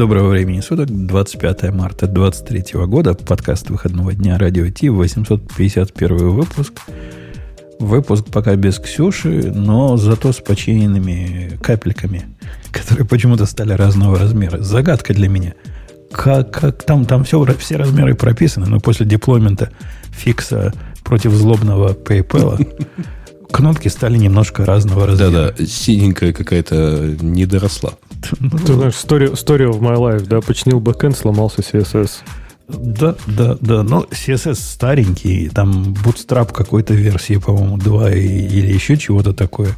Доброго времени суток, 25 марта 2023 года, подкаст выходного дня Радио Ти, 851 выпуск. Выпуск пока без Ксюши, но зато с починенными капельками, которые почему-то стали разного размера. Загадка для меня. Как, как там, там все, все размеры прописаны, но после деплоймента фикса против злобного PayPal кнопки стали немножко разного размера. Да-да, синенькая какая-то не доросла. Ты знаешь, story, story of my life, да, починил бэкэнд, сломался CSS. Да, да, да. Но CSS старенький, там Bootstrap какой-то версии, по-моему, 2 или еще чего-то такое.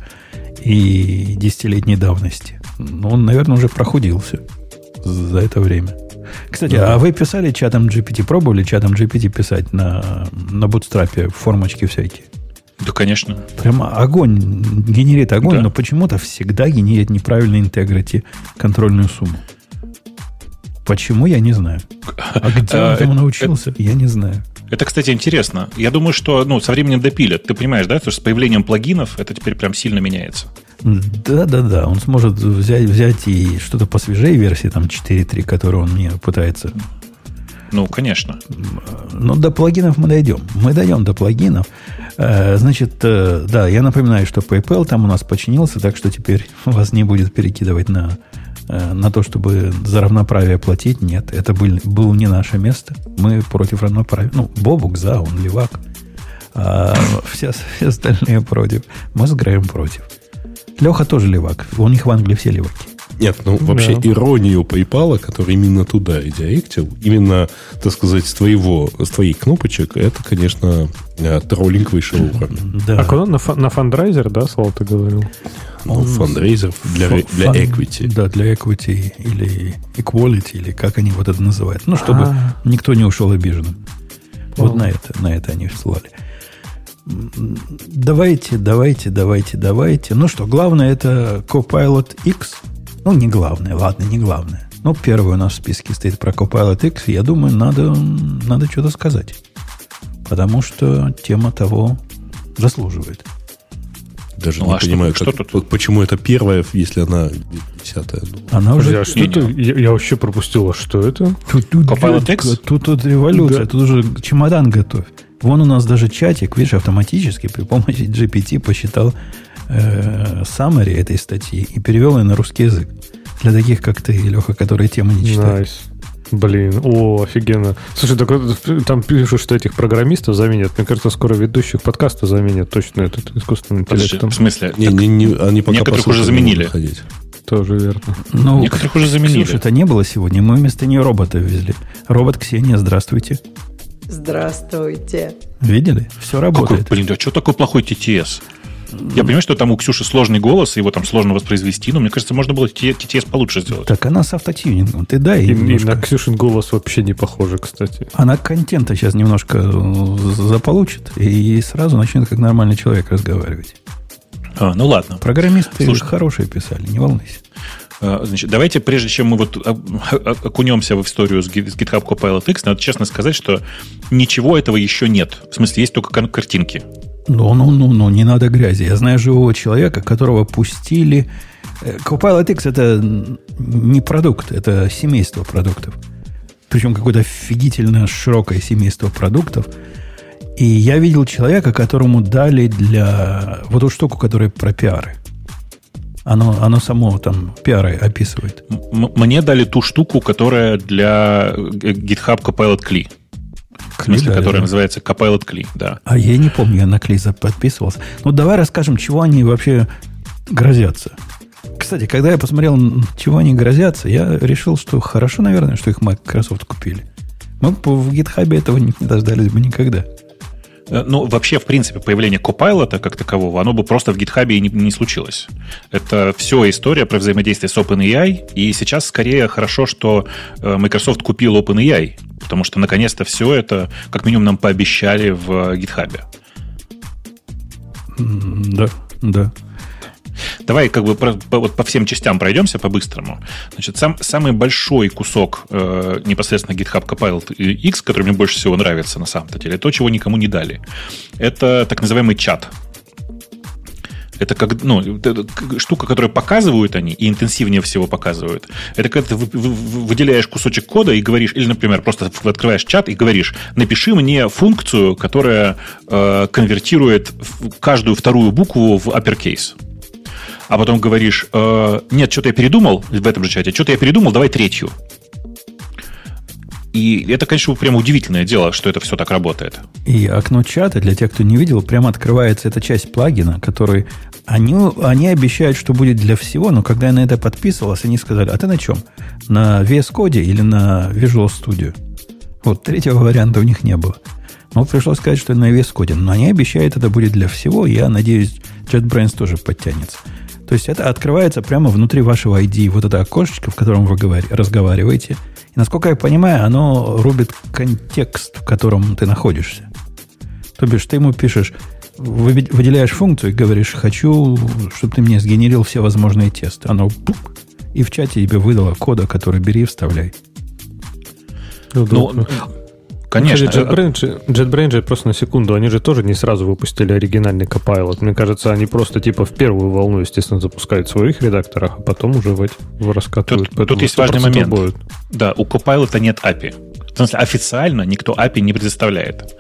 И десятилетней давности. Но он, наверное, уже прохудился за это время. Кстати, да. а вы писали чатом GPT, пробовали чатом GPT писать на, на Bootstrap формочки всякие? Да, конечно. Прямо огонь, генерит огонь, да. но почему-то всегда генерит неправильный интегрити контрольную сумму. Почему, я не знаю. А где он этому научился, я не знаю. Это, кстати, интересно. Я думаю, что ну, со временем допилят. Ты понимаешь, да, что с появлением плагинов это теперь прям сильно меняется. Да, да, да. Он сможет взять, взять и что-то посвежее версии, там 4.3, которую он мне пытается. Ну, конечно. Но до плагинов мы дойдем. Мы дойдем до плагинов. Э, значит, э, да, я напоминаю, что PayPal там у нас починился, так что теперь вас не будет перекидывать на, э, на то, чтобы за равноправие платить. Нет, это был, был не наше место. Мы против равноправия. Ну, Бобук за, он левак. А все, все остальные против. Мы с Греем против. Леха тоже левак. У них в Англии все леваки. Нет, ну вообще да. иронию PayPal, который именно туда редиректил, именно, так сказать, с твоего, с твоих кнопочек, это, конечно, э, троллинг высшего уровня. Да. А куда на, на fundraiser, да, Слава, ты говорил? Ну, fundraiser для, для equity. Да, для equity или equality, или как они вот это называют. Ну, чтобы А-а-а. никто не ушел обиженным. Вот на это, на это они ссылали. Давайте, давайте, давайте, давайте. Ну что, главное это Copilot X – ну, не главное, ладно, не главное. Но первый у нас в списке стоит про Copilot X. Я думаю, надо, надо что-то сказать. Потому что тема того заслуживает. Даже ну, не а понимаю, что, как, что тут? почему это первая, если она десятая. Она уже... А что это? Я, я вообще пропустил, а что это? Тут, тут, Copilot X? Тут, тут революция, да. тут уже чемодан готовь. Вон у нас даже чатик, видишь, автоматически при помощи GPT посчитал э, summary этой статьи и перевел ее на русский язык. Для таких, как ты, Леха, которые тему не читают. Nice. Блин, о, офигенно. Слушай, так, там пишут, что этих программистов заменят. Мне кажется, скоро ведущих подкаста заменят точно этот искусственный интеллект. В смысле? Не, не, не, они пока Некоторых уже заменили. Тоже верно. Ну, Некоторых уже заменили. Слушай, это не было сегодня. Мы вместо нее робота везли. Робот Ксения, здравствуйте. Здравствуйте. Видели? Все работает. Какой, блин, а что такой плохой TTS? Я понимаю, что там у Ксюши сложный голос, его там сложно воспроизвести, но мне кажется, можно было TTS получше сделать. Так она с автотюнингом. Ты дай и, и на Ксюшин голос вообще не похоже, кстати. Она контента сейчас немножко э, заполучит и сразу начнет как нормальный человек разговаривать. А, ну ладно. Программисты Слушай, хорошие писали, не волнуйся. А, значит, давайте, прежде чем мы вот окунемся в историю с GitHub Copilot X, надо честно сказать, что ничего этого еще нет. В смысле, есть только картинки. Ну, ну, ну, ну, не надо грязи. Я знаю живого человека, которого пустили. Э, Copilot X это не продукт, это семейство продуктов. Причем какое-то офигительно широкое семейство продуктов. И я видел человека, которому дали для вот эту штуку, которая про пиары. Оно, оно само там пиары описывает. М- мне дали ту штуку, которая для э, GitHub Copilot CLI. В смысле, да, которая да. называется Copilot CLI, да. А я не помню, я на CLI подписывался. Ну, давай расскажем, чего они вообще грозятся. Кстати, когда я посмотрел, чего они грозятся, я решил, что хорошо, наверное, что их Microsoft купили. Мы в GitHub этого не дождались бы никогда. Э, ну, вообще, в принципе, появление Copilot как такового, оно бы просто в GitHub и не, не случилось. Это все история про взаимодействие с OpenAI, и сейчас скорее хорошо, что э, Microsoft купил OpenAI, потому что наконец-то все это, как минимум, нам пообещали в GitHub. Да, да. Давай как бы по, по, вот по всем частям пройдемся по-быстрому. Значит, сам, самый большой кусок э, непосредственно GitHub Copilot X, который мне больше всего нравится на самом-то деле, то, чего никому не дали. Это так называемый чат. Это как, ну, штука, которую показывают они, и интенсивнее всего показывают. Это когда ты выделяешь кусочек кода и говоришь, или, например, просто открываешь чат и говоришь, напиши мне функцию, которая э, конвертирует каждую вторую букву в uppercase а потом говоришь, э, нет, что-то я передумал в этом же чате, что-то я передумал, давай третью. И это, конечно, прямо удивительное дело, что это все так работает. И окно чата, для тех, кто не видел, прямо открывается эта часть плагина, который они, они обещают, что будет для всего, но когда я на это подписывался, они сказали, а ты на чем? На VS Code или на Visual Studio? Вот третьего варианта у них не было. Но пришлось сказать, что на VS Code. Но они обещают, это будет для всего. Я надеюсь, JetBrains тоже подтянется. То есть это открывается прямо внутри вашего ID, вот это окошечко, в котором вы говори, разговариваете. И насколько я понимаю, оно рубит контекст, в котором ты находишься. То бишь, ты ему пишешь, выделяешь функцию и говоришь, хочу, чтобы ты мне сгенерил все возможные тесты. Оно пук, и в чате тебе выдало кода, который бери и вставляй. Ну, Конечно. JetBrains, JetBrains же просто на секунду, они же тоже не сразу выпустили оригинальный Copilot. Мне кажется, они просто типа в первую волну, естественно, запускают в своих редакторах, а потом уже в эти раскатывают. Тут, тут есть важный момент. Будет. Да, у Copilot нет API. В смысле, официально никто API не предоставляет.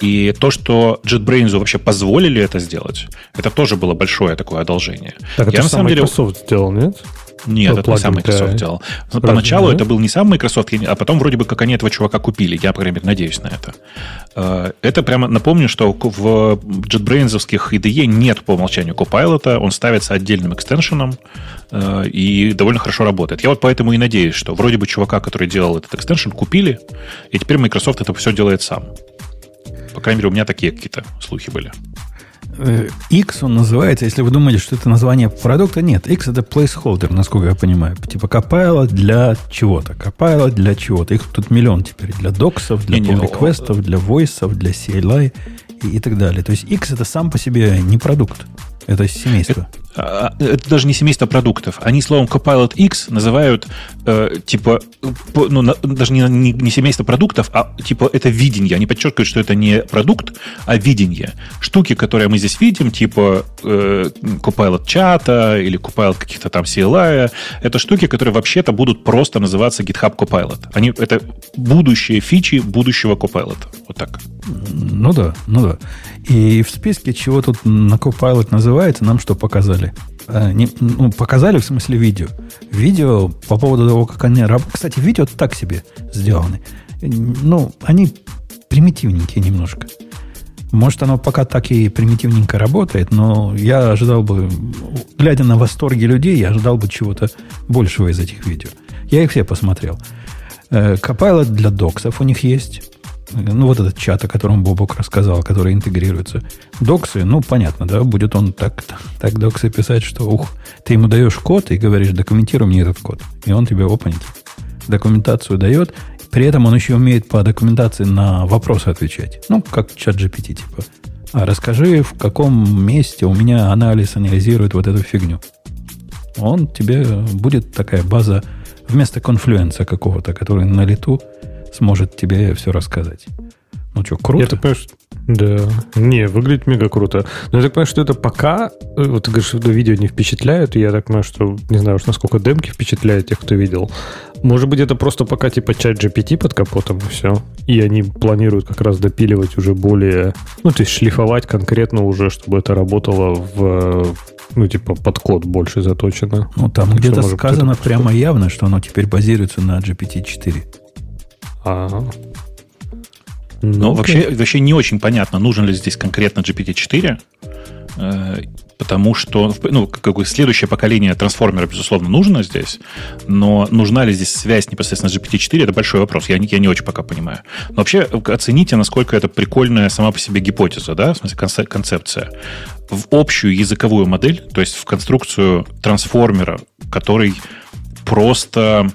И то, что JetBrains вообще позволили это сделать, это тоже было большое такое одолжение. Так это Я, на самом Microsoft деле... сделал, нет? Нет, ну, это не сам Microsoft для... делал. Разве Поначалу это был не сам Microsoft, а потом вроде бы как они этого чувака купили. Я, по крайней мере, надеюсь на это. Э, это прямо напомню, что в JetBrains IDE нет по умолчанию Copilot, он ставится отдельным экстеншеном э, и довольно хорошо работает. Я вот поэтому и надеюсь, что вроде бы чувака, который делал этот экстеншн, купили, и теперь Microsoft это все делает сам. По крайней мере, у меня такие какие-то слухи были. Э, X он называется, если вы думаете, что это название продукта, нет. X это placeholder, насколько я понимаю. Типа Copilot для чего-то. Copilot для чего-то. Их тут миллион теперь. Для доксов, для pull реквестов для войсов, для CLI и, и так далее. То есть X это сам по себе не продукт. Это семейство. Это, а, это даже не семейство продуктов. Они словом Copilot X называют э, типа, ну, на, даже не, не, не семейство продуктов, а типа это видение. Они подчеркивают, что это не продукт, а видение. Штуки, которые мы здесь видим, типа э, Copilot чата или Copilot каких-то там CLI, это штуки, которые вообще-то будут просто называться GitHub Copilot. Они, это будущие фичи будущего Copilot. Вот так. Ну да, ну да. И в списке, чего тут на Copilot называется, нам что показали? А, не, ну, показали в смысле видео. Видео по поводу того, как они работают. Кстати, видео так себе сделаны. Ну, они примитивненькие немножко. Может, оно пока так и примитивненько работает, но я ожидал бы, глядя на восторги людей, я ожидал бы чего-то большего из этих видео. Я их все посмотрел. Э, Copilot для доксов у них есть ну, вот этот чат, о котором Бобок рассказал, который интегрируется. Доксы, ну, понятно, да, будет он так, так доксы писать, что, ух, ты ему даешь код и говоришь, документируй мне этот код. И он тебе, опаньки, документацию дает. При этом он еще умеет по документации на вопросы отвечать. Ну, как чат GPT, типа. А расскажи, в каком месте у меня анализ анализирует вот эту фигню. Он тебе будет такая база вместо конфлюенса какого-то, который на лету сможет тебе все рассказать. Ну что, круто? Я так понимаю, что... Да. Не, выглядит мега круто. Но я так понимаю, что это пока... Э, вот ты говоришь, что видео не впечатляют, и я так понимаю, что... Не знаю уж, насколько демки впечатляют тех, кто видел. Может быть, это просто пока типа чат GPT под капотом, и все. И они планируют как раз допиливать уже более... Ну, то есть шлифовать конкретно уже, чтобы это работало в ну, типа, под код больше заточено. Ну, там где-то сказано прямо явно, что оно теперь базируется на GPT-4. Ага. Ну, ну вообще, вообще не очень понятно, нужен ли здесь конкретно GPT-4, э, потому что ну, как бы следующее поколение трансформера, безусловно, нужно здесь, но нужна ли здесь связь непосредственно с GPT-4, это большой вопрос, я я не очень пока понимаю. Но вообще оцените, насколько это прикольная сама по себе гипотеза, да, в смысле концепция. В общую языковую модель, то есть в конструкцию трансформера, который просто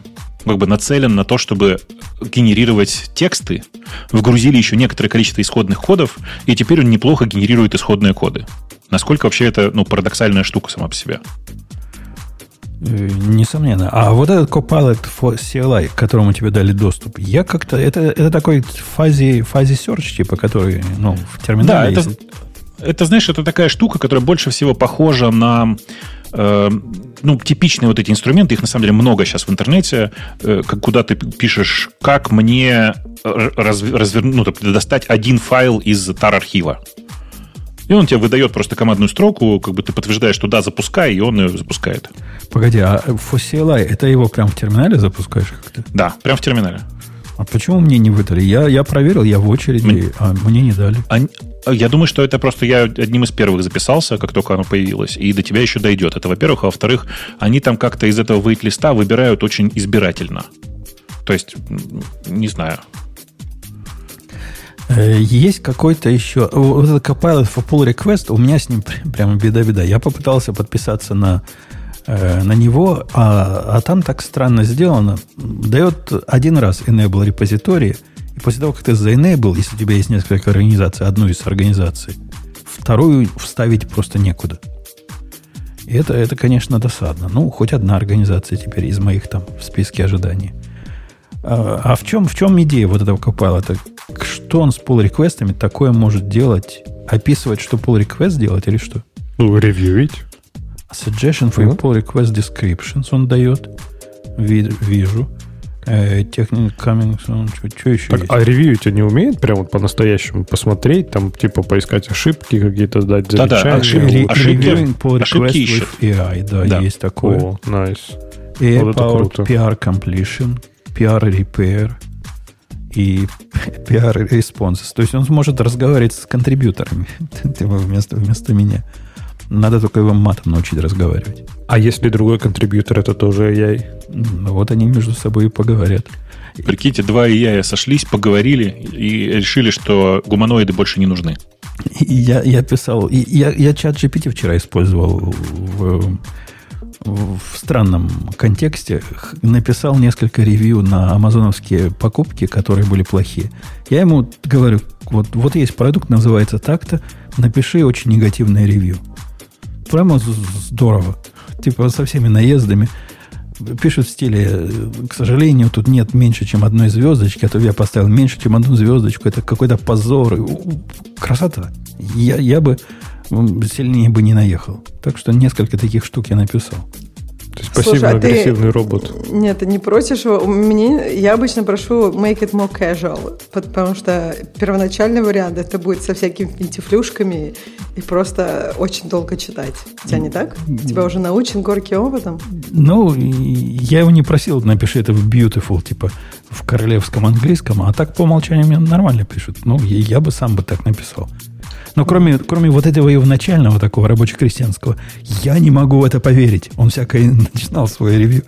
как бы нацелен на то, чтобы генерировать тексты, вгрузили еще некоторое количество исходных кодов, и теперь он неплохо генерирует исходные коды. Насколько вообще это ну, парадоксальная штука сама по себе? Э, несомненно. А вот этот Copilot for CLI, к которому тебе дали доступ, я как-то... Это, это такой фази, фази search, типа, который ну, в терминале... Да, это, это, знаешь, это такая штука, которая больше всего похожа на ну, типичные вот эти инструменты, их на самом деле много сейчас в интернете, э, куда ты пишешь, как мне раз, развер, ну, достать один файл из tar-архива. И он тебе выдает просто командную строку, как бы ты подтверждаешь, что да, запускай, и он ее запускает. Погоди, а for CLI, это его прям в терминале запускаешь как-то? Да, прям в терминале. А почему мне не выдали? Я, я проверил, я в очереди, мне, а мне не дали. А, я думаю, что это просто я одним из первых записался, как только оно появилось, и до тебя еще дойдет. Это, во-первых. А во-вторых, они там как-то из этого wait-листа выбирают очень избирательно. То есть, не знаю. Э, есть какой-то еще... Вот этот Copilot for Pull Request, у меня с ним прямо беда-беда. Я попытался подписаться на Э, на него, а, а там так странно сделано. Дает один раз enable репозитории, и после того, как ты за enable, если у тебя есть несколько организаций, одну из организаций, вторую вставить просто некуда. И это, это, конечно, досадно. Ну, хоть одна организация теперь из моих там в списке ожиданий. А, а в, чем, в чем идея вот этого Copilot? Что он с pull реквестами такое может делать? Описывать, что pull request делать или что? Ну, ревьюить. Suggestion for mm-hmm. pull request descriptions он дает. Вижу. Э, technical coming soon. Что еще так, есть? А ревью тебя не умеет прям вот по-настоящему посмотреть, там типа поискать ошибки какие-то, дать замечания? Да-да, ошибки, ошибки, pull ищет. AI, да, да, есть такое. О, nice. AI вот powered PR completion, PR repair и PR responses. То есть он сможет разговаривать с контрибьюторами типа вместо, вместо меня. Надо только его матом научить разговаривать. А если другой контрибьютор, это тоже AI? Ну, вот они между собой и поговорят. Прикиньте, два AI сошлись, поговорили и решили, что гуманоиды больше не нужны. И я, я писал, и я, я чат GPT вчера использовал в, в странном контексте. Написал несколько ревью на амазоновские покупки, которые были плохие. Я ему говорю, вот, вот есть продукт, называется так-то, напиши очень негативное ревью прямо здорово. Типа со всеми наездами. Пишут в стиле, к сожалению, тут нет меньше, чем одной звездочки, а то я поставил меньше, чем одну звездочку. Это какой-то позор. Красота. Я, я бы сильнее бы не наехал. Так что несколько таких штук я написал. То есть пассивно-агрессивный а робот. Нет, ты не просишь его. Мне, я обычно прошу make it more casual, потому что первоначальный вариант это будет со всякими финтифлюшками и просто очень долго читать. У тебя не так? Тебя уже научен горький опытом? Ну, я его не просил, напиши это в beautiful, типа в королевском английском, а так по умолчанию мне нормально пишут. Ну, я бы сам бы так написал. Но кроме, кроме вот этого его начального такого рабоче-крестьянского, я не могу в это поверить. Он всякое начинал свое ревью.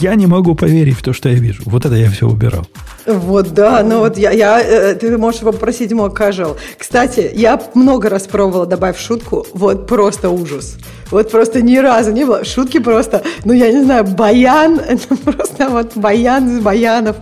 Я не могу поверить в то, что я вижу. Вот это я все убирал. Вот, да, ну вот я, я э, ты можешь попросить мой casual. Кстати, я много раз пробовала добавить шутку, вот просто ужас. Вот просто ни разу не было. Шутки просто, ну я не знаю, баян, это просто вот баян из баянов,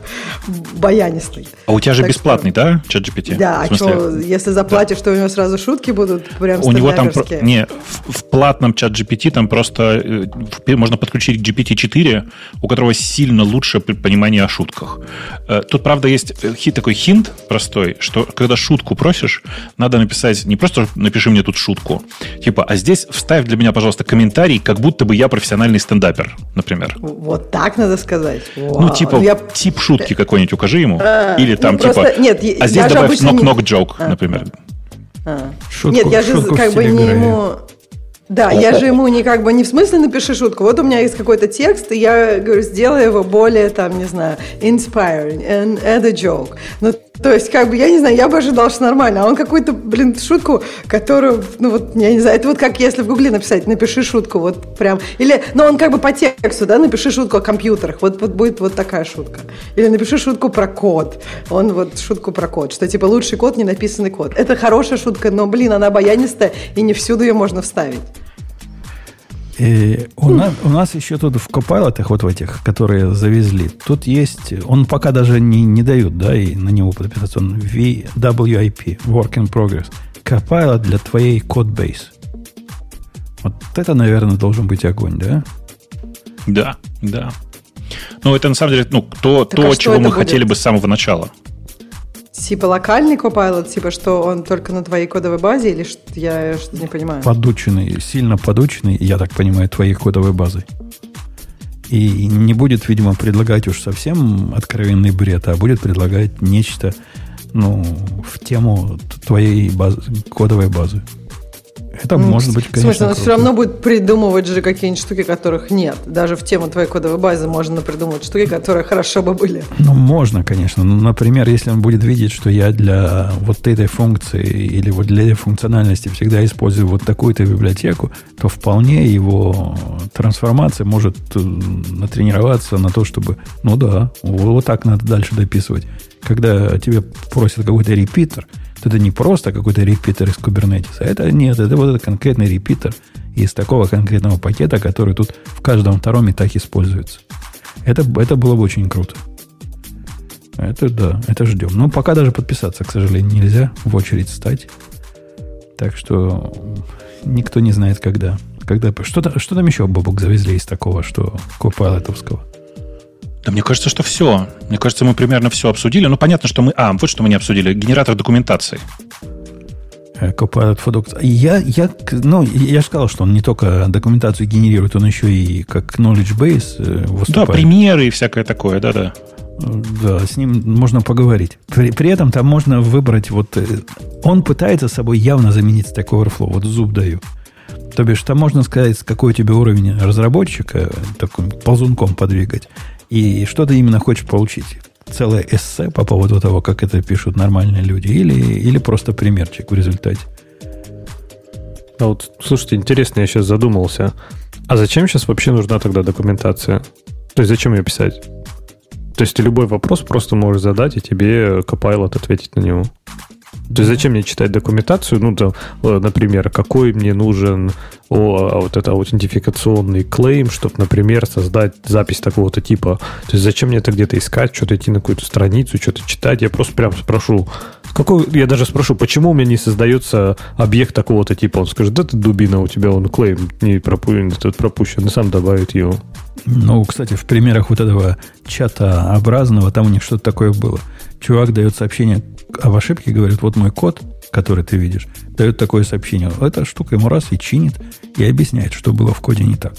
баянистый. А у тебя же так бесплатный, что... да, чат GPT? Да, а что, если заплатишь, да. то у него сразу шутки будут прям У него там, не, в, в платном чат GPT там просто э, можно подключить к GPT-4, у которого сильно лучше понимание о шутках. Э, тут, правда, есть э, хит, такой хинт простой, что когда шутку просишь, надо написать, не просто напиши мне тут шутку, типа, а здесь вставь для меня, пожалуйста, комментарий, как будто бы я профессиональный стендапер, например. Вот так надо сказать. Вау. Ну, типа, я... тип шутки какой-нибудь укажи ему. А, Или там, ну, типа, просто... Нет, а здесь добавь knock-knock не... а. например. А. Шутку, Нет, я же как бы не ему... Да, я же ему не как бы не в смысле напиши шутку. Вот у меня есть какой-то текст, и я говорю, сделай его более, там, не знаю, inspiring and add a joke. Ну, то есть, как бы, я не знаю, я бы ожидал, что нормально. А он какую-то, блин, шутку, которую, ну вот, я не знаю, это вот как если в гугле написать, напиши шутку, вот прям. Или, ну он как бы по тексту, да, напиши шутку о компьютерах. Вот, вот будет вот такая шутка. Или напиши шутку про код. Он вот шутку про код, что типа лучший код, не написанный код. Это хорошая шутка, но, блин, она баянистая, и не всюду ее можно вставить. И у, нас, у нас еще тут в Copilot, вот в этих, которые завезли, тут есть, он пока даже не, не дают, да, и на него подписаться, он WIP, Work in Progress. Copilot для твоей кодбейс. Вот это, наверное, должен быть огонь, да? Да, да. Ну, это на самом деле, ну, то, то а чего мы будет? хотели бы с самого начала. Типа локальный Copilot, типа что он только на твоей кодовой базе или что я что не понимаю? Подученный, сильно подученный, я так понимаю, твоей кодовой базой. И не будет, видимо, предлагать уж совсем откровенный бред, а будет предлагать нечто, ну, в тему твоей базы, кодовой базы. Это ну, может быть, конечно, В смысле, он все равно будет придумывать же какие-нибудь штуки, которых нет. Даже в тему твоей кодовой базы можно придумать штуки, которые хорошо бы были. Ну, можно, конечно. Ну, например, если он будет видеть, что я для вот этой функции или вот для этой функциональности всегда использую вот такую-то библиотеку, то вполне его трансформация может э, натренироваться на то, чтобы, ну да, вот так надо дальше дописывать. Когда тебе просят какой-то репитер – это не просто какой-то репитер из Kubernetes, а это нет, это вот этот конкретный репитер из такого конкретного пакета, который тут в каждом втором и так используется. Это, это было бы очень круто. Это да, это ждем. Но пока даже подписаться, к сожалению, нельзя в очередь стать. Так что никто не знает, когда. когда что, что там еще, Бобок, завезли из такого, что копайлотовского? Да мне кажется, что все. Мне кажется, мы примерно все обсудили. Ну, понятно, что мы... А, вот что мы не обсудили. Генератор документации. Э, Copilot for Docs. Я, я, ну, я же сказал, что он не только документацию генерирует, он еще и как knowledge base э, выступает. Да, примеры и всякое такое, да-да. Да, с ним можно поговорить. При, при этом там можно выбрать вот... Э, он пытается собой явно заменить Stack Overflow. Вот зуб даю. То бишь, там можно сказать, какой у тебя уровень разработчика, таким ползунком подвигать и что ты именно хочешь получить? Целое эссе по поводу того, как это пишут нормальные люди, или, или просто примерчик в результате? А вот, слушайте, интересно, я сейчас задумался. А зачем сейчас вообще нужна тогда документация? То есть зачем ее писать? То есть ты любой вопрос просто можешь задать, и тебе Copilot ответить на него. То есть зачем мне читать документацию? Ну, там, э, например, какой мне нужен о, а вот это аутентификационный клейм, чтобы, например, создать запись такого-то типа. То есть зачем мне это где-то искать, что-то идти на какую-то страницу, что-то читать? Я просто прям спрошу, какой, я даже спрошу, почему у меня не создается объект такого-то типа? Он скажет, да ты дубина, у тебя он клейм не пропущен, тут пропущен, и сам добавит его. Ну, кстати, в примерах вот этого чата образного, там у них что-то такое было. Чувак дает сообщение об ошибке, говорит, вот мой код, который ты видишь, дает такое сообщение. Эта штука ему раз и чинит, и объясняет, что было в коде не так.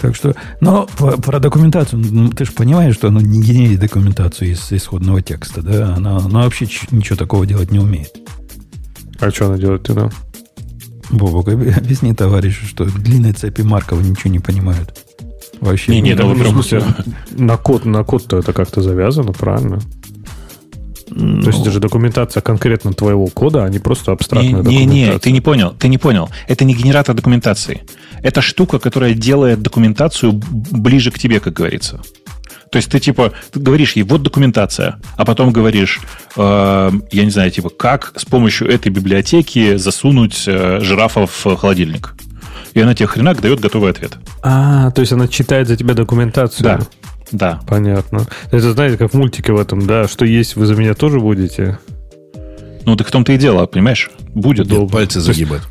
Так что, но про документацию, ну, ты же понимаешь, что она не генерит документацию из исходного текста, да? Она, она вообще ничего такого делать не умеет. А что она делает тогда? Бобок, объясни товарищу, что длинные цепи Маркова ничего не понимают. Вообще. Не, не, ну, да, прям, на код, на код-то это как-то завязано, правильно? Ну, То есть это же документация конкретно твоего кода, а не просто абстрактная не, документация. Не, не, ты не понял, ты не понял. Это не генератор документации. Это штука, которая делает документацию ближе к тебе, как говорится. То есть ты типа ты говоришь ей, вот документация, а потом говоришь, э, я не знаю, типа, как с помощью этой библиотеки засунуть э, жирафа в холодильник. И она тебе хренак дает готовый ответ. А, то есть она читает за тебя документацию. Да. Да. Понятно. Это знаете, как в мультике в этом, да, что есть, вы за меня тоже будете? Ну, так в том-то и дело, понимаешь? Будет. Нет, пальцы загибать.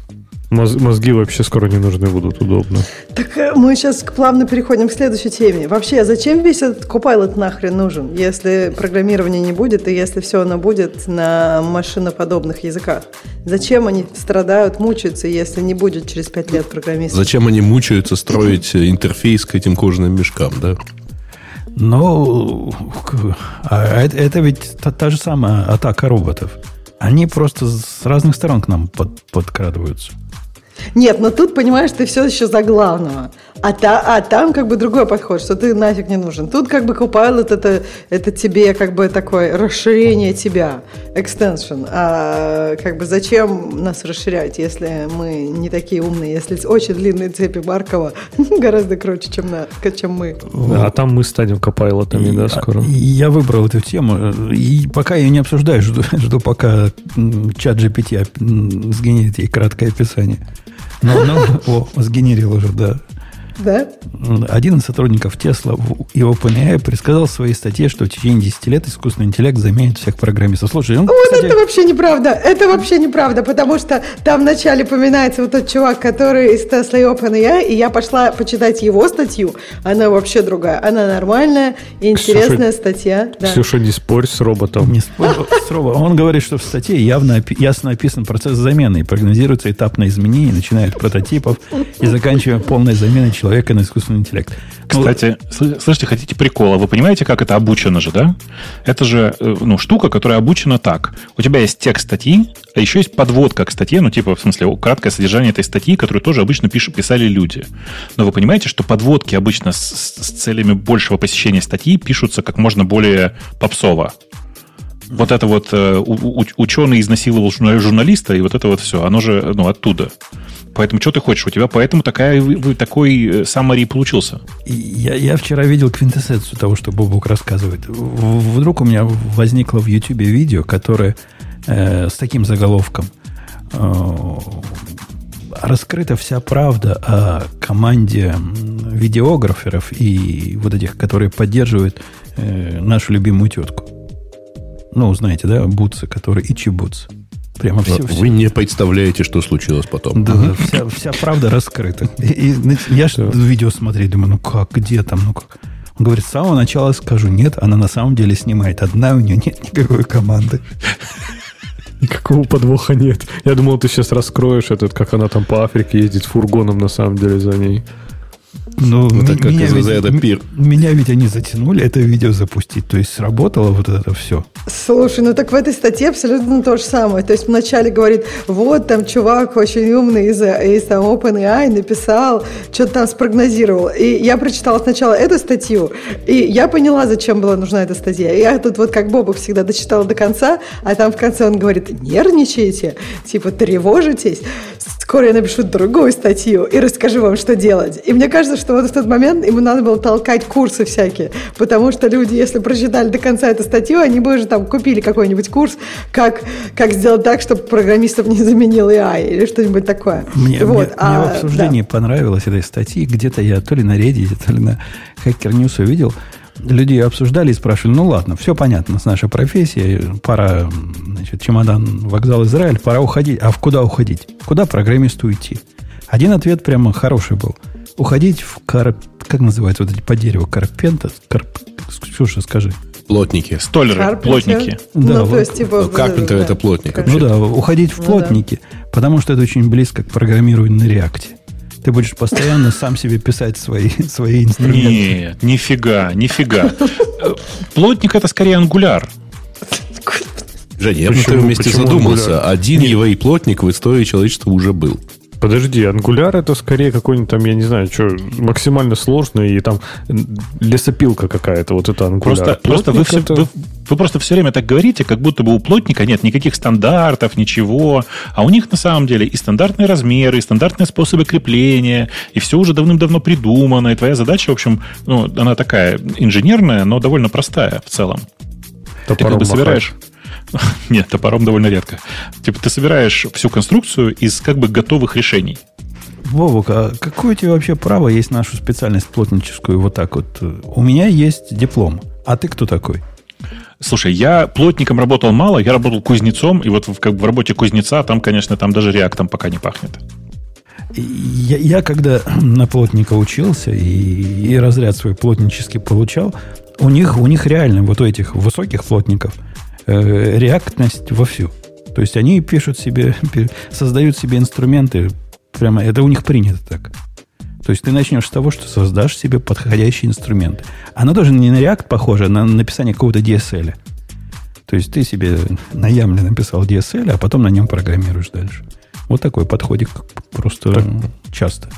Мозги вообще скоро не нужны будут, удобно. Так э, мы сейчас плавно переходим к следующей теме. Вообще, зачем весь этот Copilot нахрен нужен, если программирования не будет и если все оно будет на машиноподобных языках? Зачем они страдают, мучаются, если не будет через пять лет программистов? Зачем они мучаются строить интерфейс к этим кожаным мешкам, да? Ну, а это, это ведь та, та же самая атака роботов. Они просто с разных сторон к нам под, подкрадываются. Нет, но тут, понимаешь, ты все еще за главного. А, та, а там как бы другой подход, что ты нафиг не нужен. Тут как бы Copilot это, это тебе как бы такое расширение тебя, extension. А как бы зачем нас расширять, если мы не такие умные, если очень длинные цепи Маркова гораздо круче, чем, на, чем мы. А там мы станем Copilot'ами, да, скоро? Я выбрал эту тему, и пока ее не обсуждаю, жду, жду пока чат GPT сгенерит ей краткое описание. Ну, ну, о, сгенерил уже, да. Да? Один из сотрудников Тесла и OpenAI предсказал в своей статье, что в течение 10 лет искусственный интеллект заменит всех программистов. Слушай, он, вот кстати... это вообще неправда. Это вообще неправда, потому что там вначале упоминается вот тот чувак, который из Tesla и OpenAI, и я пошла почитать его статью. Она вообще другая. Она нормальная и интересная Ксюша, статья. Да. Ксюша, не спорь с роботом. Не спорь с роботом. Он говорит, что в статье явно, ясно описан процесс замены и прогнозируется этапное изменение, начиная от прототипов и заканчивая полной заменой человека на искусственный интеллект. Ну, Кстати, ну, слышите, хотите прикола? Вы понимаете, как это обучено же, да? Это же э, ну, штука, которая обучена так. У тебя есть текст статьи, а еще есть подводка к статье, ну, типа, в смысле, краткое содержание этой статьи, которую тоже обычно пишут, писали люди. Но вы понимаете, что подводки обычно с, с целями большего посещения статьи пишутся как можно более попсово вот это вот э, ученый изнасиловал журналиста, и вот это вот все, оно же ну, оттуда. Поэтому что ты хочешь? У тебя поэтому такая, такой саммари э, получился. Я, я вчера видел квинтэссенцию того, что Бобук рассказывает. Вдруг у меня возникло в YouTube видео, которое э, с таким заголовком. Э, раскрыта вся правда о команде видеограферов и вот этих, которые поддерживают э, нашу любимую тетку. Ну, знаете, да, Бутсы, которые Ичи Бутс. Прямо все, Вы все. не представляете, что случилось потом. Да, угу. вся, вся правда раскрыта. И, и я же видео смотрю, думаю, ну как, где там, ну как. Он говорит, с самого начала скажу, нет, она на самом деле снимает. Одна у нее нет никакой команды. Никакого подвоха нет. Я думал, ты сейчас раскроешь этот, как она там по Африке ездит фургоном на самом деле за ней. Ну, вот так, меня, ведь, за это пир. меня ведь они затянули это видео запустить. То есть сработало вот это все. Слушай, ну так в этой статье абсолютно то же самое. То есть вначале говорит, вот там чувак очень умный из, из там OpenAI написал, что-то там спрогнозировал. И я прочитала сначала эту статью, и я поняла, зачем была нужна эта статья. Я тут вот как Бобок всегда дочитала до конца, а там в конце он говорит, нервничаете, типа тревожитесь, скоро я напишу другую статью и расскажу вам, что делать. И мне кажется, что вот в тот момент ему надо было толкать курсы всякие, потому что люди, если прочитали до конца эту статью, они бы уже там купили какой-нибудь курс, как, как сделать так, чтобы программистов не заменил AI или что-нибудь такое. Мне, вот. мне, а, мне в обсуждении да. понравилось этой статьи, где-то я то ли на Reddit, то ли на Hacker News увидел, люди обсуждали и спрашивали, ну ладно, все понятно с нашей профессией, пора, значит, чемодан, вокзал Израиль, пора уходить. А в куда уходить? Куда программисту уйти? Один ответ прямо хороший был. Уходить в карп... Как называется вот эти по дереву? Карпента? Карп... Ксюша, скажи. Плотники. Столеры, Карпентер. плотники. Да, ну, вот. то есть, типа, ну, Карпентер да, это плотник. Ну да, уходить в плотники, ну, да. потому что это очень близко к программированию на реакте. Ты будешь постоянно сам себе писать свои, свои инструменты. Нет, нифига, нифига. Плотник это скорее ангуляр. Женя, я бы на твоем месте задумался. Один EVA плотник в истории человечества уже был. Подожди, ангуляр это скорее какой-нибудь там, я не знаю, что, максимально сложный и там лесопилка какая-то, вот это ангуляр. Просто, просто вы, это... вы, вы просто все время так говорите, как будто бы у плотника нет никаких стандартов, ничего, а у них на самом деле и стандартные размеры, и стандартные способы крепления, и все уже давным-давно придумано, и твоя задача, в общем, ну, она такая инженерная, но довольно простая в целом. Топором Ты как бы собираешь... Нет, топором довольно редко. Типа ты собираешь всю конструкцию из как бы готовых решений. Вовок, а какое у тебя вообще право есть нашу специальность плотническую вот так вот? У меня есть диплом. А ты кто такой? Слушай, я плотником работал мало, я работал кузнецом, и вот в, как бы в работе кузнеца там, конечно, там даже реактом пока не пахнет. Я, я когда на плотника учился и, и разряд свой плотнический получал, у них, у них реально вот у этих высоких плотников – реактность вовсю. То есть они пишут себе, создают себе инструменты, прямо это у них принято так. То есть ты начнешь с того, что создашь себе подходящий инструмент. Оно тоже не на React похоже, а на написание какого-то DSL. То есть ты себе на Ямле написал DSL, а потом на нем программируешь дальше. Вот такой подходик просто так. часто.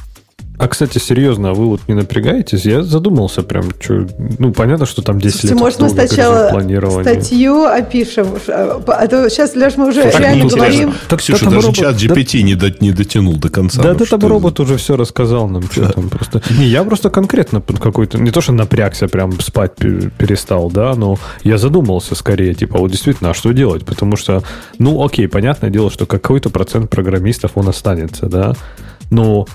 А, кстати, серьезно, а вы вот не напрягаетесь? Я задумался прям, что... Ну, понятно, что там 10 Слушайте, лет мы сначала статью опишем? А то сейчас, Леш, мы уже так реально говорим... Так, Ксюша, даже робот... чат GPT да... не, до, не дотянул до конца. Да, ну, там робот уже все рассказал нам, что да. там просто... Не, я просто конкретно какой-то... Не то, что напрягся, прям спать перестал, да, но я задумался скорее, типа, вот действительно, а что делать? Потому что, ну, окей, понятное дело, что какой-то процент программистов он останется, да, но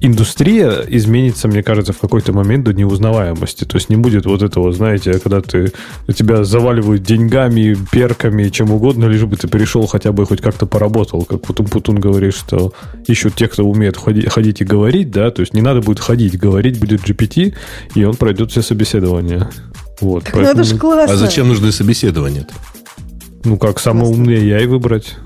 индустрия изменится, мне кажется, в какой-то момент до неузнаваемости. То есть не будет вот этого, знаете, когда ты тебя заваливают деньгами, перками, чем угодно, лишь бы ты пришел хотя бы хоть как-то поработал. Как Путун Путун говорит, что ищут те, кто умеет ходить, ходить и говорить, да, то есть не надо будет ходить, говорить будет GPT, и он пройдет все собеседования. Вот, так поэтому... ну это же классно. А зачем нужны собеседования-то? Ну как, самый умный я и выбрать.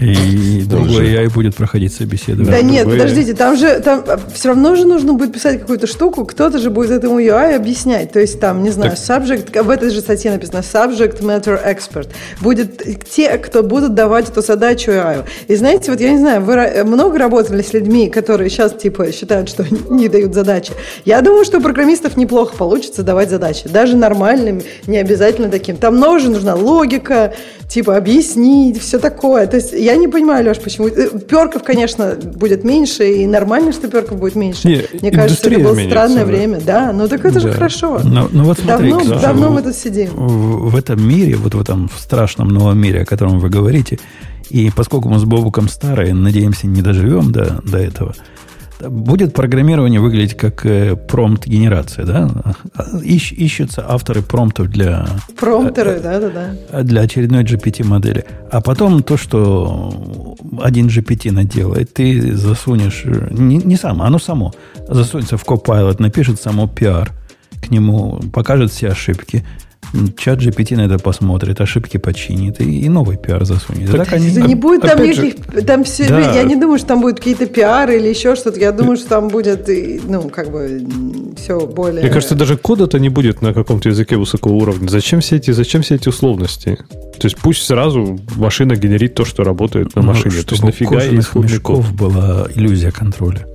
И другой AI будет проходить собеседование. Да, нет, подождите, там же там все равно же нужно будет писать какую-то штуку, кто-то же будет этому UI объяснять. То есть там, не знаю, subject, в этой же статье написано subject matter expert. Будет те, кто будут давать эту задачу AI. И знаете, вот я не знаю, вы много работали с людьми, которые сейчас типа считают, что не дают задачи. Я думаю, что у программистов неплохо получится давать задачи. Даже нормальным, не обязательно таким. Там тоже нужна логика, типа объяснить, все такое. То есть я не понимаю, Леш, почему. Э, перков, конечно, будет меньше, и нормально, что перков будет меньше. Не, Мне кажется, это было странное да. время. Да, ну так это да. же хорошо. Но, но вот смотри, давно, да. давно мы тут сидим. В, в этом мире, вот в этом страшном новом мире, о котором вы говорите, и поскольку мы с Бобуком старые, надеемся, не доживем до, до этого – Будет программирование выглядеть как э, промпт-генерация, да? Ищ, ищутся авторы промптов для... Промптеры, э, да-да-да. Э, для очередной GPT-модели. А потом то, что один GPT наделает, ты засунешь... Не, не сам, оно само. Засунется в Copilot, напишет само PR к нему, покажет все ошибки, Чат GPT на это посмотрит, ошибки починит и, и новый пиар засунет. Так, они, не будет там никаких, там все, да. я не думаю, что там будет какие-то пиары или еще что-то. Я думаю, что там будет, ну, как бы, все более... Мне кажется, даже кода-то не будет на каком-то языке высокого уровня. Зачем все эти, зачем все эти условности? То есть пусть сразу машина генерит то, что работает на ну, машине. Ну, то есть нафига исходный код? была иллюзия контроля.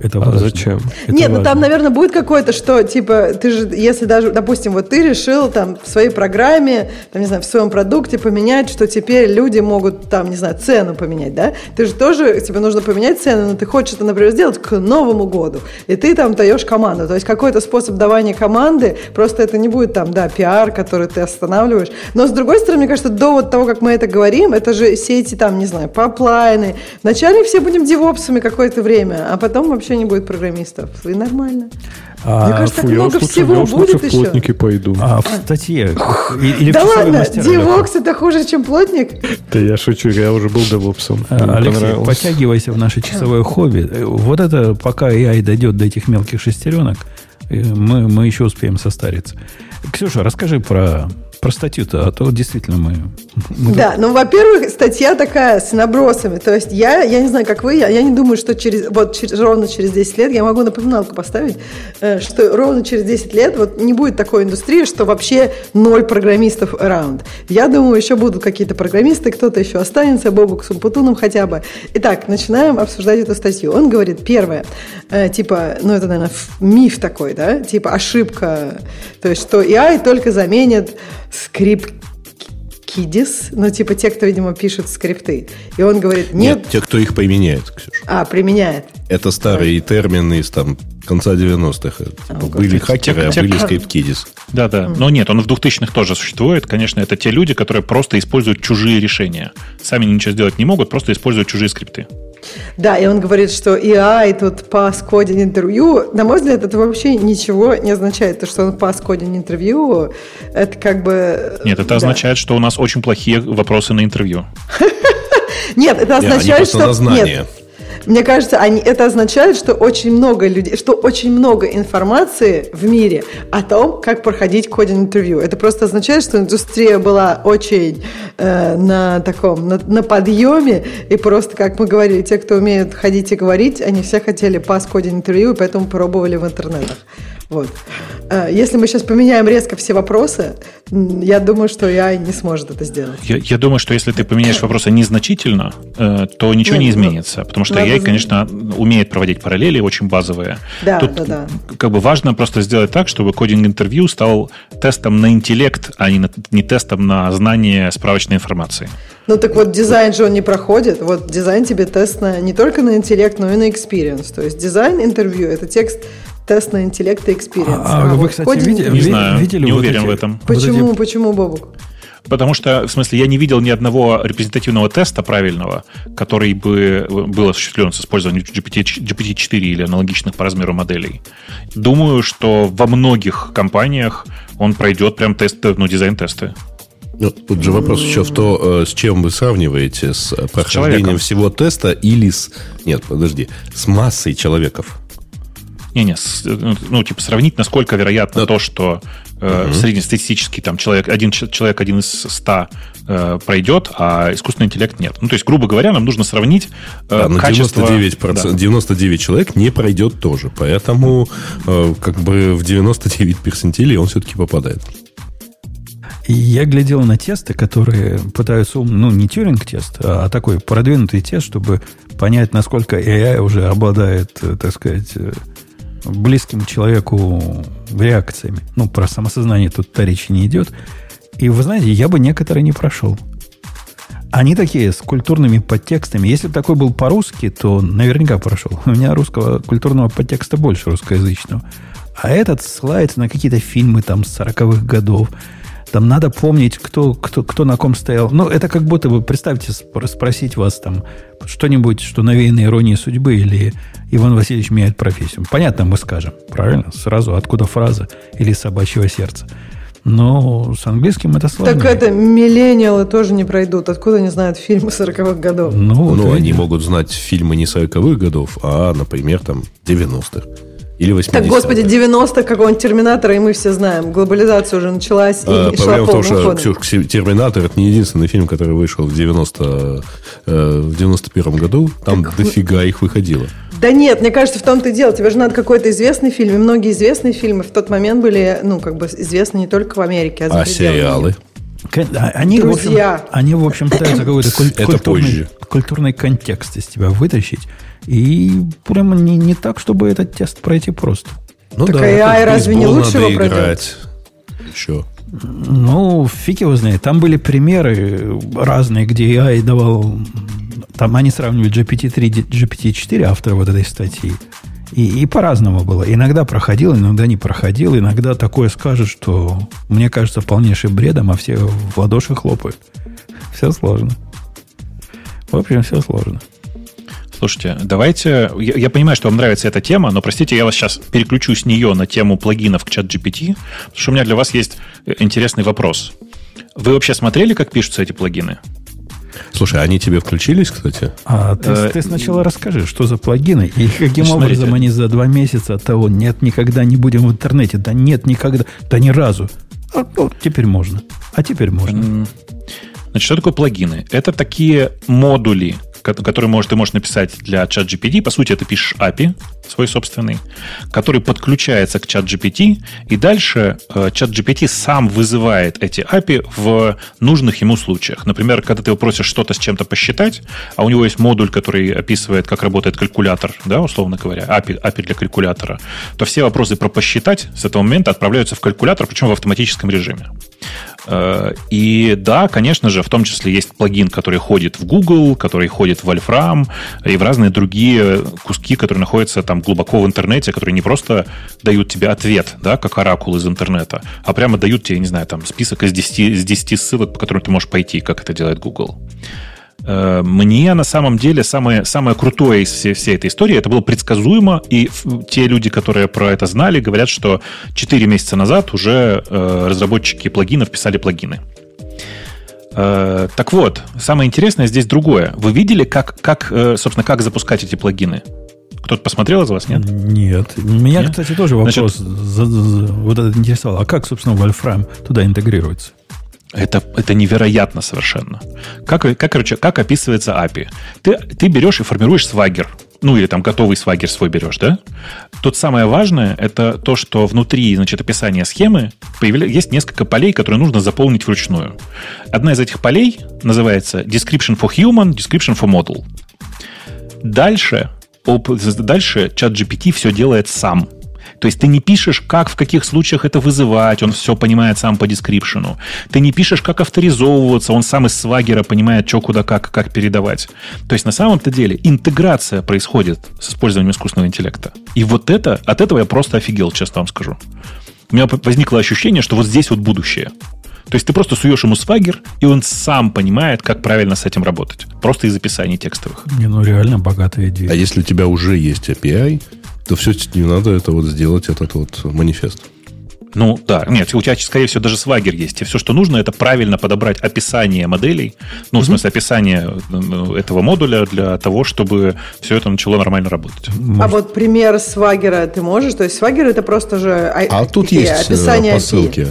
Это а зачем? Это Нет, важно. ну там, наверное, будет какое-то, что, типа, ты же, если даже, допустим, вот ты решил там в своей программе, там, не знаю, в своем продукте поменять, что теперь люди могут там, не знаю, цену поменять, да? Ты же тоже, тебе нужно поменять цену, но ты хочешь это, например, сделать к Новому году, и ты там даешь команду. То есть какой-то способ давания команды, просто это не будет там, да, пиар, который ты останавливаешь. Но, с другой стороны, мне кажется, до вот того, как мы это говорим, это же все эти там, не знаю, поплайны. Вначале все будем девопсами какое-то время, а потом вообще вообще не будет программистов. И нормально. А, Мне кажется, фу, так много лучше, всего будет еще. плотники пойду. А в статье? Или да ладно, девокс это хуже, чем плотник? Да я шучу, я уже был девопсом. А, Алексей, подтягивайся в наше часовое хобби. Вот это, пока AI дойдет до этих мелких шестеренок, э, мы, мы еще успеем состариться. Ксюша, расскажи про про статью-то, а то действительно мы... мы да, тут... ну, во-первых, статья такая с набросами. То есть я, я не знаю, как вы, я, я не думаю, что через, вот через, ровно через 10 лет, я могу напоминалку поставить, э, что ровно через 10 лет вот не будет такой индустрии, что вообще ноль программистов around. Я думаю, еще будут какие-то программисты, кто-то еще останется, Бобук с Умпутуном хотя бы. Итак, начинаем обсуждать эту статью. Он говорит, первое, э, типа, ну это, наверное, миф такой, да, типа ошибка, то есть что AI только заменит скрипт Кидис, ну, типа те, кто, видимо, пишет скрипты. И он говорит, нет... Нет, те, кто их применяет, Ксюша. А, применяет. Это старые да. термины из там конца 90-х. А, были хакеры, а были скрипт-кидис. Да-да. Но нет, он в 2000-х тоже существует. Конечно, это те люди, которые просто используют чужие решения. Сами ничего сделать не могут, просто используют чужие скрипты. Да, и он говорит, что AI тут пас кодинг интервью. На мой взгляд, это вообще ничего не означает. То, что он пас кодинг интервью, это как бы... Нет, это да. означает, что у нас очень плохие вопросы на интервью. Нет, это означает, что... Нет, мне кажется, они, это означает, что очень много людей, что очень много информации в мире о том, как проходить кодинг-интервью. Это просто означает, что индустрия была очень э, на таком, на, на подъеме, и просто, как мы говорили, те, кто умеют ходить и говорить, они все хотели пас кодинг-интервью, и поэтому пробовали в интернетах. Вот. Э, если мы сейчас поменяем резко все вопросы, я думаю, что я не сможет это сделать. Я, я думаю, что если ты поменяешь вопросы незначительно, э, то ничего Нет, не ну, изменится. Потому что я, конечно, умеет проводить параллели очень базовые. Да, Тут да, да. как бы важно просто сделать так, чтобы coding-интервью стал тестом на интеллект, а не, на, не тестом на знание справочной информации. Ну так вот, дизайн же он не проходит. Вот дизайн тебе тест на, не только на интеллект, но и на experience. То есть дизайн интервью – это текст тест на интеллект и experience. А, а вы, кстати, coding... видели, не знаю, видели не вот уверен эти, в этом. Почему, вот эти... почему, Бобук? Потому что, в смысле, я не видел ни одного репрезентативного теста правильного, который бы был осуществлен с использованием GPT, GPT-4 или аналогичных по размеру моделей. Думаю, что во многих компаниях он пройдет прям тесты, ну, дизайн-тесты. Ну, тут же вопрос еще в то, э, с чем вы сравниваете, с прохождением с всего теста или с... Нет, подожди, с массой человеков. Не-не, ну, ну, типа, сравнить, насколько вероятно да. то, что э, угу. среднестатистический там, человек, один человек один из ста э, пройдет, а искусственный интеллект нет. Ну, то есть, грубо говоря, нам нужно сравнить э, да, качество... 99%, да. 99 человек не пройдет тоже, поэтому э, как бы в 99 персентилей он все-таки попадает. Я глядел на тесты, которые пытаются, ну, не тюринг-тест, а такой продвинутый тест, чтобы понять, насколько AI уже обладает, э, так сказать, э, близким человеку реакциями. Ну, про самосознание тут-то речи не идет. И вы знаете, я бы некоторые не прошел. Они такие, с культурными подтекстами. Если бы такой был по-русски, то наверняка прошел. У меня русского культурного подтекста больше русскоязычного. А этот ссылается на какие-то фильмы там с 40-х годов. Там надо помнить, кто, кто, кто на ком стоял. Ну, это как будто бы, представьте, спросить вас там что-нибудь, что навеяно иронией судьбы или Иван Васильевич меняет профессию. Понятно, мы скажем. Правильно? Сразу откуда фраза или собачьего сердца. Но с английским это сложно. Так это миллениалы тоже не пройдут. Откуда они знают фильмы 40-х годов? Ну, ну они могут знать фильмы не 40-х годов, а, например, там 90-х. Или 80 Так, господи, 90 какого-нибудь Терминатора, и мы все знаем. Глобализация уже началась а, и шла в том, что Ксюш, Терминатор это не единственный фильм, который вышел в 90 э, в 91 году. Там так, дофига их выходило. Да нет, мне кажется, в том-то и дело. Тебе же надо какой-то известный фильм. И многие известные фильмы в тот момент были, ну, как бы известны не только в Америке, а за А сериалы? Они, Друзья. в общем, они, в общем, пытаются какой-то куль- культурный, культурный контекст из тебя вытащить. И прямо не, не так, чтобы этот тест пройти просто. Ну так да, AI разве не лучше его пройдет? Еще. Ну, фиг его знает. Там были примеры разные, где AI давал... Там они сравнивали GPT-3, GPT-4, автора вот этой статьи. И, и по-разному было. Иногда проходил, иногда не проходил. Иногда такое скажет, что мне кажется полнейшим бредом, а все в ладоши хлопают. Все сложно. В общем, все сложно. Слушайте, давайте... Я, я понимаю, что вам нравится эта тема, но, простите, я вас сейчас переключу с нее на тему плагинов к чат GPT, потому что у меня для вас есть э, интересный вопрос. Вы вообще смотрели, как пишутся эти плагины? Слушай, они тебе включились, кстати? А ты, э, ты сначала расскажи, что за плагины и каким смотрите. образом они за два месяца от того нет, никогда не будем в интернете, да нет, никогда, да ни разу. А, ну, теперь можно. А теперь можно. Значит, что такое плагины? Это такие модули, который может, ты можешь написать для чат GPT. По сути, ты пишешь API свой собственный, который подключается к чат GPT, и дальше э, чат GPT сам вызывает эти API в нужных ему случаях. Например, когда ты его просишь что-то с чем-то посчитать, а у него есть модуль, который описывает, как работает калькулятор, да, условно говоря, API, API для калькулятора, то все вопросы про посчитать с этого момента отправляются в калькулятор, причем в автоматическом режиме. Э, и да, конечно же, в том числе есть плагин, который ходит в Google, который ходит в Wolfram и в разные другие куски, которые находятся там глубоко в интернете, которые не просто дают тебе ответ, да, как оракул из интернета, а прямо дают тебе, не знаю, там список из 10, из 10 ссылок, по которым ты можешь пойти, как это делает Google. Э, мне на самом деле самое, самое крутое из всей, всей этой истории это было предсказуемо, и те люди, которые про это знали, говорят, что 4 месяца назад уже э, разработчики плагинов писали плагины. Э, так вот, самое интересное здесь другое. Вы видели, как, как, собственно, как запускать эти плагины? Кто-то посмотрел из вас, нет? Нет. Меня, нет? кстати, тоже вопрос Значит, за, за, вот это интересовал. А как, собственно, Wolfram туда интегрируется? Это, это невероятно совершенно. Как, как, короче, как описывается API? Ты, ты берешь и формируешь свагер. Ну, или там готовый свагер свой берешь, да? Тут самое важное, это то, что внутри, значит, описания схемы появля... есть несколько полей, которые нужно заполнить вручную. Одна из этих полей называется Description for Human, Description for Model. Дальше, дальше чат GPT все делает сам. То есть ты не пишешь, как, в каких случаях это вызывать, он все понимает сам по дескрипшену. Ты не пишешь, как авторизовываться, он сам из свагера понимает, что, куда, как, как передавать. То есть на самом-то деле интеграция происходит с использованием искусственного интеллекта. И вот это, от этого я просто офигел, честно вам скажу. У меня возникло ощущение, что вот здесь вот будущее. То есть ты просто суешь ему свагер, и он сам понимает, как правильно с этим работать. Просто из описаний текстовых. Не, ну реально богатая идея. А если у тебя уже есть API, то все, не надо это вот сделать, этот вот манифест. Ну, да. Нет, у тебя, скорее всего, даже свагер есть. И все, что нужно, это правильно подобрать описание моделей. Ну, в смысле, описание этого модуля для того, чтобы все это начало нормально работать. Может. А вот пример свагера ты можешь? То есть свагер это просто же а, а тут есть э, описание по ссылке.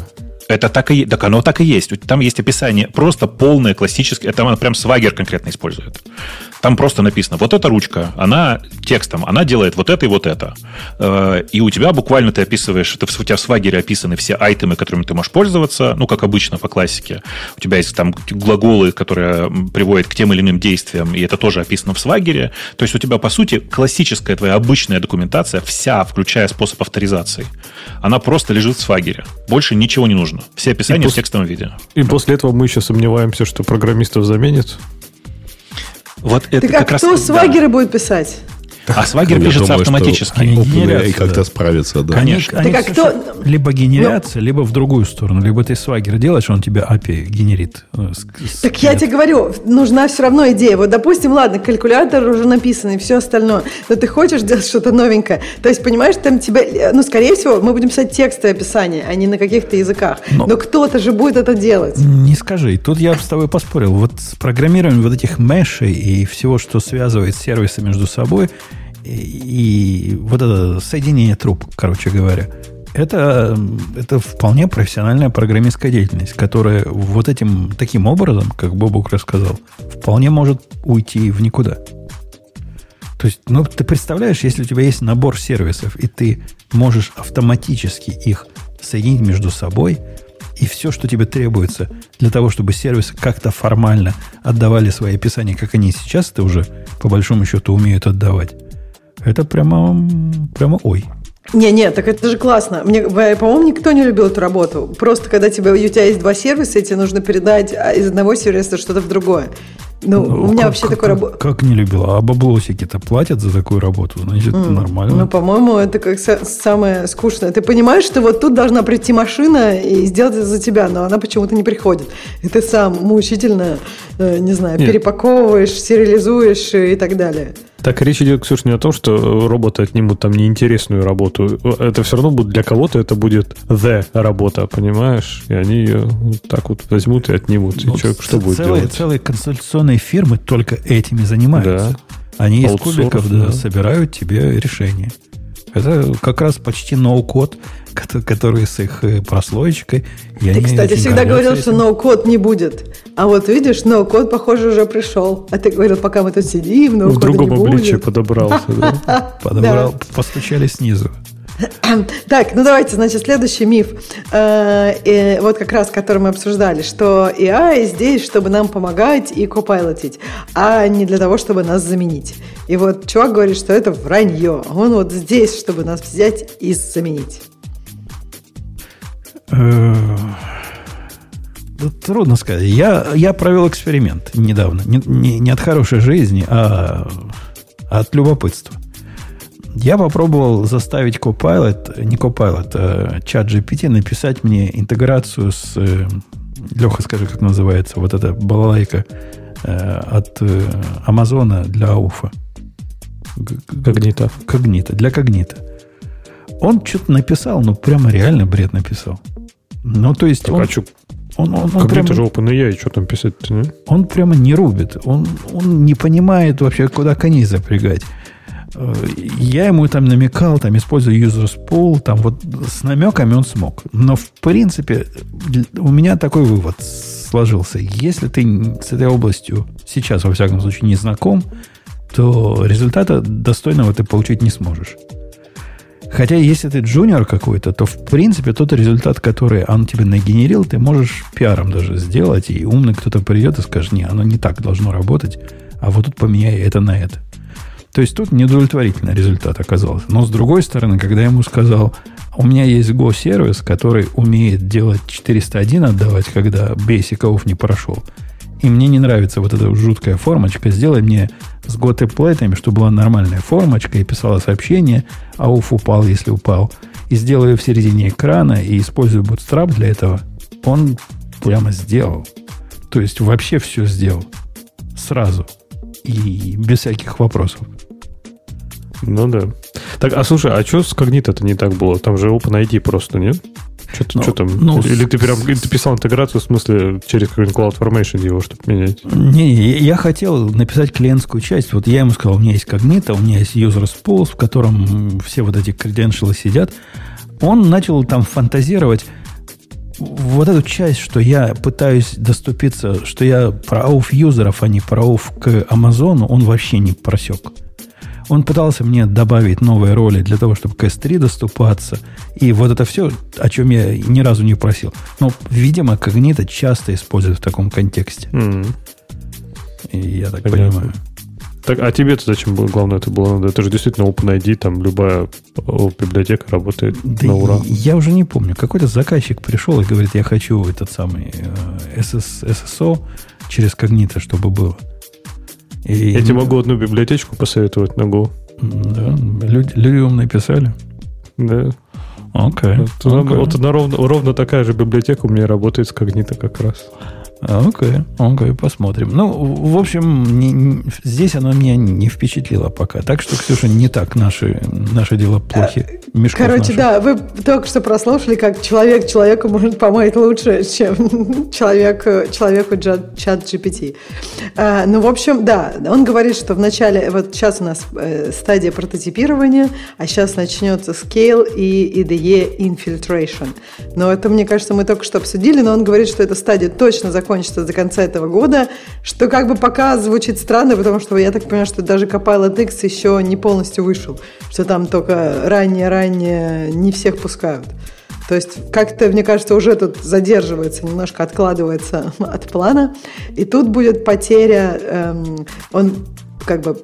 Это так и так оно так и есть. Там есть описание просто полное классическое. Это прям свагер конкретно использует. Там просто написано, вот эта ручка, она текстом, она делает вот это и вот это. Э, и у тебя буквально ты описываешь, это у тебя в свагере описаны все айтемы, которыми ты можешь пользоваться, ну, как обычно по классике. У тебя есть там глаголы, которые приводят к тем или иным действиям, и это тоже описано в свагере. То есть у тебя, по сути, классическая твоя обычная документация, вся, включая способ авторизации, она просто лежит в свагере. Больше ничего не нужно. Все описания и в текстовом виде. И после этого мы еще сомневаемся, что программистов заменит. Вот это так, как а кто раз, свагеры да. будет писать? А свагер пишется думаю, автоматически. Они OpenAI как-то справится, да. Конечно. Они, так, а кто... Либо генерятся, ну, либо в другую сторону. Либо ты свагер делаешь, он тебе API генерит. Э, так я тебе говорю, нужна все равно идея. Вот, допустим, ладно, калькулятор уже написан и все остальное, но ты хочешь делать что-то новенькое. То есть, понимаешь, там тебе, ну, скорее всего, мы будем писать тексты описания, а не на каких-то языках. Но, но кто-то же будет это делать. Не скажи. Тут я с тобой поспорил. Вот с программированием вот этих мешей и всего, что связывает сервисы между собой – и вот это соединение труб, короче говоря, это, это вполне профессиональная программистская деятельность, которая вот этим таким образом, как Бобук рассказал, вполне может уйти в никуда. То есть, ну, ты представляешь, если у тебя есть набор сервисов, и ты можешь автоматически их соединить между собой, и все, что тебе требуется для того, чтобы сервисы как-то формально отдавали свои описания, как они сейчас это уже, по большому счету, умеют отдавать, это прямо, прямо ой. Не-не, так это же классно. Мне, по-моему, никто не любил эту работу. Просто когда тебе, у тебя есть два сервиса, и тебе нужно передать а, из одного сервиса что-то в другое. Ну, ну, у меня как, вообще как, такой работа. Как не любила? А баблосики-то платят за такую работу, значит, mm. нормально. Ну, по-моему, это как самое скучное. Ты понимаешь, что вот тут должна прийти машина и сделать это за тебя, но она почему-то не приходит. И ты сам мучительно, э, не знаю, Нет. перепаковываешь, сериализуешь и так далее. Так речь идет, Ксюш, не о том, что роботы отнимут там неинтересную работу. Это все равно будет для кого-то это будет the работа, понимаешь? И они ее так вот возьмут и отнимут. Ну, и человек что будет целые, делать? Целые консультационные фирмы только этими занимаются. Да. Они из кубиков да, да. собирают тебе решение. Это как раз почти ноу-код, который с их э, прослоечкой. Ты, кстати, всегда говорил, что ноу-код не будет. А вот видишь, ноу-код, похоже, уже пришел. А ты говорил, пока мы тут сидим, ноу-кода В другом обличье подобрался. Подобрал, постучали снизу. Так, ну давайте, значит, следующий миф. Э, вот как раз, который мы обсуждали, что AI здесь, чтобы нам помогать и копайлотить, а не для того, чтобы нас заменить. И вот чувак говорит, что это вранье. Он вот здесь, чтобы нас взять и заменить. Э, трудно сказать. Я, я провел эксперимент недавно. Не, не, не от хорошей жизни, а от любопытства. Я попробовал заставить Copilot, не Copilot, а чат GPT написать мне интеграцию с... Э, Леха, скажи, как называется, вот эта балалайка э, от Амазона для Ауфа. Когнита. Когнита, для когнита. Он что-то написал, ну, прямо реально бред написал. Ну, то есть так, он... А что, он, он, он прямо, же OpenAI, что там писать-то, не? Он прямо не рубит. Он, он не понимает вообще, куда коней запрягать. Э, я ему там намекал, там, используя users pool, там вот с намеками он смог. Но, в принципе, у меня такой вывод сложился. Если ты с этой областью сейчас, во всяком случае, не знаком, то результата достойного ты получить не сможешь. Хотя, если ты джуниор какой-то, то, в принципе, тот результат, который он тебе нагенерил, ты можешь пиаром даже сделать, и умный кто-то придет и скажет, не, оно не так должно работать, а вот тут поменяй это на это. То есть тут неудовлетворительный результат оказался. Но с другой стороны, когда я ему сказал, у меня есть Go-сервис, который умеет делать 401 отдавать, когда Basic не прошел – и мне не нравится вот эта жуткая формочка. Сделай мне с готеплетами, чтобы была нормальная формочка и писала сообщение, а уф упал, если упал. И сделаю в середине экрана и использую Bootstrap для этого. Он прямо сделал. То есть вообще все сделал. Сразу. И без всяких вопросов. Ну да. Так, а слушай, а что с Cognito-то не так было? Там же OpenID просто, нет? Что, ну, что там? Ну, или ты прям или ты писал интеграцию в смысле через какой-нибудь CloudFormation его, чтобы менять? Не, я хотел написать клиентскую часть. Вот я ему сказал, у меня есть Cognito, у меня есть User Pools, в котором все вот эти credentials сидят. Он начал там фантазировать вот эту часть, что я пытаюсь доступиться, что я про ауф юзеров, а не про ауф к Амазону, он вообще не просек. Он пытался мне добавить новые роли для того, чтобы к S3 доступаться. И вот это все, о чем я ни разу не просил. Но, видимо, когнита часто используют в таком контексте. Mm-hmm. И я так Понятно. понимаю. Так, а тебе-то зачем было, главное это было надо? Это же действительно OpenID, там любая библиотека работает да на ура. Я уже не помню. Какой-то заказчик пришел и говорит, я хочу этот самый SS, э, SSO через когнита, чтобы было. И, я тебе могу одну библиотечку посоветовать на Go. Да, люди, люди вам написали. Да. Окей. Okay. Вот, okay. вот она ровно, ровно такая же библиотека у меня работает с когнита как раз. Окей, окей, посмотрим. Ну, в общем, не, не, здесь оно меня не впечатлило пока. Так что, Ксюша, не так наши, наши дела плохи. Мешков Короче, наших. да, вы только что прослушали, как человек человеку может помыть лучше, чем человек человеку чат GPT. А, ну, в общем, да, он говорит, что в начале, вот сейчас у нас э, стадия прототипирования, а сейчас начнется scale и IDE infiltration. Но это, мне кажется, мы только что обсудили, но он говорит, что эта стадия точно закончится закончится до конца этого года, что как бы пока звучит странно, потому что я так понимаю, что даже Copilot X еще не полностью вышел, что там только ранее-ранее не всех пускают. То есть как-то, мне кажется, уже тут задерживается, немножко откладывается от плана. И тут будет потеря, эм, он как бы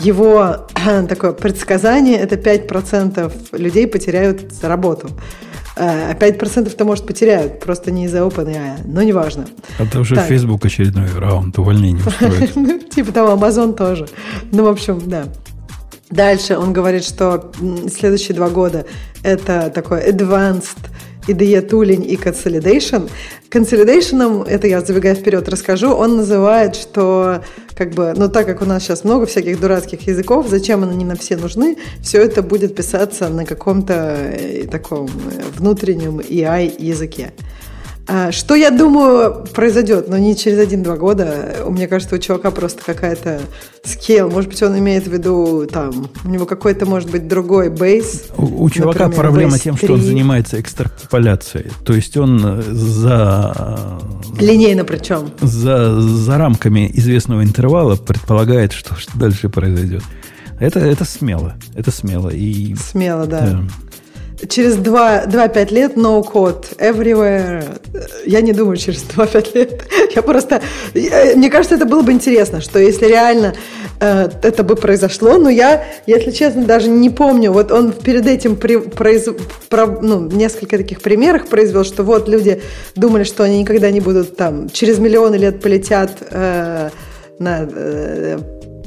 его такое предсказание, это 5% людей потеряют работу. 5%-то, а, может, потеряют, просто не из-за OpenAI, но неважно. Это уже так. Facebook очередной раунд увольнений устроит. Ну, типа того, Amazon тоже. Ну, в общем, да. Дальше он говорит, что следующие два года это такой advanced IDE tooling и consolidation. Consolidation, это я забегая вперед расскажу, он называет, что как бы, ну так как у нас сейчас много всяких дурацких языков, зачем они на все нужны, все это будет писаться на каком-то э, таком э, внутреннем AI языке. А, что я думаю произойдет, но не через один-два года. Мне кажется, у чувака просто какая-то скейл. Может быть, он имеет в виду там, у него какой-то, может быть, другой бейс. У, у чувака например, проблема тем, что он занимается экстраполяцией. То есть он э, за... Линейно причем. За, за рамками известного интервала предполагает, что, что дальше произойдет. Это, это смело. Это смело. И, смело, да. да через 2-5 лет no code everywhere. Я не думаю через 2-5 лет. Я просто... Мне кажется, это было бы интересно, что если реально э, это бы произошло, но я, если честно, даже не помню. Вот он перед этим при, произ, про, ну, несколько таких примеров произвел, что вот люди думали, что они никогда не будут там через миллионы лет полетят э, на э,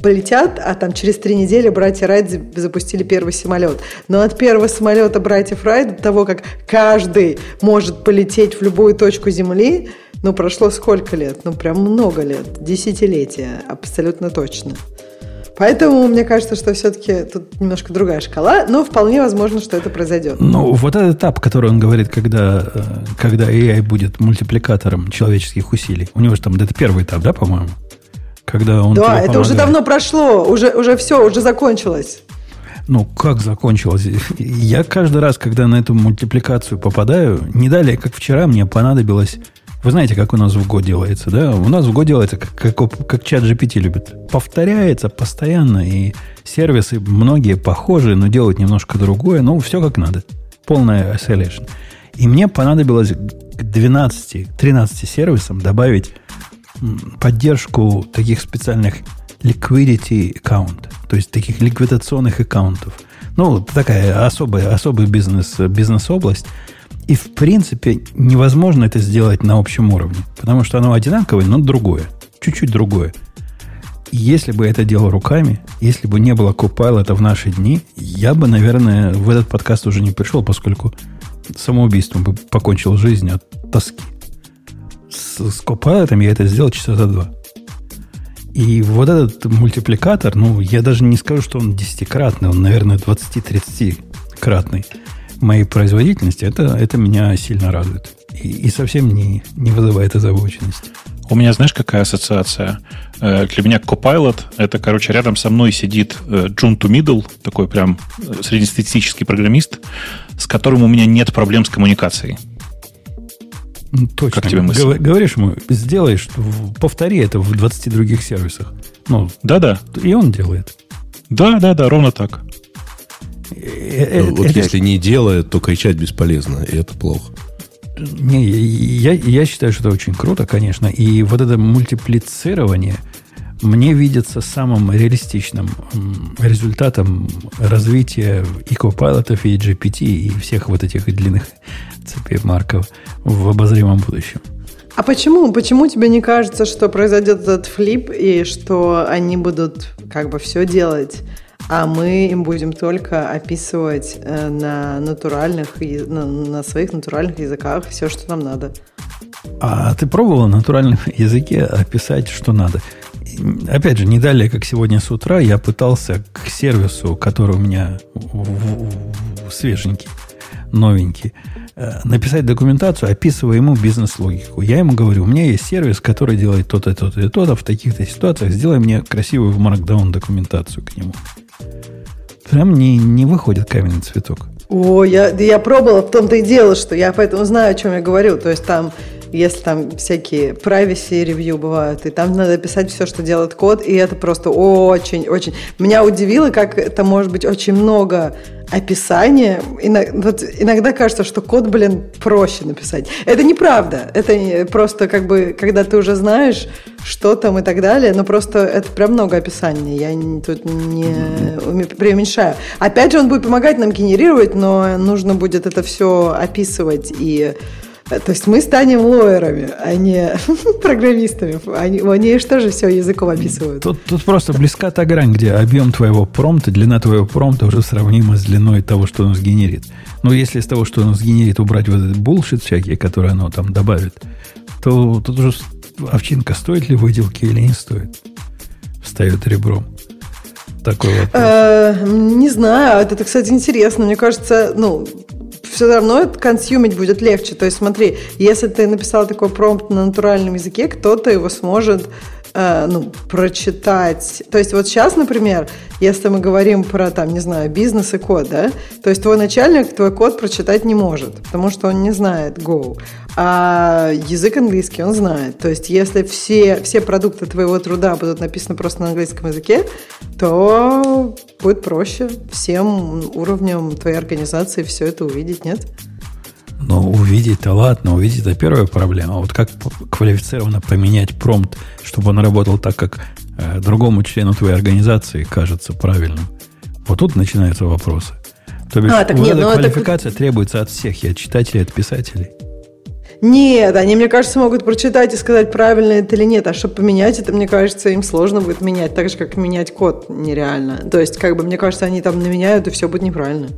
полетят, а там через три недели братья Райт запустили первый самолет. Но от первого самолета братьев Райт до того, как каждый может полететь в любую точку Земли, ну, прошло сколько лет? Ну, прям много лет. Десятилетия, абсолютно точно. Поэтому мне кажется, что все-таки тут немножко другая шкала, но вполне возможно, что это произойдет. Ну, вот этот этап, который он говорит, когда, э, когда AI будет мультипликатором человеческих усилий. У него же там это первый этап, да, по-моему? Когда он да, это уже давно прошло, уже, уже все, уже закончилось. Ну, как закончилось? Я каждый раз, когда на эту мультипликацию попадаю, не далее, как вчера, мне понадобилось... Вы знаете, как у нас в год делается, да? У нас в год делается, как, как, как чат GPT любит. Повторяется постоянно, и сервисы многие похожи, но делают немножко другое. Ну, все как надо. Полная isolation. И мне понадобилось к 12-13 сервисам добавить поддержку таких специальных liquidity аккаунт, то есть таких ликвидационных аккаунтов. Ну, такая особая, особая бизнес, бизнес-область. И, в принципе, невозможно это сделать на общем уровне, потому что оно одинаковое, но другое. Чуть-чуть другое. Если бы это делал руками, если бы не было Copilot в наши дни, я бы, наверное, в этот подкаст уже не пришел, поскольку самоубийством бы покончил жизнь от тоски с Copilot я это сделал часа за два. И вот этот мультипликатор, ну, я даже не скажу, что он десятикратный, он, наверное, 20-30-кратный моей производительности. Это, это меня сильно радует. И, и совсем не, не вызывает озабоченности. У меня, знаешь, какая ассоциация? Э, для меня Copilot — это, короче, рядом со мной сидит Джун to Middle, такой прям э, среднестатистический программист, с которым у меня нет проблем с коммуникацией. Ну, точно. Как тебе мысль? Говоришь ему, сделаешь, повтори это в 20 других сервисах. Ну, Да-да. И он делает. Да-да-да, ровно так. Э, ну, вот это... если не делает, то кричать бесполезно, и это плохо. Не, я, я считаю, что это очень круто, конечно. И вот это мультиплицирование мне видится самым реалистичным результатом развития и Copilot, и GPT, и всех вот этих длинных цепей марков в обозримом будущем. А почему? Почему тебе не кажется, что произойдет этот флип и что они будут как бы все делать, а мы им будем только описывать э, на натуральных, на, на своих натуральных языках все, что нам надо? А ты пробовал на натуральном языке описать, что надо? Опять же, не далее, как сегодня с утра, я пытался к сервису, который у меня свеженький, новенький, Э, написать документацию, описывая ему бизнес-логику. Я ему говорю, у меня есть сервис, который делает то-то, то-то и то-то в таких-то ситуациях. Сделай мне красивую в Markdown документацию к нему. Прям не, не выходит каменный цветок. О, я, я пробовала, в том-то и дело, что я поэтому знаю, о чем я говорю. То есть там если там всякие privacy ревью бывают, и там надо писать все, что делает код, и это просто очень-очень... Меня удивило, как это может быть очень много описания. Вот иногда кажется, что код, блин, проще написать. Это неправда. Это просто как бы, когда ты уже знаешь, что там и так далее, но просто это прям много описания. Я тут не преуменьшаю. Опять же, он будет помогать нам генерировать, но нужно будет это все описывать и то есть мы станем лоерами, а не программистами. Они, они что же все языком описывают? Тут, тут просто близка та грань, где объем твоего промпта, длина твоего промпта уже сравнима с длиной того, что он сгенерит. Но если из того, что он сгенерит, убрать вот этот булшит всякий, который оно там добавит, то тут уже овчинка, стоит ли выделки или не стоит. Встает ребром. Такой вопрос. Э, не знаю, это, кстати, интересно. Мне кажется, ну, все равно это консюмить будет легче. То есть смотри, если ты написал такой промпт на натуральном языке, кто-то его сможет э, ну, прочитать. То есть вот сейчас, например, если мы говорим про, там, не знаю, бизнес и код, да, то есть твой начальник твой код прочитать не может, потому что он не знает Go. А язык английский он знает. То есть если все, все продукты твоего труда будут написаны просто на английском языке, то будет проще всем уровням твоей организации все это увидеть, нет? Но увидеть-то ладно, увидеть это первая проблема. А вот как квалифицированно поменять промпт, чтобы он работал так, как э, другому члену твоей организации кажется правильным. Вот тут начинаются вопросы. То есть а, так вот нет, эта ну квалификация это... требуется от всех, и от читателей, и от писателей. Нет, они, мне кажется, могут прочитать и сказать, правильно это или нет. А чтобы поменять это, мне кажется, им сложно будет менять. Так же, как менять код нереально. То есть, как бы, мне кажется, они там наменяют, и все будет неправильно.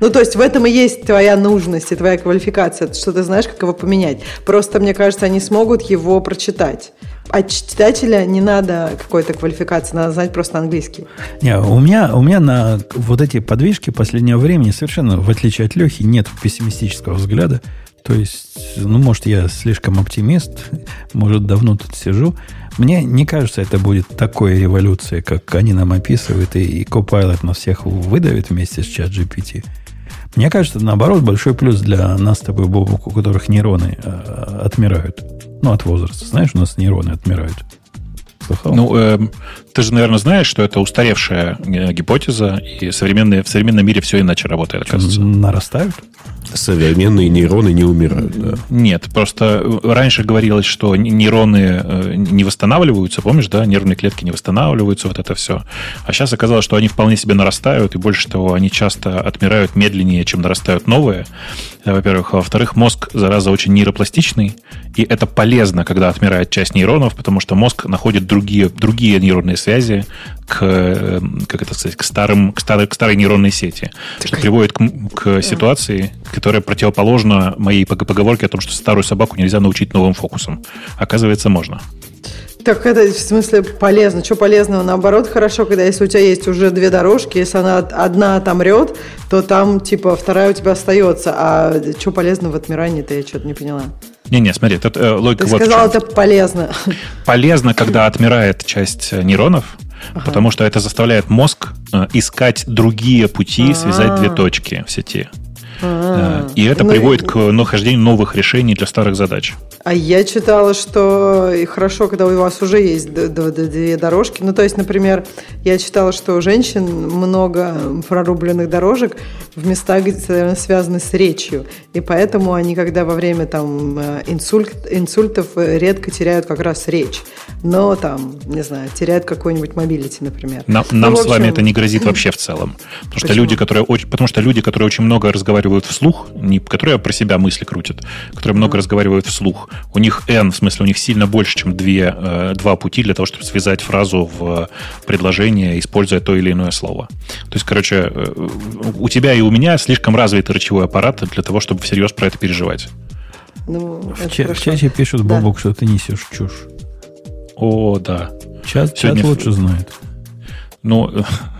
Ну, то есть в этом и есть твоя нужность и твоя квалификация, что ты знаешь, как его поменять. Просто, мне кажется, они смогут его прочитать. А читателя не надо какой-то квалификации, надо знать просто английский. Не, у меня, у меня на вот эти подвижки последнего времени совершенно, в отличие от Лехи, нет пессимистического взгляда. То есть, ну, может, я слишком оптимист, может, давно тут сижу. Мне не кажется, это будет такой революцией, как они нам описывают, и, и Copilot нас всех выдавит вместе с чат GPT. Мне кажется, наоборот, большой плюс для нас с тобой, Бобок, у которых нейроны э, отмирают. Ну, от возраста. Знаешь, у нас нейроны отмирают. Слыхал? Ну, э, ты же, наверное, знаешь, что это устаревшая э, гипотеза, и современные, в современном мире все иначе работает, оказывается. Нарастают? Современные нейроны не умирают, да? Нет, просто э, раньше говорилось, что нейроны э, не восстанавливаются, помнишь, да, нервные клетки не восстанавливаются, вот это все. А сейчас оказалось, что они вполне себе нарастают, и больше того, они часто отмирают медленнее, чем нарастают новые, во-первых. А во-вторых, мозг, зараза, очень нейропластичный, и это полезно, когда отмирает часть нейронов, потому что мозг находит другие другие, другие нейронные связи к, э, как это сказать, к, старым, к, старой, к старой нейронной сети. Так... Что приводит к, к ситуации, которая противоположна моей поговорке о том, что старую собаку нельзя научить новым фокусам. Оказывается, можно. Так это в смысле полезно. Что полезного? Наоборот, хорошо, когда если у тебя есть уже две дорожки, если она одна отомрет, то там типа вторая у тебя остается. А что полезно в отмирании-то я что-то не поняла. Не-не, смотри, это э, логика Ты вот сказал, это полезно. Полезно, когда отмирает часть э, нейронов, ага. потому что это заставляет мозг э, искать другие пути, А-а-а. связать две точки в сети. А-а-а. И это ну, приводит к нахождению новых решений для старых задач. А я читала, что хорошо, когда у вас уже есть две дорожки. Ну, то есть, например, я читала, что у женщин много прорубленных дорожек в местах, где связаны с речью. И поэтому они, когда во время там э, инсульт, инсультов э, редко теряют как раз речь. Но там, не знаю, теряют какой-нибудь mobility, например. Нам, ну, нам общем... с вами это не грозит вообще в целом. Потому что, люди, которые, потому что люди, которые очень много разговаривают вслух, не которые про себя мысли крутят, которые много разговаривают вслух, у них N, в смысле, у них сильно больше, чем две, э, два пути для того, чтобы связать фразу в предложение, используя то или иное слово. То есть, короче, э, у тебя и у меня слишком развитый речевой аппарат для того, чтобы всерьез про это переживать. Ну, в, ча- в чате пишут, Бобок, да. что ты несешь чушь. О, да. Чат, чат лучше знает. Ну,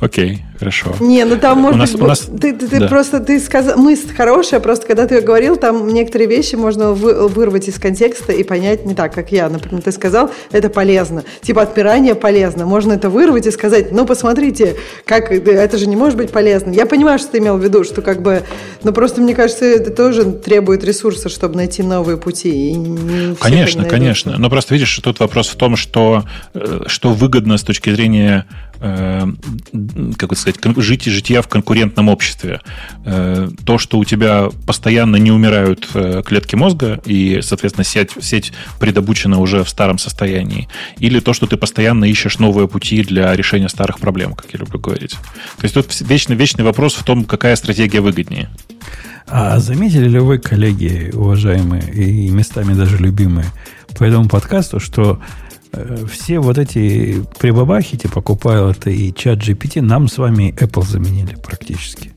Окей, хорошо. Не, ну там может у нас, быть... У нас... Ты, ты, ты да. просто... Ты сказал... Мысль хорошая, просто когда ты говорил, там некоторые вещи можно вы, вырвать из контекста и понять не так, как я. Например, ты сказал, это полезно. Типа отпирание полезно. Можно это вырвать и сказать, ну, посмотрите, как... Это же не может быть полезным. Я понимаю, что ты имел в виду, что как бы... Но просто, мне кажется, это тоже требует ресурса, чтобы найти новые пути. И конечно, конечно. Но просто, видишь, тут вопрос в том, что, э, что выгодно с точки зрения как это сказать, жить и жития в конкурентном обществе. Э, то, что у тебя постоянно не умирают э, клетки мозга, и, соответственно, сеть, сеть предобучена уже в старом состоянии, или то, что ты постоянно ищешь новые пути для решения старых проблем, как я люблю говорить. То есть тут вечный, вечный вопрос в том, какая стратегия выгоднее. А заметили ли вы, коллеги, уважаемые и местами даже любимые, по этому подкасту, что Э, все вот эти прибабахи, типа Copilot и чат GPT, нам с вами Apple заменили практически.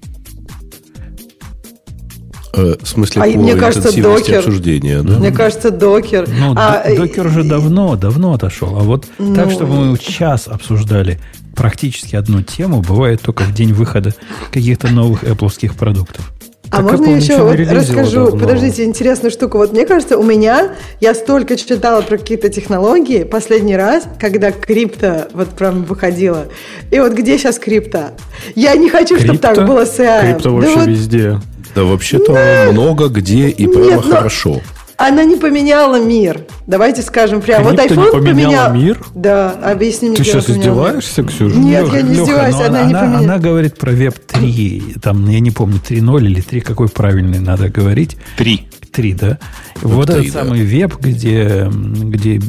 Э, в смысле, а по мне кажется, докер. обсуждения, да? Мне кажется, докер. Ну, а, докер уже давно, давно отошел. А вот ну, так, чтобы мы час обсуждали практически одну тему, бывает только в день выхода каких-то новых Apple продуктов. А можно я еще вот расскажу, давно. подождите, интересную штуку. Вот мне кажется, у меня, я столько читала про какие-то технологии последний раз, когда крипто вот прям выходила. И вот где сейчас крипто? Я не хочу, крипто? чтобы так было с AI. Крипто вообще да вот, везде. Да вообще-то да. много где и прямо Нет, хорошо. Она не поменяла мир. Давайте скажем прямо. Вот iPhone поменял... мир? Да, объясни мне. Ты сейчас издеваешься, Ксюша? Нет, Леха, я не издеваюсь, Леха, она, она не поменяла. Она говорит про Web 3, там, я не помню, 3.0 или 3, какой правильный надо говорить. 3. 3, да. Web вот 3, этот да. самый веб, где, где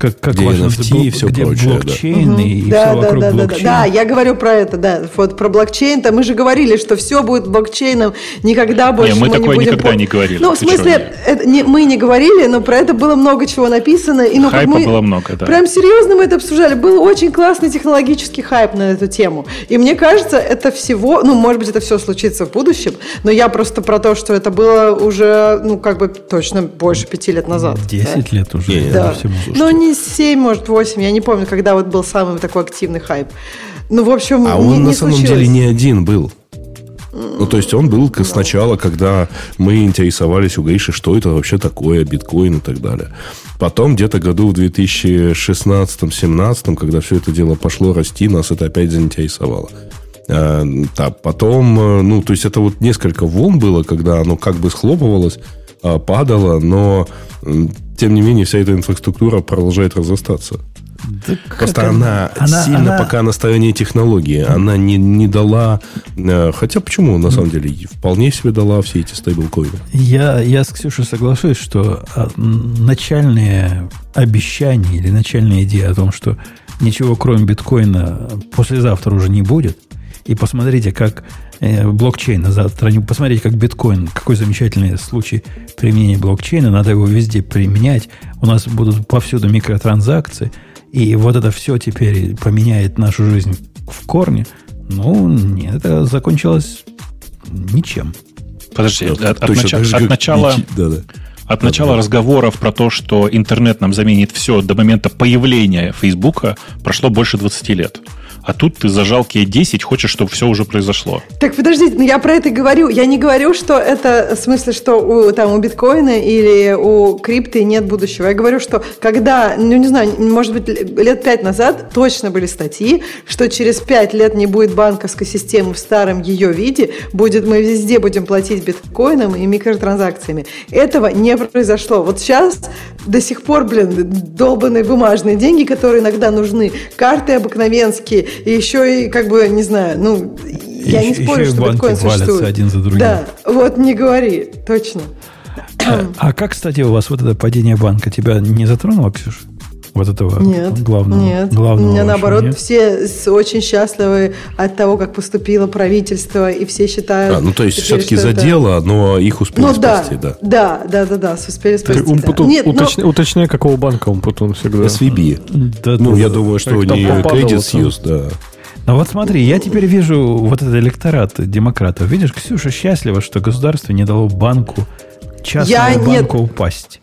как, как где важно, NFT и все где прочее, блокчейн да. и, и да, все да, вокруг да, блокчейна. Да, да, я говорю про это, да, вот про блокчейн, то мы же говорили, что все будет блокчейном, никогда больше не, мы, мы такое не будем... никогда не говорили. Ну, в смысле, это, не, мы не говорили, но про это было много чего написано. И, ну, Хайпа мы, было много, да. Прям серьезно мы это обсуждали. Был очень классный технологический хайп на эту тему. И мне кажется, это всего, ну, может быть, это все случится в будущем, но я просто про то, что это было уже, ну, как бы точно больше пяти лет назад. Десять да? лет уже. Да. Ну, не семь, может, восемь, я не помню, когда вот был самый такой активный хайп. Ну, в общем, А не, он не на случилось. самом деле не один был. Ну, то есть он был no. сначала, когда мы интересовались у Гриши, что это вообще такое, биткоин и так далее. Потом где-то году в 2016-2017, когда все это дело пошло расти, нас это опять заинтересовало. А, да, потом, э, ну, то есть это вот несколько волн было, когда оно как бы схлопывалось, а, падало, но тем не менее вся эта инфраструктура продолжает разрастаться. Да Просто она, она сильно она... пока на стороне технологии. Она не, не дала... Э, хотя почему, на самом деле, вполне себе дала все эти стейблкоины. Я, я с Ксюшей соглашусь, что а, начальные обещания или начальная идея о том, что ничего кроме биткоина послезавтра уже не будет, И посмотрите, как э, блокчейн назад Посмотрите, как биткоин. Какой замечательный случай применения блокчейна. Надо его везде применять. У нас будут повсюду микротранзакции. И вот это все теперь поменяет нашу жизнь в корне. Ну, нет, это закончилось ничем. Подожди, от, от, нач... от начала... Да, да. От начала разговоров про то, что интернет нам заменит все до момента появления Фейсбука, прошло больше 20 лет а тут ты за жалкие 10 хочешь, чтобы все уже произошло. Так подождите, ну я про это говорю. Я не говорю, что это в смысле, что у, там, у биткоина или у крипты нет будущего. Я говорю, что когда, ну не знаю, может быть, лет 5 назад точно были статьи, что через 5 лет не будет банковской системы в старом ее виде, будет, мы везде будем платить биткоином и микротранзакциями. Этого не произошло. Вот сейчас до сих пор, блин, долбанные бумажные деньги, которые иногда нужны, карты обыкновенские, и еще и, как бы, не знаю, ну, я не спорю, что биткоин существует. один за другим. Да, вот не говори, точно. А, а как, кстати, у вас вот это падение банка тебя не затронуло, Ксюша? Вот этого нет, главного. Нет, главного у меня наоборот нет? все очень счастливы от того, как поступило правительство, и все считают... А, ну то есть все-таки задело, это... но их успели ну, спасти, да. Да, да, да, да, успели спасти. Он да. Нет, уточня, но... уточняй, какого банка он потом всегда. SVB. Да, ну, да, я да, думаю, что у нее Credit Suisse, да. Ну вот смотри, я теперь вижу вот этот электорат демократов. Видишь, Ксюша счастлива, что государство не дало банку, частному я банку нет. упасть.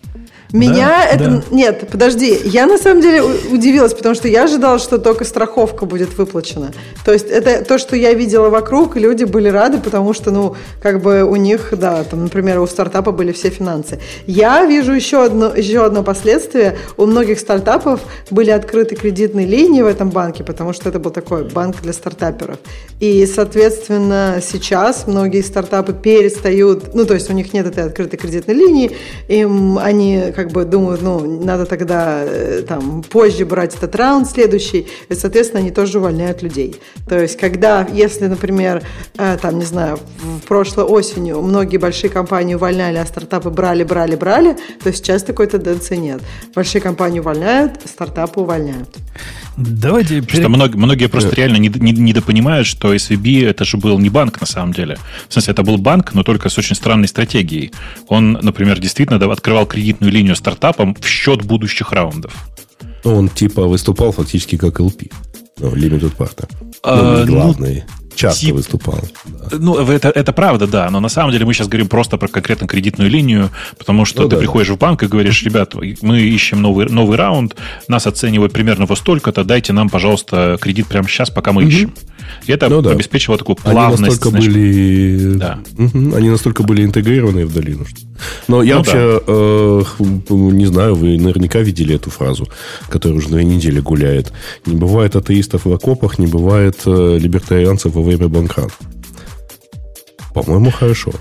Меня да, это... Да. Нет, подожди. Я на самом деле удивилась, потому что я ожидала, что только страховка будет выплачена. То есть это то, что я видела вокруг, и люди были рады, потому что, ну, как бы у них, да, там, например, у стартапа были все финансы. Я вижу еще одно, еще одно последствие. У многих стартапов были открыты кредитные линии в этом банке, потому что это был такой банк для стартаперов. И, соответственно, сейчас многие стартапы перестают, ну, то есть у них нет этой открытой кредитной линии, им они как бы думают, ну, надо тогда э, там позже брать этот раунд следующий, и, соответственно, они тоже увольняют людей. То есть, когда, если, например, э, там, не знаю, в прошлой осенью многие большие компании увольняли, а стартапы брали, брали, брали, то сейчас такой тенденции нет. Большие компании увольняют, стартапы увольняют. Давайте... Потому что многие, многие просто реально недопонимают, что SVB это же был не банк на самом деле. В смысле, это был банк, но только с очень странной стратегией. Он, например, действительно открывал кредитную линию стартапам в счет будущих раундов. Ну, он типа выступал фактически как LP. Ну, Limited Partner. А, ну, главный. Ну, часто тип... выступал. Да. Ну, это, это правда, да, но на самом деле мы сейчас говорим просто про конкретно кредитную линию, потому что ну, ты да, приходишь да. в банк и говоришь, ребят, мы ищем новый, новый раунд, нас оценивают примерно во столько-то, дайте нам, пожалуйста, кредит прямо сейчас, пока мы угу. ищем. И это ну, да. обеспечивало такую плавность. Они настолько знаешь, были... Да. Угу. Они настолько были интегрированы в долину. Что... Но я ну, вообще да. э, не знаю, вы наверняка видели эту фразу, которая уже две недели гуляет. Не бывает атеистов в окопах, не бывает э, либертарианцев во время банкрот. По-моему, хорошо.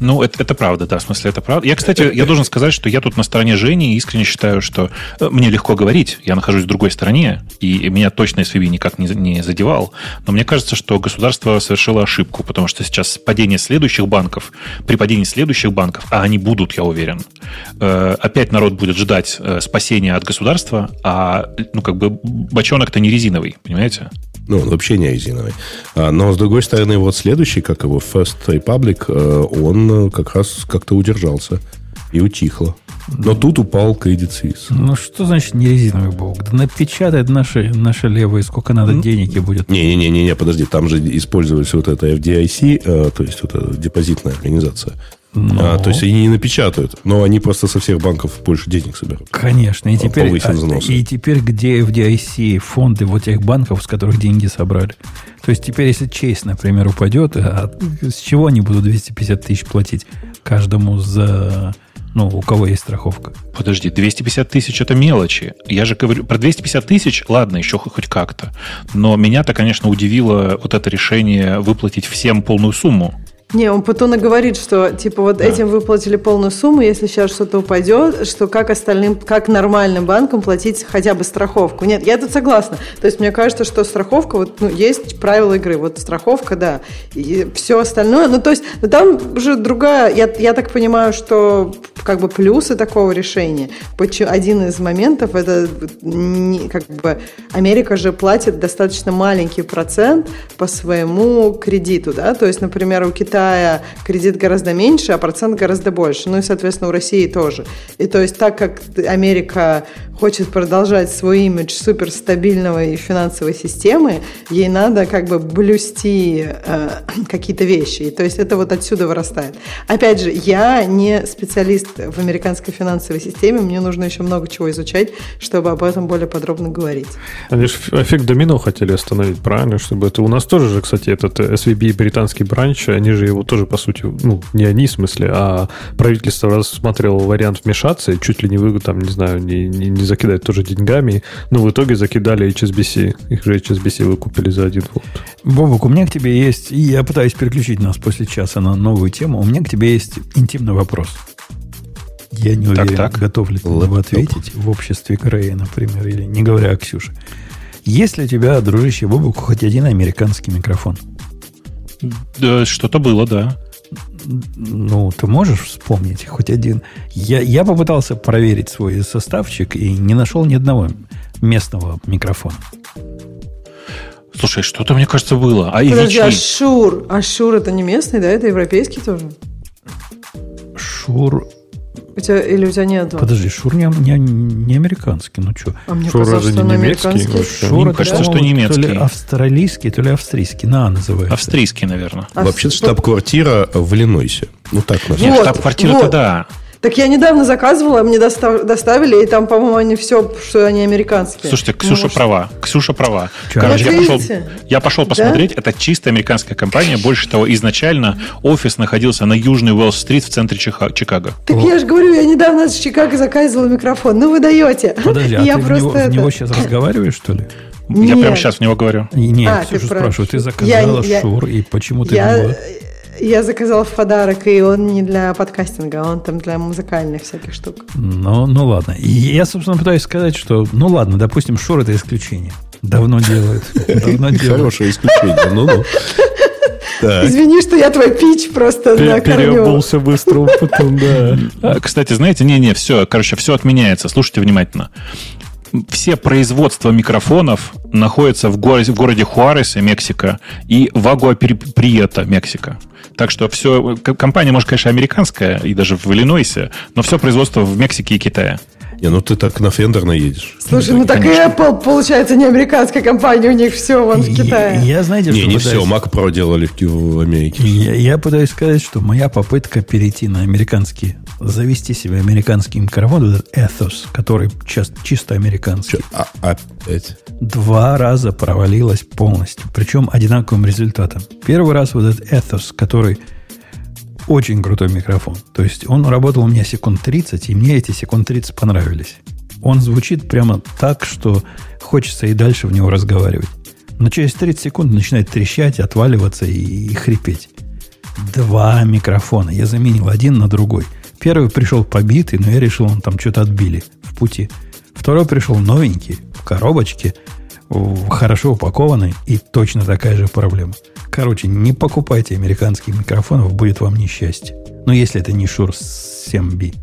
Ну, это, это правда, да, в смысле, это правда. Я, кстати, я должен сказать, что я тут на стороне Жени и искренне считаю, что э, мне легко говорить, я нахожусь в другой стороне, и меня точно SVB никак не, не задевал, но мне кажется, что государство совершило ошибку, потому что сейчас падение следующих банков, при падении следующих банков, а они будут, я уверен, э, опять народ будет ждать э, спасения от государства, а, ну, как бы, бочонок-то не резиновый, понимаете? Ну, он вообще не резиновый. А, но, с другой стороны, вот следующий, как его First Republic, э, он как раз как-то удержался и утихло. Но тут упал Credit Suisse. Ну, что значит не резиновый бог? Да напечатает наши, наши левые, сколько надо mm. денег и будет. Не-не-не, подожди, там же использовались вот это FDIC, э, то есть вот эта депозитная организация. Но... А, то есть они не напечатают, но они просто со всех банков больше денег соберут. Конечно. И теперь, а, и теперь где FDIC фонды вот тех банков, с которых деньги собрали? То есть теперь, если честь, например, упадет, а с чего они будут 250 тысяч платить каждому за... Ну, у кого есть страховка. Подожди, 250 тысяч это мелочи. Я же говорю, про 250 тысяч, ладно, еще хоть как-то. Но меня-то, конечно, удивило вот это решение выплатить всем полную сумму. Не, он и говорит, что типа вот да. этим выплатили полную сумму, если сейчас что-то упадет, что как остальным, как нормальным банкам платить хотя бы страховку. Нет, я тут согласна. То есть мне кажется, что страховка, вот ну, есть правила игры. Вот страховка, да. И все остальное. Ну, то есть, ну, там же другая. Я, я так понимаю, что как бы плюсы такого решения. Один из моментов это не, как бы Америка же платит достаточно маленький процент по своему кредиту, да. То есть, например, у Китая Китая кредит гораздо меньше, а процент гораздо больше. Ну и, соответственно, у России тоже. И то есть так как Америка хочет продолжать свой имидж суперстабильного финансовой системы, ей надо как бы блюсти э, какие-то вещи. И то есть это вот отсюда вырастает. Опять же, я не специалист в американской финансовой системе, мне нужно еще много чего изучать, чтобы об этом более подробно говорить. Они же эффект домино хотели остановить, правильно? Чтобы это у нас тоже же, кстати, этот SVB британский бранч, они же его тоже, по сути, ну, не они в смысле, а правительство рассматривало вариант вмешаться, и чуть ли не вы, там, не знаю, не, не, не закидать тоже деньгами, но в итоге закидали HSBC. Их же HSBC выкупили за один фунт. Бобок, у меня к тебе есть, и я пытаюсь переключить нас после часа на новую тему, у меня к тебе есть интимный вопрос. Я не уверен, так, готов ли ты его ответить в обществе Грея, например, или не говоря о Ксюше. Есть ли у тебя, дружище Бобок, хоть один американский микрофон? Да, что-то было, да. Ну, ты можешь вспомнить хоть один? Я, я попытался проверить свой составчик и не нашел ни одного местного микрофона. Слушай, что-то, мне кажется, было. А Подожди, а Шур? А Шур это не местный, да? Это европейский тоже? Шур у тебя, или у тебя нет? Подожди, Шур не, не, не американский, ну что? А мне Шур разве не немецкий? Шур, мне кажется, что немецкий. То ли австралийский, то ли австрийский. На, называется. Австрийский, наверное. А Вообще штаб-квартира в Иллинойсе. Ну так, наверное. Вот, штаб-квартира-то вот. да. Так я недавно заказывала, мне достав, доставили, и там, по-моему, они все, что они американские. Слушайте, Ксюша ну, может... права. Ксюша права. Че? Короче, я пошел, я пошел посмотреть. Да? Это чисто американская компания. Больше того, изначально офис находился на Южной Уэлл-стрит в центре Чикаго. Так О. я же говорю, я недавно из Чикаго заказывала микрофон. Ну, вы даете. Подожди, а я ты просто в, него, это... в него сейчас разговариваешь, что ли? Я прямо сейчас в него говорю. Нет, а, Ксюша спрашиваю, ты заказала я, Шур, и почему ты я, я заказала в подарок, и он не для подкастинга, он там для музыкальных всяких штук. Ну, ну ладно. И я, собственно, пытаюсь сказать, что, ну ладно, допустим, Шур это исключение. Давно делают. Давно делают. Хорошее исключение. Ну, ну. Так. Извини, что я твой пич просто Пер- накормил. Переобулся быстро потом, да. А, кстати, знаете, не-не, все, короче, все отменяется. Слушайте внимательно все производства микрофонов находятся в городе, в городе Хуаресе, Мексика, и в Агуаприета, Мексика. Так что все, компания, может, конечно, американская, и даже в Иллинойсе, но все производство в Мексике и Китае. Не, ну ты так на Фендер наедешь. Слушай, ну так конечно. и Apple, получается, не американская компания, у них все вон в Китае. Я, я знаете, не, что не пытаюсь... все, Mac Pro делали в Америке. Я, я пытаюсь сказать, что моя попытка перейти на американский, завести себе американский микрофон, этот Ethos, который чисто, чисто американский. А, опять? Два раза провалилась полностью, причем одинаковым результатом. Первый раз вот этот Ethos, который очень крутой микрофон. То есть он работал у меня секунд 30, и мне эти секунд 30 понравились. Он звучит прямо так, что хочется и дальше в него разговаривать. Но через 30 секунд начинает трещать, отваливаться и, и хрипеть. Два микрофона. Я заменил один на другой. Первый пришел побитый, но я решил, он там что-то отбили в пути. Второй пришел новенький, в коробочке, хорошо упакованный, и точно такая же проблема. Короче, не покупайте американских микрофонов, будет вам несчастье. Но если это не Shure 7B.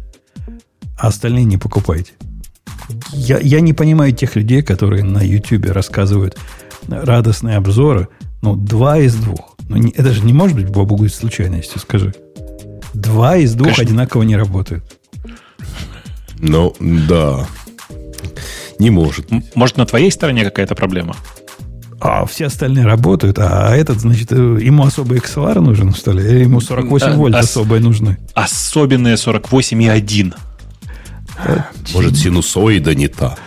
А остальные не покупайте. Я, я не понимаю тех людей, которые на YouTube рассказывают радостные обзоры. Ну, два из двух. Ну, не, это же не может быть, Бобу, будет случайностью, скажи. Два из двух Конечно. одинаково не работают. Ну, да. Не может. Может, на твоей стороне какая-то проблема? а все остальные работают, а этот, значит, ему особый XLR нужен, что ли? Или ему 48 а, вольт ос- особые нужны? Особенные 48,1. Может, синусоида не та.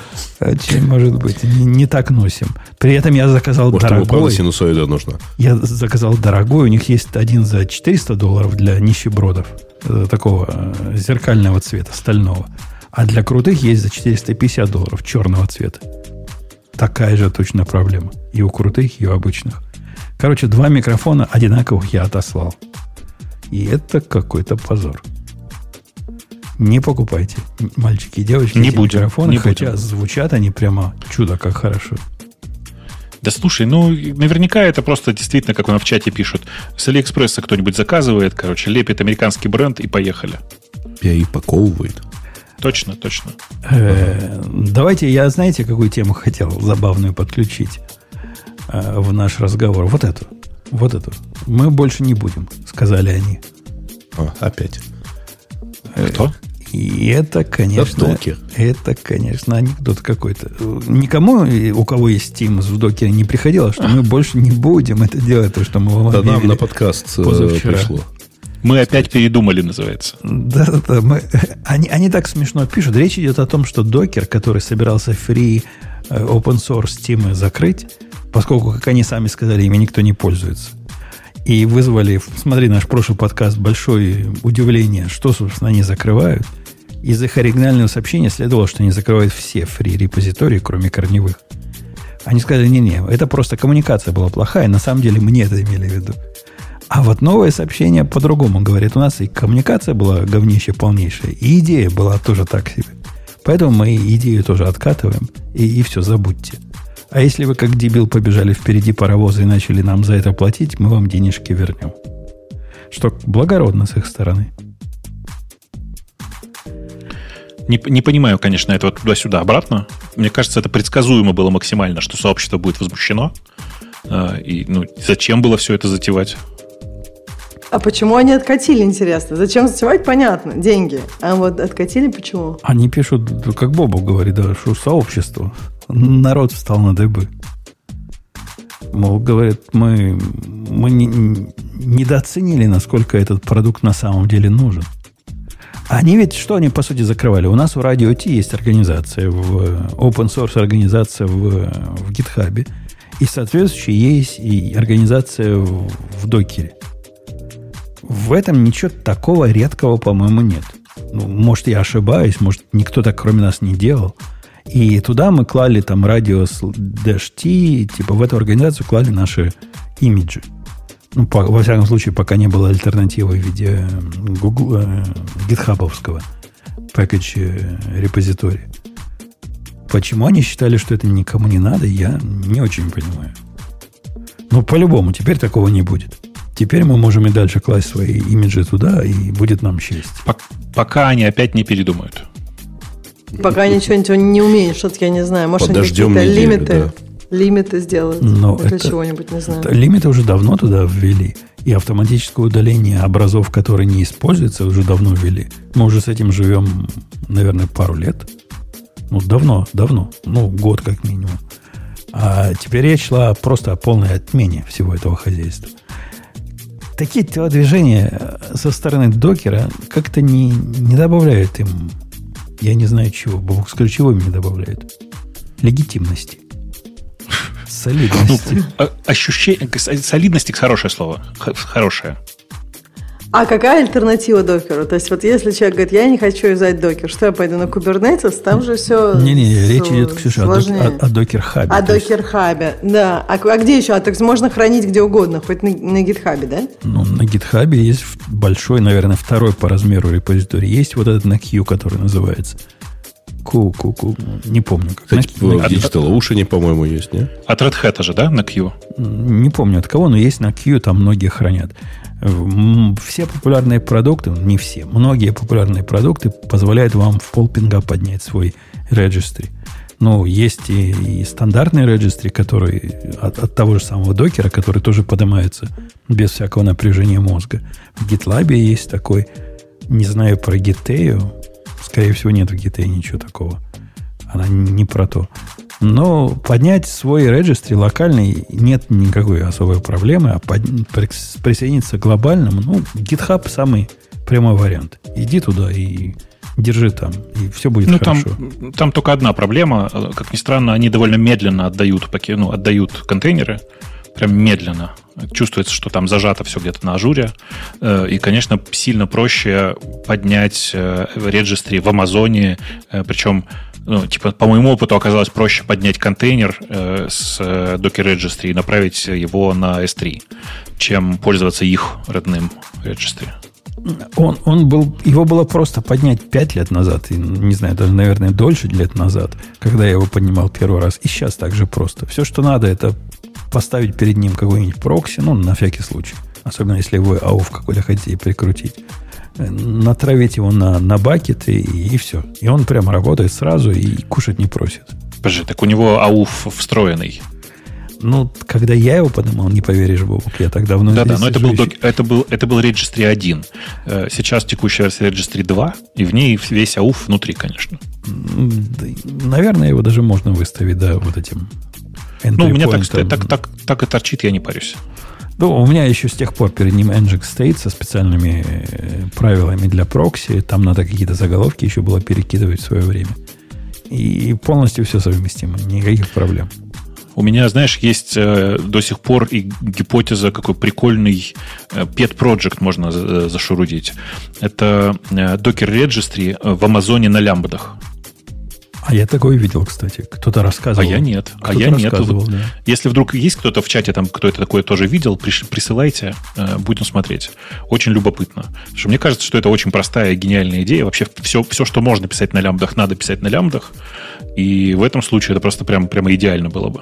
Очень может быть. Не, не так носим. При этом я заказал Может, дорогой. Может, синусоида нужна? Я заказал дорогой. У них есть один за 400 долларов для нищебродов. Э, такого э, зеркального цвета, стального. А для крутых есть за 450 долларов черного цвета. Такая же точно проблема. И у крутых, и у обычных. Короче, два микрофона одинаковых я отослал. И это какой-то позор. Не покупайте, мальчики и девочки, не будем, микрофоны, не хотя будем. звучат они прямо чудо как хорошо. Да слушай, ну, наверняка это просто действительно, как у нас в чате пишут, с Алиэкспресса кто-нибудь заказывает, короче, лепит американский бренд и поехали. Перепаковывает. Точно, точно. Э, давайте, я знаете, какую тему хотел забавную подключить э, в наш разговор? Вот эту. Вот эту. Мы больше не будем, сказали они. Опять. Кто? И это, конечно, Докер. это, конечно, анекдот какой-то. Никому, у кого есть Steam в докере, не приходило, что мы больше не будем это делать, то, что мы вам Да нам на подкаст э, позавчера. пришло. Мы опять передумали, называется. Да, да, да. Мы, они, они так смешно пишут. Речь идет о том, что докер, который собирался free э, open source Steam закрыть, поскольку, как они сами сказали, ими никто не пользуется. И вызвали, смотри, наш прошлый подкаст, большое удивление, что, собственно, они закрывают. Из их оригинального сообщения следовало, что они закрывают все фри репозитории, кроме корневых. Они сказали, не-не, это просто коммуникация была плохая, на самом деле мы не это имели в виду. А вот новое сообщение по-другому говорит. У нас и коммуникация была говнище полнейшая, и идея была тоже так себе. Поэтому мы идею тоже откатываем, и, и все, забудьте. А если вы как дебил побежали впереди паровоза и начали нам за это платить, мы вам денежки вернем. Что благородно с их стороны. Не, не понимаю, конечно, этого туда-сюда обратно. Мне кажется, это предсказуемо было максимально, что сообщество будет возмущено. Э, И ну, зачем было все это затевать? А почему они откатили, интересно? Зачем затевать, понятно, деньги. А вот откатили почему? Они пишут, как Бобу говорит, да, что сообщество. Народ встал на дыбы. Мол, говорят, мы, мы не, недооценили, насколько этот продукт на самом деле нужен. Они ведь, что они по сути закрывали? У нас у Radio T есть организация, в open source организация в, в GitHub, и соответствующая есть и организация в, в докере. В этом ничего такого редкого, по-моему, нет. Ну, может, я ошибаюсь, может, никто так кроме нас не делал. И туда мы клали там радиус Dash T, типа в эту организацию клали наши имиджи. Ну, по, во всяком случае, пока не было альтернативы в виде Google, э, гитхабовского package э, репозитория. Почему они считали, что это никому не надо, я не очень понимаю. Но по-любому, теперь такого не будет. Теперь мы можем и дальше класть свои имиджи туда, и будет нам счастье. Пок- Пока они опять не передумают. Пока они что-нибудь не умеют, что-то я не знаю. Может, Подождем они какие-то лимиты, да. лимиты сделают Но для это- чего-нибудь, не знаю. Это Лимиты уже давно туда ввели. И автоматическое удаление образов, которые не используются, уже давно ввели. Мы уже с этим живем, наверное, пару лет. Ну, давно, давно. Ну, год как минимум. А теперь речь шла просто о полной отмене всего этого хозяйства. Такие телодвижения со стороны докера как-то не, не добавляют им, я не знаю чего, Бог, чего им не добавляют? Легитимности. Солидности. А- Ощущение... Солидность – хорошее слово. Хорошее. А какая альтернатива докеру? То есть вот если человек говорит, я не хочу юзать докер, что я пойду на Kubernetes, там же все Не-не, речь идет, Ксюша, о, док- сложнее. о- о докер-хабе. О докер-хабе, да. А, а где еще? А так можно хранить где угодно, хоть на, на гитхабе, да? ну, на GitHub есть большой, наверное, второй по размеру репозиторий. Есть вот этот на Q, который называется. Ку, ку, ку. Не помню. Как. Кстати, На- в Digital Ocean, по-моему, есть, не? От Red Hat же, да, на Q? Не помню от кого, но есть на Q, там многие хранят. Все популярные продукты, не все, многие популярные продукты позволяют вам в полпинга поднять свой registry. Ну, есть и, и стандартный registry, который от, от того же самого докера, который тоже поднимается без всякого напряжения мозга. В GitLab есть такой, не знаю про Giteo, скорее всего, нет в Giteo ничего такого. Она не про то. Но поднять свой registry локальный нет никакой особой проблемы, а под- прис- присоединиться к глобальному, ну, GitHub самый прямой вариант. Иди туда и держи там, и все будет Ну, там, хорошо. там только одна проблема. Как ни странно, они довольно медленно отдают, ну, отдают контейнеры. Прям медленно. Чувствуется, что там зажато все где-то на ажуре. Э, И, конечно, сильно проще поднять э, регистри в Амазоне. э, Причем, ну, типа, по моему опыту оказалось проще поднять контейнер с Docker Registry и направить его на S3, чем пользоваться их родным Registry? Он, он был, его было просто поднять 5 лет назад, и, не знаю, даже, наверное, дольше лет назад, когда я его поднимал первый раз. И сейчас так же просто. Все, что надо, это поставить перед ним какой-нибудь прокси, ну, на всякий случай. Особенно, если вы ауф какой-то хотите прикрутить. Натравить его на, на бакет, и, и все. И он прямо работает сразу и кушать не просит. Подожди, так у него ауф встроенный. Ну, когда я его поднимал, не поверишь, Бобок, я так давно Да, да, но это был, это, был, это был Registry 1. Э, сейчас текущая версия Registry 2, и в ней весь ауф внутри, конечно. Наверное, его даже можно выставить, да, вот этим Ну, у меня так, так, так, так и торчит, я не парюсь. Ну, у меня еще с тех пор перед ним Nginx стоит со специальными э, правилами для прокси. Там надо какие-то заголовки еще было перекидывать в свое время. И полностью все совместимо, никаких проблем. У меня, знаешь, есть э, до сих пор и гипотеза, какой прикольный э, pet project можно э, зашурудить. Это э, Docker Registry в Амазоне на лямбдах. А я такое видел, кстати. Кто-то рассказывал. А я нет. А я нет. Да. Если вдруг есть кто-то в чате, там, кто это такое тоже видел, присылайте, э, будем смотреть. Очень любопытно. Потому что мне кажется, что это очень простая, гениальная идея. Вообще все, все, что можно писать на лямбдах, надо писать на лямбдах. И в этом случае это просто прям, прямо идеально было бы.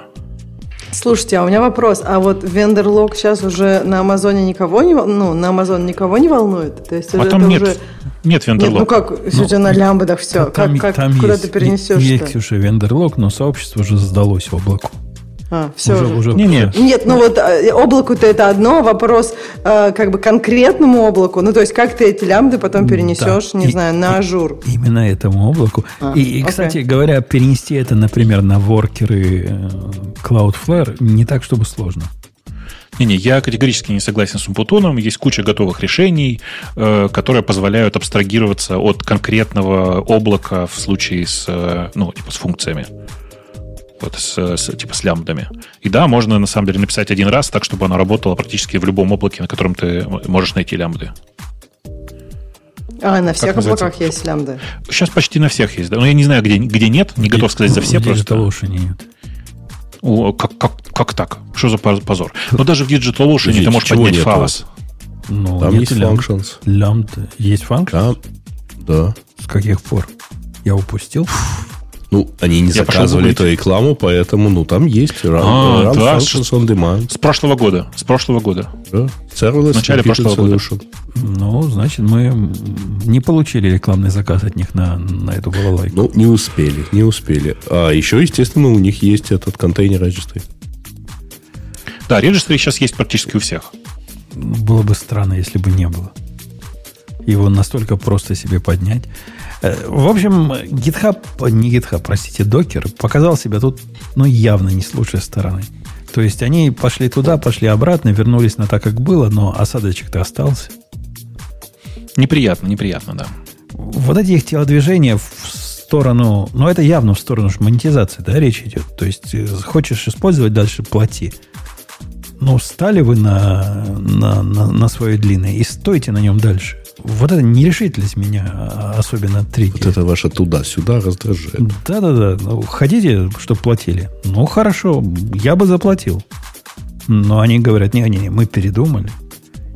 Слушайте, а у меня вопрос. А вот vendor lock сейчас уже на Амазоне никого не, ну, на Амазон никого не волнует? То есть а там нет, уже... нет вендор-лог. Нет, ну как, если ну, на лямбдах все, там, как, как, куда есть, ты перенесешь Есть, Ксюша, vendor lock, но сообщество уже сдалось облаку. А, все уже. уже не, нет. нет, ну вот э, облаку-то это одно, вопрос э, как бы конкретному облаку. Ну, то есть, как ты эти лямбды потом перенесешь, да. не и, знаю, на Azure. Именно этому облаку. А, и, и, кстати говоря, перенести это, например, на воркеры э, Cloudflare не так, чтобы сложно. Не-не, я категорически не согласен с Умпутоном. Есть куча готовых решений, э, которые позволяют абстрагироваться от конкретного облака в случае с, э, ну, типа, с функциями вот с, с, типа с лямбдами. И да, можно на самом деле написать один раз так, чтобы она работала практически в любом облаке, на котором ты можешь найти лямбды. А, на всех как облаках есть лямбды? Сейчас почти на всех есть, да. Но я не знаю, где, где нет, не где, готов сказать за все. Просто. Digital нет. О, как, как, как так? Что за позор? Но даже в Digital Ocean ты можешь поднять фалос. Ну, Там есть functions. Лямбда. Есть functions? Да. С каких пор? Я упустил? Ну, они не Я заказывали эту рекламу, поэтому, ну, там есть run, а, run да, functions on demand. С прошлого года. С прошлого года. Да. Serverless в начале прошлого solution. года. Ну, значит, мы не получили рекламный заказ от них на, на эту балалайку. Ну, не успели, не успели. А еще, естественно, у них есть этот контейнер registry. Да, registry сейчас есть практически у всех. Было бы странно, если бы не было. Его настолько просто себе поднять. Э, в общем, GitHub, не GitHub, простите, Docker показал себя тут, ну, явно не с лучшей стороны. То есть они пошли туда, пошли обратно, вернулись на так, как было, но осадочек-то остался. Неприятно, неприятно, да. Вот эти их телодвижения в сторону, ну, это явно в сторону монетизации, да, речь идет. То есть, э, хочешь использовать дальше, плати. Ну, стали вы на, на, на, на своей длинной и стойте на нем дальше. Вот это нерешительность меня а, особенно триггерит. Вот это ваше туда-сюда раздражает. Да-да-да. Ну, хотите, чтобы платили? Ну, хорошо, я бы заплатил. Но они говорят, не-не-не, мы передумали.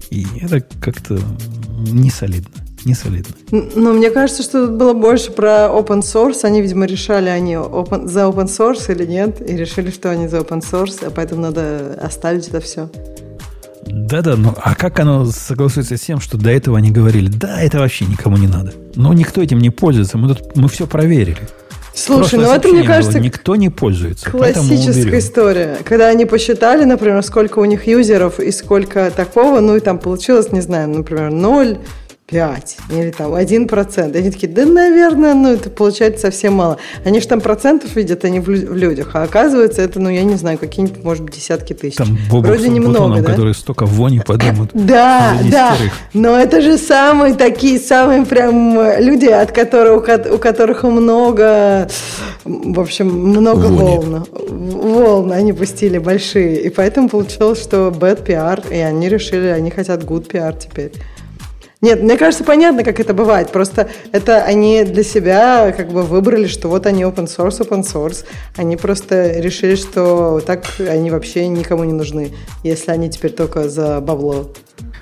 И это как-то не солидно. Не солидно. Ну, мне кажется, что тут было больше про open source. Они, видимо, решали, они open, за open source или нет, и решили, что они за open source, а поэтому надо оставить это все. Да-да, ну а как оно согласуется с тем, что до этого они говорили, да, это вообще никому не надо. Но никто этим не пользуется, мы тут мы все проверили. Слушай, ну это, мне кажется, было, никто не пользуется. Классическая история. Когда они посчитали, например, сколько у них юзеров и сколько такого, ну и там получилось, не знаю, например, 0, 5 или там 1 процент. Они такие, да, наверное, ну, это получается совсем мало. Они же там процентов видят, они в, в людях. А оказывается, это, ну, я не знаю, какие-нибудь, может быть, десятки тысяч. Там Вроде немного, да? которые столько вони подымут. Да, да. Но это же самые такие, самые прям люди, от которых, у которых много, в общем, много волн. Волн они пустили большие. И поэтому получилось, что bad PR, и они решили, они хотят good PR теперь. Нет, мне кажется, понятно, как это бывает. Просто это они для себя как бы выбрали, что вот они open source, open source. Они просто решили, что так они вообще никому не нужны, если они теперь только за бабло.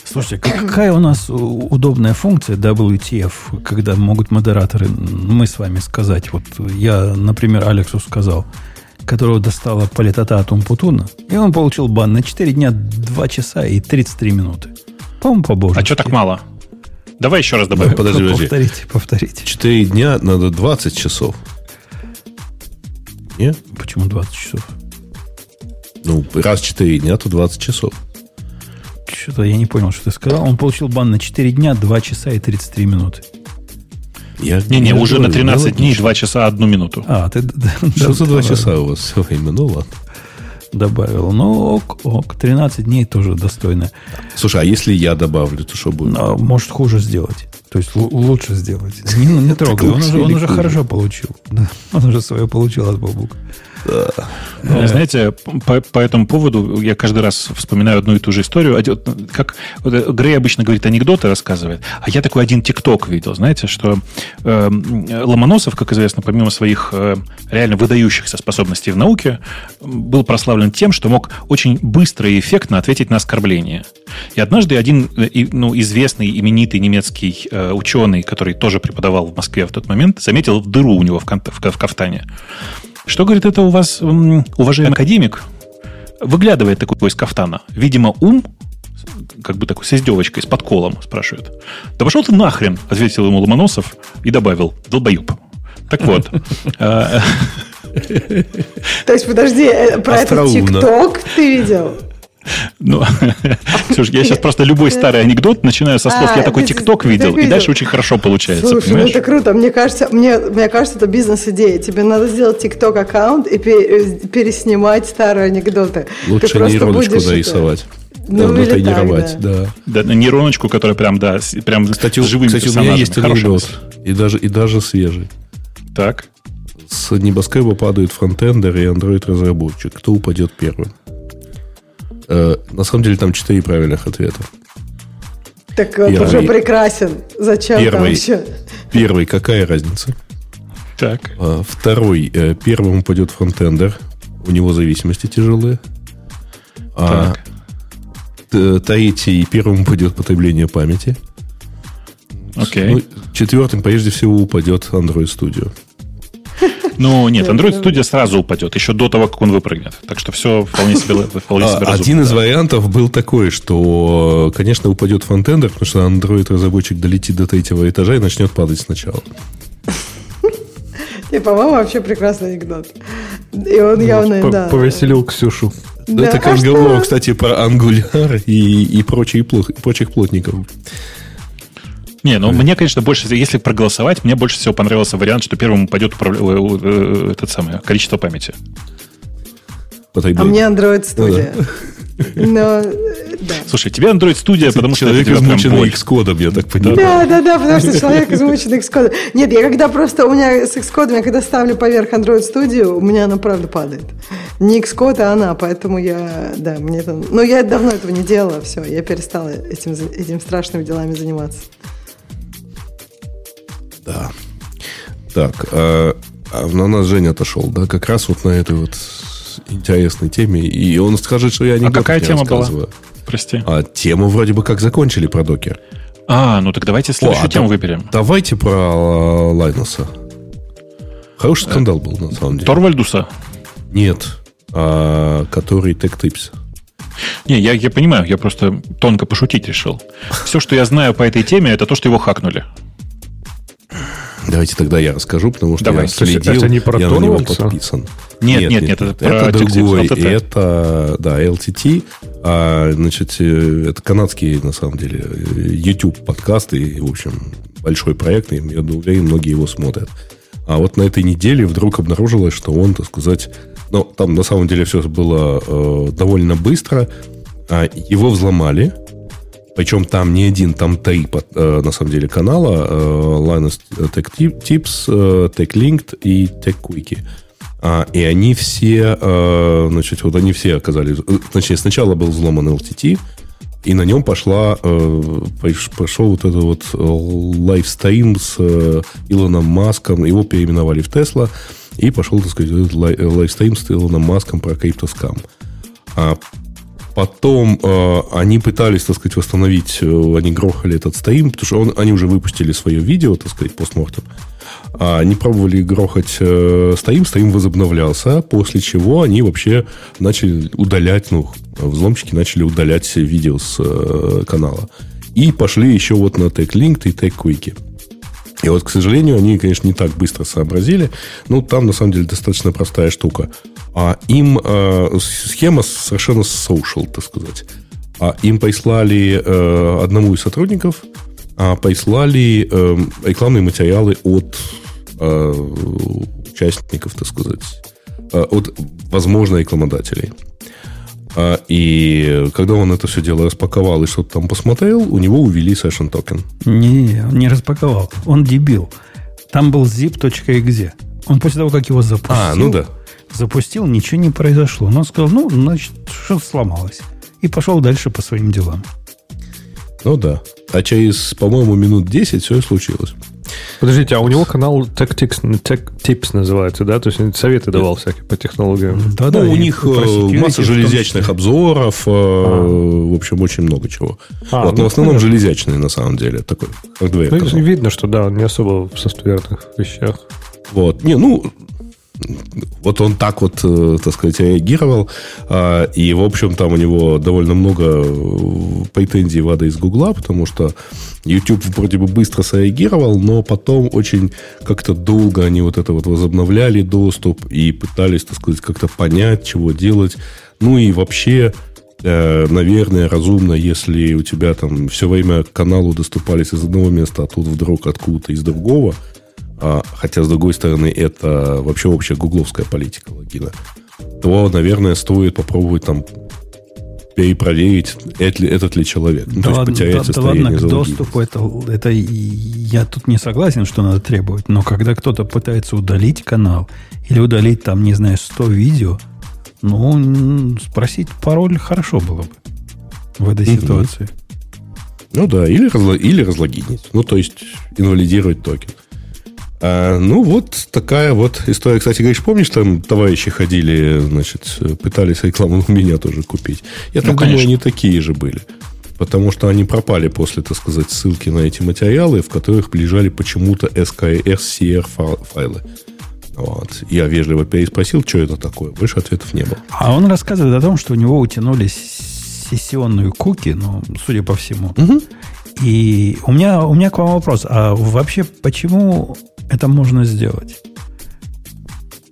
Слушайте, какая у нас удобная функция WTF, когда могут модераторы, мы с вами сказать, вот я, например, Алексу сказал, которого достала политота от Умпутуна, и он получил бан на 4 дня, 2 часа и 33 минуты. По-моему, по А что так мало? Давай еще раз добавим. Подожди, подожди. Повторите, повторите. 4 дня надо 20 часов. Не? Почему 20 часов? Ну, раз 4 дня, то 20 часов. Что-то я не понял, что ты сказал. Он получил бан на 4 дня, 2 часа и 33 минуты. Не-не, уже на 13 дней, 2 часа, 1 минуту. А, ты... Что за 2 часа у вас все время? Ну, ладно добавил. Ну, ок, ок, 13 дней тоже достойно. Слушай, а если я добавлю, то что будет? А, может, хуже сделать. То есть лучше сделать. Не, не трогай, он уже, он уже хорошо получил. Он уже свое получил от Бабука. Ну, знаете, по, по этому поводу я каждый раз вспоминаю одну и ту же историю. Как вот, э, Грей обычно говорит, анекдоты рассказывает, а я такой один ТикТок видел, знаете, что э, Ломоносов, как известно, помимо своих э, реально выдающихся способностей в науке, был прославлен тем, что мог очень быстро и эффектно ответить на оскорбление. И однажды один э, ну, известный, именитый немецкий э, ученый, который тоже преподавал в Москве в тот момент, заметил дыру у него в кафтане. Что, говорит, это у вас, уважаемый академик, выглядывает такой из кафтана? Видимо, ум, как бы такой с издевочкой, с подколом, спрашивает. Да пошел ты нахрен, ответил ему Ломоносов и добавил, долбоюб. Так вот. А, То есть, подожди, э, про этот ТикТок ты видел? Ну, слушай, я сейчас просто любой старый анекдот начинаю со слов «я а, такой ТикТок видел», и дальше очень хорошо получается, Слушай, ну это круто. Мне кажется, мне, мне кажется, это бизнес-идея. Тебе надо сделать ТикТок аккаунт и переснимать старые анекдоты. Лучше нейроночку зарисовать. Ну, да, тренировать, да. да. Да, нейроночку, которая прям, да, прям кстати, с живым Кстати, у меня есть анекдот, и даже, и даже свежий. Так. С небоскреба падает фронтендер и Android-разработчик. Кто упадет первым? Э, на самом деле там четыре правильных ответа. Так первый, он уже прекрасен. Зачем первый, там еще? Первый, какая разница? Так. А, второй, э, первым упадет фронтендер. У него зависимости тяжелые. А, третий, первым упадет потребление памяти. Окей. Ну, четвертым, прежде всего, упадет Android Studio. Ну, нет, Android Studio сразу упадет, еще до того, как он выпрыгнет. Так что все вполне себе, вполне себе разумно. Один из вариантов был такой, что, конечно, упадет фронтендер, потому что Android-разработчик долетит до третьего этажа и начнет падать сначала. И, по-моему, вообще прекрасный анекдот. И он явно, да. Повеселил Ксюшу. Да, это как разговор, кстати, про Angular и, и прочие, прочих плотников. Не, ну мне, конечно, больше, если проголосовать, мне больше всего понравился вариант, что первым упадет управля... Э, э, этот самый, количество памяти. А мне Android Studio. Но, да. Слушай, тебе Android Studio, потому что человек измученный Xcode, я так понимаю. Да, да, да, потому что человек измученный Xcode. Нет, я когда просто у меня с Xcode, я когда ставлю поверх Android Studio, у меня она правда падает. Не Xcode, а она, поэтому я, да, мне это... Но я давно этого не делала, все, я перестала этим, этим страшными делами заниматься. Да. Так, а, а на нас Женя отошел, да, как раз вот на этой вот интересной теме. И он скажет, что я не А какая тема была? Прости. А тему вроде бы как закончили про докер. А, ну так давайте следующую О, а тему да, выберем. Давайте про а, Лайнуса. Хороший э, скандал был, на самом деле. Торвальдуса? Нет, а, который TechTips. Не, я, я понимаю, я просто тонко пошутить решил. Все, что я знаю по этой теме, это то, что его хакнули. Давайте тогда я расскажу, потому что Давай. я следил, это не про я на него подписан. Нет, нет, нет, нет, нет, это, это другой. Это, да, LTT. А, значит, э, это канадский, на самом деле, YouTube подкаст и, в общем, большой проект, и я уверен, многие его смотрят. А вот на этой неделе вдруг обнаружилось, что он, так сказать, ну, там на самом деле все было э, довольно быстро. А, его взломали, причем там не один, там три, э, на самом деле, канала. Э, Linus Tech Tips, э, Tech Linked и Tech Quickie. А, и они все, значит, вот они все оказались... Точнее, сначала был взломан LTT, и на нем пошла, пошел вот этот вот livestream с Илоном Маском. Его переименовали в Тесла. И пошел, так сказать, этот livestream с Илоном Маском про crypto scam. А Потом э, они пытались, так сказать, восстановить, э, они грохали этот стрим, потому что он, они уже выпустили свое видео, так сказать, postmortem. А они пробовали грохать э, стоим, стоим возобновлялся, после чего они вообще начали удалять, ну, взломщики начали удалять видео с э, канала. И пошли еще вот на TechLink и TechQuick. И вот, к сожалению, они, конечно, не так быстро сообразили. Ну, там, на самом деле, достаточно простая штука. А им э, схема совершенно social, так сказать. А им прислали э, одному из сотрудников, а прислали э, рекламные материалы от э, участников, так сказать, э, от, возможно, рекламодателей. А, и когда он это все дело распаковал и что-то там посмотрел, у него увели session токен. Не, он не распаковал. Он дебил. Там был zip.exe. Он после того, как его запустил, а, ну да. запустил, ничего не произошло. Но он сказал, ну, значит, что-то сломалось. И пошел дальше по своим делам. Ну да. А через, по-моему, минут 10 все и случилось. Подождите, а у него канал Tactics, Tech Tips называется, да? То есть советы давал всякие по технологиям. Да, да. Ну, у них э, масса железячных обзоров, э, а. в общем, очень много чего. А, вот, ну, но в основном понятно. железячные, на самом деле, такой hardware. Ну, видно, что да, он не особо в софтверных вещах. Вот. Не, ну, вот он так вот, э, так сказать, реагировал. А, и, в общем, там у него довольно много э, претензий в адрес Гугла, потому что YouTube вроде бы быстро среагировал, но потом очень как-то долго они вот это вот возобновляли доступ и пытались, так сказать, как-то понять, чего делать. Ну и вообще, э, наверное, разумно, если у тебя там все время каналу доступались из одного места, а тут вдруг откуда-то из другого – хотя, с другой стороны, это вообще общая гугловская политика логина, то, наверное, стоит попробовать там перепроверить, это ли, этот ли человек. Ну, да, то есть потерять да, да ладно, к доступу это, это я тут не согласен, что надо требовать, но когда кто-то пытается удалить канал или удалить там, не знаю, 100 видео, ну, спросить пароль хорошо было бы в этой mm-hmm. ситуации. Ну да, или, разло, или разлогинить. Ну, то есть инвалидировать токен. А, ну, вот такая вот история. Кстати, говоришь, помнишь, там товарищи ходили, значит, пытались рекламу у меня тоже купить? Я ну, так думаю, они такие же были. Потому что они пропали после, так сказать, ссылки на эти материалы, в которых лежали почему-то SKR файлы. Вот. Я вежливо переспросил, что это такое. Больше ответов не было. А он рассказывает о том, что у него утянули сессионную куки, ну, судя по всему. Угу. И у меня, у меня к вам вопрос. А вообще, почему это можно сделать.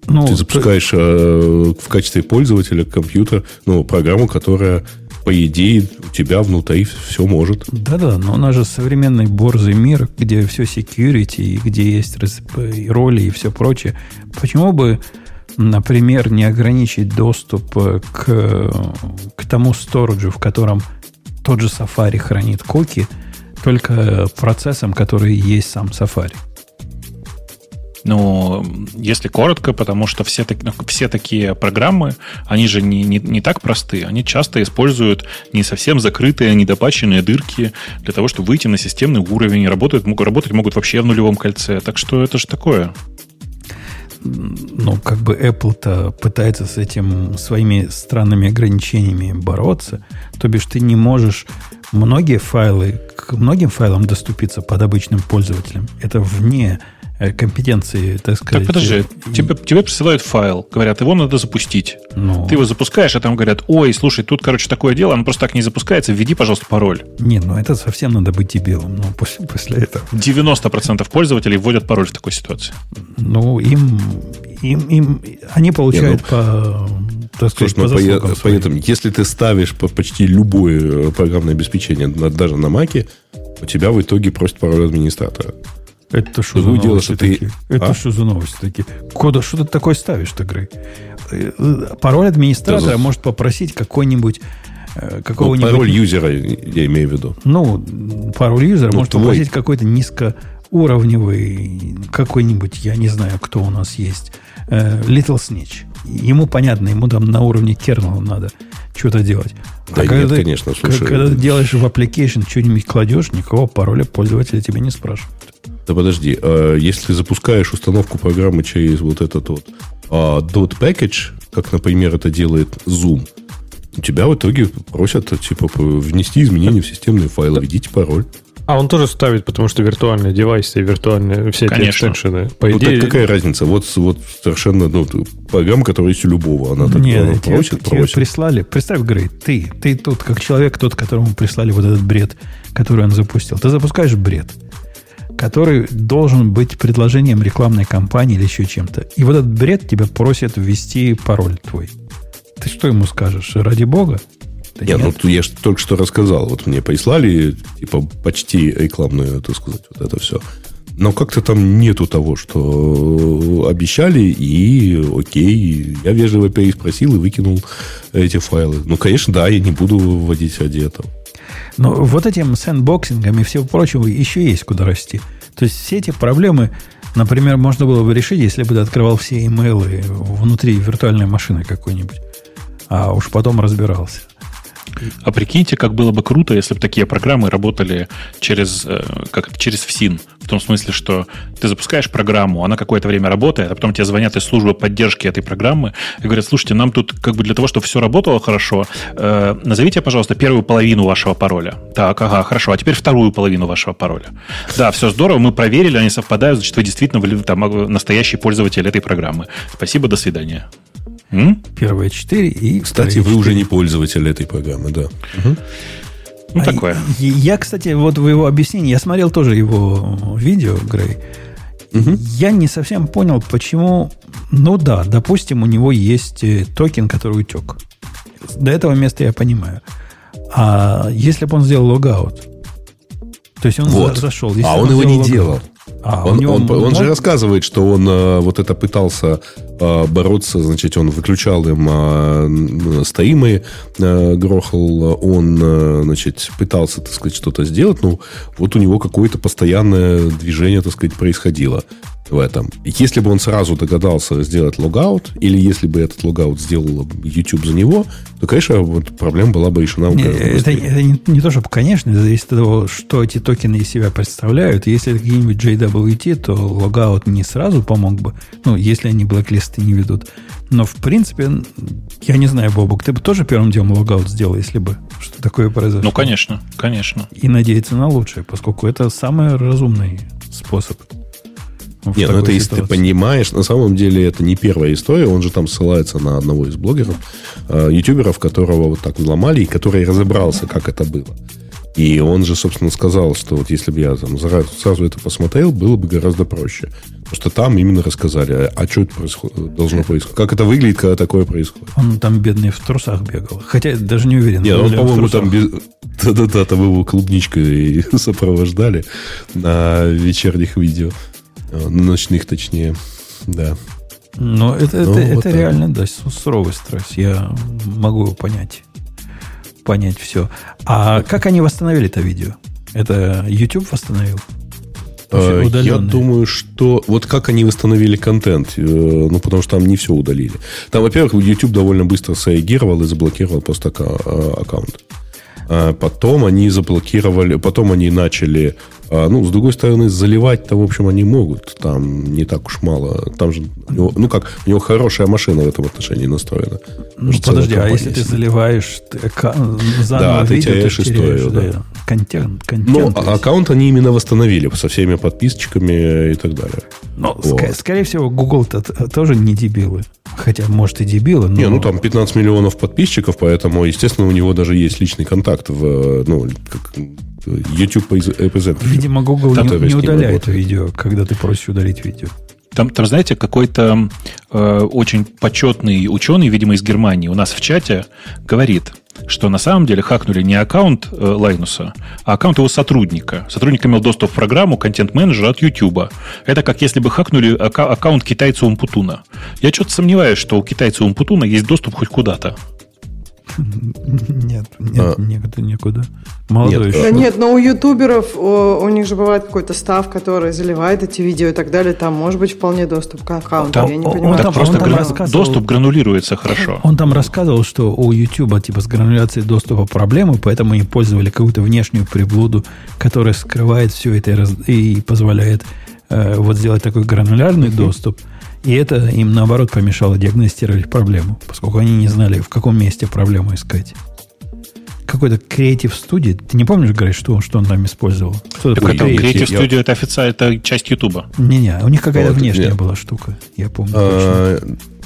Ну, Ты запускаешь то... э, в качестве пользователя компьютер, ну, программу, которая, по идее, у тебя внутри все может. Да-да, но у нас же современный борзый мир, где все security, и где есть и роли и все прочее. Почему бы, например, не ограничить доступ э, к, к тому сториджу, в котором тот же Safari хранит коки, только процессом, который есть сам Safari? Ну, если коротко, потому что все, ну, все такие программы, они же не, не, не так просты. Они часто используют не совсем закрытые, недопаченные дырки для того, чтобы выйти на системный уровень. Работают, могут, работать могут вообще в нулевом кольце. Так что это же такое. Ну, как бы Apple-то пытается с этим своими странными ограничениями бороться. То бишь ты не можешь многие файлы, к многим файлам доступиться под обычным пользователем. Это вне компетенции, так сказать. Так подожди, и... тебе, тебе присылают файл, говорят, его надо запустить. Ну... Ты его запускаешь, а там говорят, ой, слушай, тут, короче, такое дело, оно просто так не запускается, введи, пожалуйста, пароль. Нет, ну это совсем надо быть дебилом, ну, после, после этого. 90% пользователей вводят пароль в такой ситуации. Ну, им, им, им они получают Нет, ну, по так сказать, Слушай, ну, по, поэтому, если ты ставишь по почти любое программное обеспечение, даже на Маке, у тебя в итоге просит пароль администратора. Это что за новости что такие? Ты... Это а? что за новости такие? Куда, что ты такое ставишь-то, Грей? Э, пароль администратора за... может попросить какой-нибудь э, какого-нибудь... Ну, пароль юзера, я имею в виду. Ну, пароль юзера ну, может твой. попросить какой-то низкоуровневый, какой-нибудь, я не знаю, кто у нас есть, э, Little Snitch. Ему понятно, ему там на уровне кернела надо что-то делать. Да а нет, когда, конечно, слушай. Когда ты делаешь в application, что-нибудь кладешь, никакого пароля пользователя тебе не спрашивают. Да подожди, а если ты запускаешь установку программы через вот этот вот а, dot package, как, например, это делает Zoom, у тебя в итоге просят, типа, внести изменения в системные файлы, введите пароль. А он тоже ставит, потому что виртуальные девайсы, виртуальные все Конечно. эти экстеншены. По ну, идее... так какая разница? Вот, вот совершенно ну, программа, которая есть у любого. Она так Нет, она тебе, просит, тебе просит. прислали. Представь, Грей, ты, ты тут как человек, тот, которому прислали вот этот бред, который он запустил. Ты запускаешь бред, который должен быть предложением рекламной кампании или еще чем-то. И вот этот бред тебя просит ввести пароль твой. Ты что ему скажешь? Ради бога? Да нет, нет, ну я же только что рассказал. Вот мне прислали, типа, почти рекламную, так сказать, вот это все. Но как-то там нету того, что обещали, и окей, я вежливо переспросил и выкинул эти файлы. Ну, конечно, да, я не буду вводить ради этого. Но вот этим sandboxing ом и всего прочего еще есть куда расти. То есть все эти проблемы, например, можно было бы решить, если бы ты открывал все имейлы внутри виртуальной машины какой-нибудь, а уж потом разбирался. А прикиньте, как было бы круто, если бы такие программы работали через, э, как, через ФСИН. В том смысле, что ты запускаешь программу, она какое-то время работает, а потом тебе звонят из службы поддержки этой программы и говорят, слушайте, нам тут как бы для того, чтобы все работало хорошо, э, назовите, пожалуйста, первую половину вашего пароля. Так, ага, хорошо. А теперь вторую половину вашего пароля. Да, все здорово, мы проверили, они совпадают, значит, вы действительно там, настоящий пользователь этой программы. Спасибо, до свидания. М? Первые четыре и... Кстати, вы 4. уже не пользователь этой программы, да. Угу. Ну, такое. А, я, кстати, вот в его объяснении, я смотрел тоже его видео, Грей. Угу. Я не совсем понял, почему... Ну да, допустим, у него есть э, токен, который утек. До этого места я понимаю. А если бы он сделал logout? То есть он вот. зашел. а он, он его не logout, делал. А, он, он, он, он же рассказывает, что он э, вот это пытался э, бороться, значит, он выключал им э, стримы, э, грохал, он, э, значит, пытался, так сказать, что-то сделать, ну, вот у него какое-то постоянное движение, так сказать, происходило в этом. Если бы он сразу догадался сделать логаут, или если бы этот логаут сделал YouTube за него, то, конечно, вот проблема была бы решена. Не, это, это не, не то, чтобы, конечно, зависит от того, что эти токены из себя представляют. Если это какие-нибудь JWT, то логаут не сразу помог бы. Ну, если они блэклисты не ведут. Но, в принципе, я не знаю, Бобук, ты бы тоже первым делом логаут сделал, если бы что такое произошло? Ну, конечно, конечно. И надеяться на лучшее, поскольку это самый разумный способ. Не, ну это если ты понимаешь, на самом деле это не первая история, он же там ссылается на одного из блогеров, э, ютуберов, которого вот так взломали, и который разобрался, как это было. И он же, собственно, сказал, что вот если бы я там сразу, сразу это посмотрел, было бы гораздо проще. Потому что там именно рассказали, а, а что это происходит, должно происходить. Как это выглядит, когда такое происходит. Он там бедный в трусах бегал. Хотя даже не уверен. Нет, он, по-моему, там... Без... Да-да-да, там его клубничкой сопровождали на вечерних видео. Э, ночных, точнее. Да. Но это, ну, это, вот это реально, да, суровый стресс. Я могу его понять. Понять все. А как они восстановили это видео? Это YouTube восстановил? Э, я думаю, что вот как они восстановили контент, э, ну, потому что там не все удалили. Там, во-первых, YouTube довольно быстро среагировал и заблокировал просто аккаунт. А потом они заблокировали, потом они начали а, ну, с другой стороны, заливать-то, в общем, они могут. Там не так уж мало. Там же, него, ну как, у него хорошая машина в этом отношении настроена. Ну, подожди, а если ты заливаешь ты, заново да, ты видео, теряешь ты историю. Да. Да. Контент, контент. Ну, аккаунт они именно восстановили со всеми подписчиками и так далее. Но, вот. ск- скорее всего, Google-то тоже не дебилы. Хотя, может, и дебилы, но... Не, ну там 15 миллионов подписчиков, поэтому, естественно, у него даже есть личный контакт в, ну, как, YouTube represent. Видимо, Google там, не, не удаляет работает. видео, когда ты просишь удалить видео. Там, там знаете, какой-то э, очень почетный ученый, видимо, из Германии, у нас в чате говорит, что на самом деле хакнули не аккаунт э, Лайнуса, а аккаунт его сотрудника. Сотрудник имел доступ в программу контент-менеджера от YouTube. Это как если бы хакнули ака- аккаунт китайца Умпутуна. Я что-то сомневаюсь, что у китайца Умпутуна есть доступ хоть куда-то. Нет, нет, а, никуда, никуда. Молодой нет, еще. Да нет, но у ютуберов, у, у них же бывает какой-то став, который заливает эти видео и так далее. Там может быть вполне доступ к аккаунту. Там, Я не понимаю. Он там, просто он там рассказывал, доступ гранулируется хорошо. Он там рассказывал, что у YouTube типа с грануляцией доступа проблемы, поэтому они пользовали какую-то внешнюю приблуду, которая скрывает все это и, раз, и позволяет э, вот сделать такой гранулярный доступ. И это им, наоборот, помешало диагностировать проблему, поскольку они не знали, в каком месте проблему искать. Какой-то креатив студии. Ты не помнишь, говоришь, что, что он там использовал? Что так это креатив студия это официально, это часть Ютуба. Не-не, у них какая-то вот, внешняя нет. была штука. Я помню. А,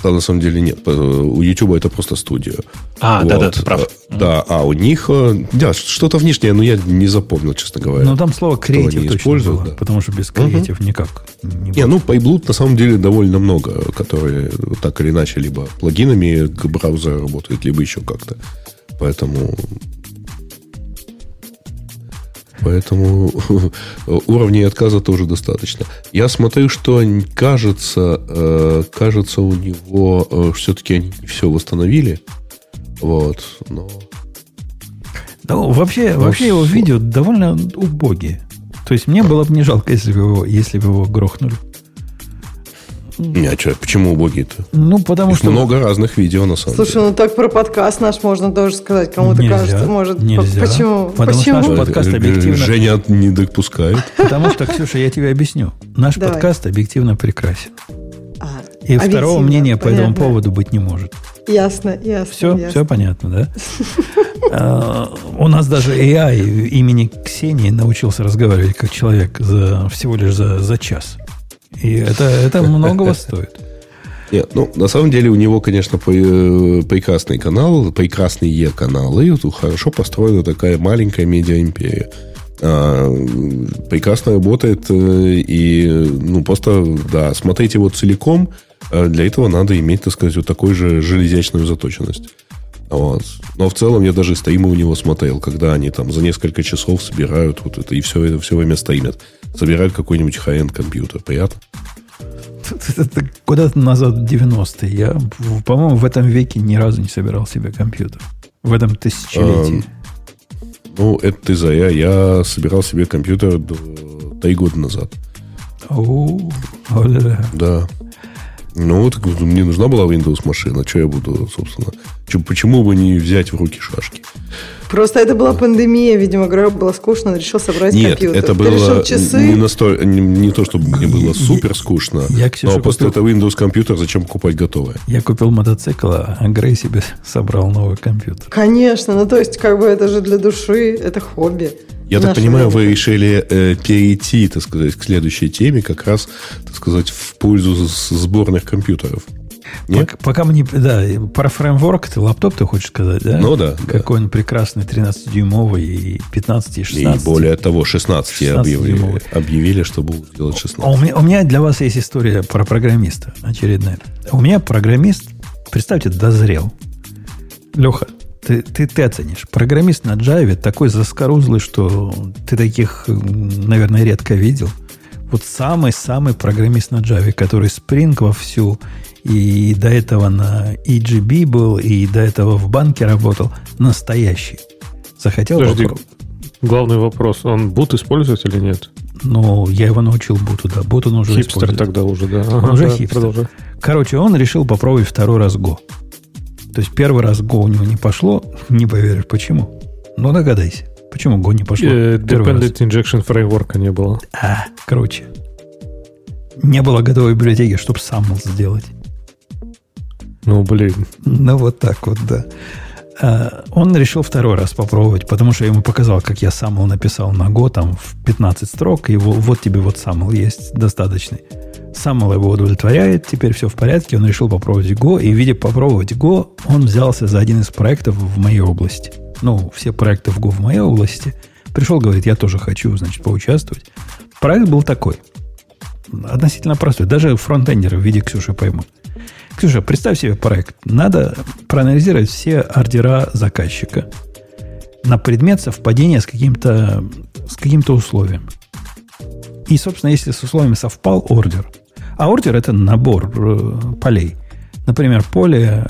да, на самом деле нет. У YouTube это просто студия. А, вот. да, да, ты прав. Да, а у них, э, да, что-то внешнее, но я не запомнил, честно говоря. Ну, там слово креатив точно используют, было, да. потому что без креатив угу. никак не, не ну, Payblue на самом деле довольно много, которые так или иначе либо плагинами к браузеру работают, либо еще как-то. Поэтому Поэтому уровней отказа тоже достаточно. Я смотрю, что кажется, э, кажется у него э, все-таки они все восстановили. Вот, но... Да, вообще, но вообще его видео довольно убогие. То есть мне было бы не жалко, если бы его, если бы его грохнули. Не, а что, почему убогие-то? Ну, потому Их что... много разных видео, на самом Слушай, деле. ну так про подкаст наш можно тоже сказать. Кому-то нельзя, кажется, может... Нельзя. Почему? Потому почему? что наш подкаст э, объективно... Женя не допускает. Потому что, Ксюша, я тебе объясню. Наш Давай. подкаст объективно прекрасен. А, И второго мнения понятно. по этому поводу быть не может. Ясно, ясно. Все, ясно. все понятно, да? А, у нас даже AI имени Ксении научился разговаривать как человек за, всего лишь за, за час. И это, это многого стоит. Нет, ну, на самом деле у него, конечно, э, прекрасный канал, прекрасные каналы, и хорошо построена такая маленькая медиа-империя. А, прекрасно работает, э, и, ну, просто, да, смотреть его целиком, а для этого надо иметь, так сказать, вот такую же железячную заточенность. Вот. Но в целом я даже стримы у него смотрел, когда они там за несколько часов собирают вот это, и все это все время стримят. Собирают какой-нибудь high-end компьютер. Приятно? Это куда-то назад в 90-е. Я, по-моему, в этом веке ни разу не собирал себе компьютер. В этом тысячелетии. А, ну, это ты зря. Я собирал себе компьютер три года назад. О, да. Ну, так мне нужна была Windows машина. Что я буду, собственно... Почему бы не взять в руки шашки? Просто это была пандемия, видимо, Грег было скучно, он решил собрать Нет, компьютер. это было часы? Не, настолько, не, не то, чтобы мне было супер скучно, я, Ксюша, но после этого Windows компьютер зачем покупать готовое? Я купил мотоцикл, а Грей себе собрал новый компьютер. Конечно, ну то есть как бы это же для души, это хобби. Я так понимаю, вы решили э, перейти, так сказать, к следующей теме, как раз, так сказать, в пользу сборных компьютеров. Нет? Пока, пока мы не... Да, про фреймворк ты лаптоп ты хочешь сказать, да? Ну да. Какой да. он прекрасный 13-дюймовый и 15 и 16. И более того, 16, 16 объявили, объявили, что будут делать 16. А у, меня, у меня для вас есть история про программиста очередная. У меня программист, представьте, дозрел. Леха, ты, ты, ты оценишь. Программист на Java такой заскорузлый, что ты таких, наверное, редко видел. Вот самый-самый программист на Java, который Spring вовсю и до этого на EGB был, и до этого в банке работал, настоящий. Захотел Подожди, попробовать. Главный вопрос, он бут использует или нет? Ну, я его научил буту, да. Бут он уже Хипстер использует. тогда уже, да. Он ага, уже да, хипстер. Продолжай. Короче, он решил попробовать второй раз Go. То есть первый раз Go у него не пошло, не поверишь, почему. Ну, догадайся. Почему Go не пошло? Uh, dependent Injection Framework не было. А, короче. Не было готовой библиотеки, чтобы сам сделать. Ну, блин. Ну, вот так вот, да. А, он решил второй раз попробовать, потому что я ему показал, как я SAML написал на Go, там в 15 строк, и вот тебе вот SAML есть достаточный. SAML его удовлетворяет, теперь все в порядке, он решил попробовать Go, и, видя попробовать Go, он взялся за один из проектов в моей области. Ну, все проекты в Go в моей области. Пришел, говорит, я тоже хочу, значит, поучаствовать. Проект был такой. Относительно простой. Даже фронтендеры в виде Ксюши поймут. Ксюша, представь себе проект. Надо проанализировать все ордера заказчика на предмет совпадения с каким-то с каким-то условием. И, собственно, если с условиями совпал ордер, а ордер это набор э, полей. Например, поле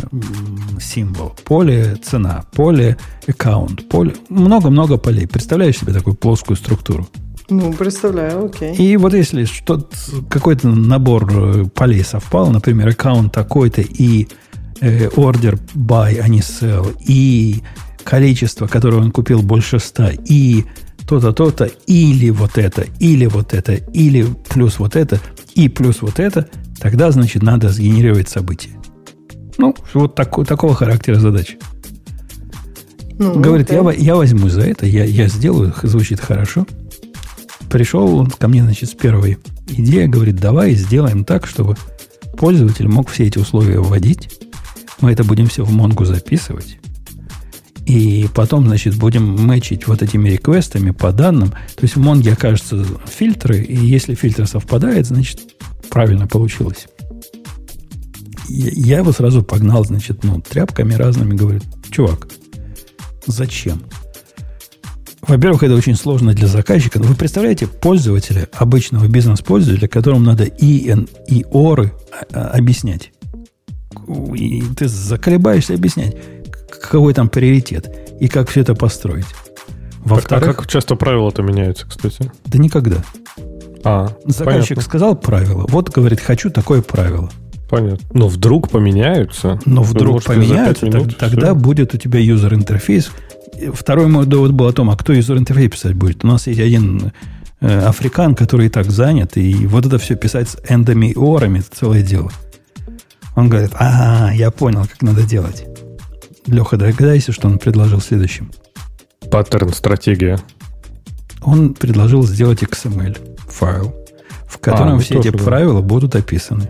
символ, поле цена, поле аккаунт, поле много-много полей. Представляешь себе такую плоскую структуру? Ну, представляю, окей. И вот если что какой-то набор э, полей совпал, например, аккаунт такой-то и э, order buy, а не sell, и количество, которое он купил больше 100, и то-то, то-то, или вот это, или вот это, или плюс вот это, и плюс вот это, тогда, значит, надо сгенерировать события. Ну, вот так, такого характера задача. Ну, Говорит, я, я возьму за это, я, я сделаю, звучит хорошо. Пришел ко мне, значит, с первой идеей, говорит, давай сделаем так, чтобы пользователь мог все эти условия вводить. Мы это будем все в Монгу записывать. И потом, значит, будем мэчить вот этими реквестами по данным. То есть в Монге окажутся фильтры, и если фильтр совпадает, значит, правильно получилось. Я его сразу погнал, значит, ну, тряпками разными, говорю, чувак, зачем? Во-первых, это очень сложно для заказчика. Вы представляете пользователя, обычного бизнес-пользователя, которому надо IN и OR объяснять. И ты заколебаешься объяснять, какой там приоритет и как все это построить. Во-вторых, а как часто правила-то меняются, кстати? Да никогда. А, Заказчик понятно. сказал правило. Вот, говорит, хочу такое правило. Понятно. Но вдруг поменяются. Но вдруг поменяются, минут, тогда все. будет у тебя юзер-интерфейс. Второй мой довод был о том, а кто юзер-интерфейс писать будет. У нас есть один э, африкан, который и так занят, и вот это все писать с эндами и орами, это целое дело. Он говорит, ага, я понял, как надо делать. Леха, догадайся, что он предложил следующим. Паттерн, стратегия. Он предложил сделать XML файл, в котором а, ну все эти да. правила будут описаны.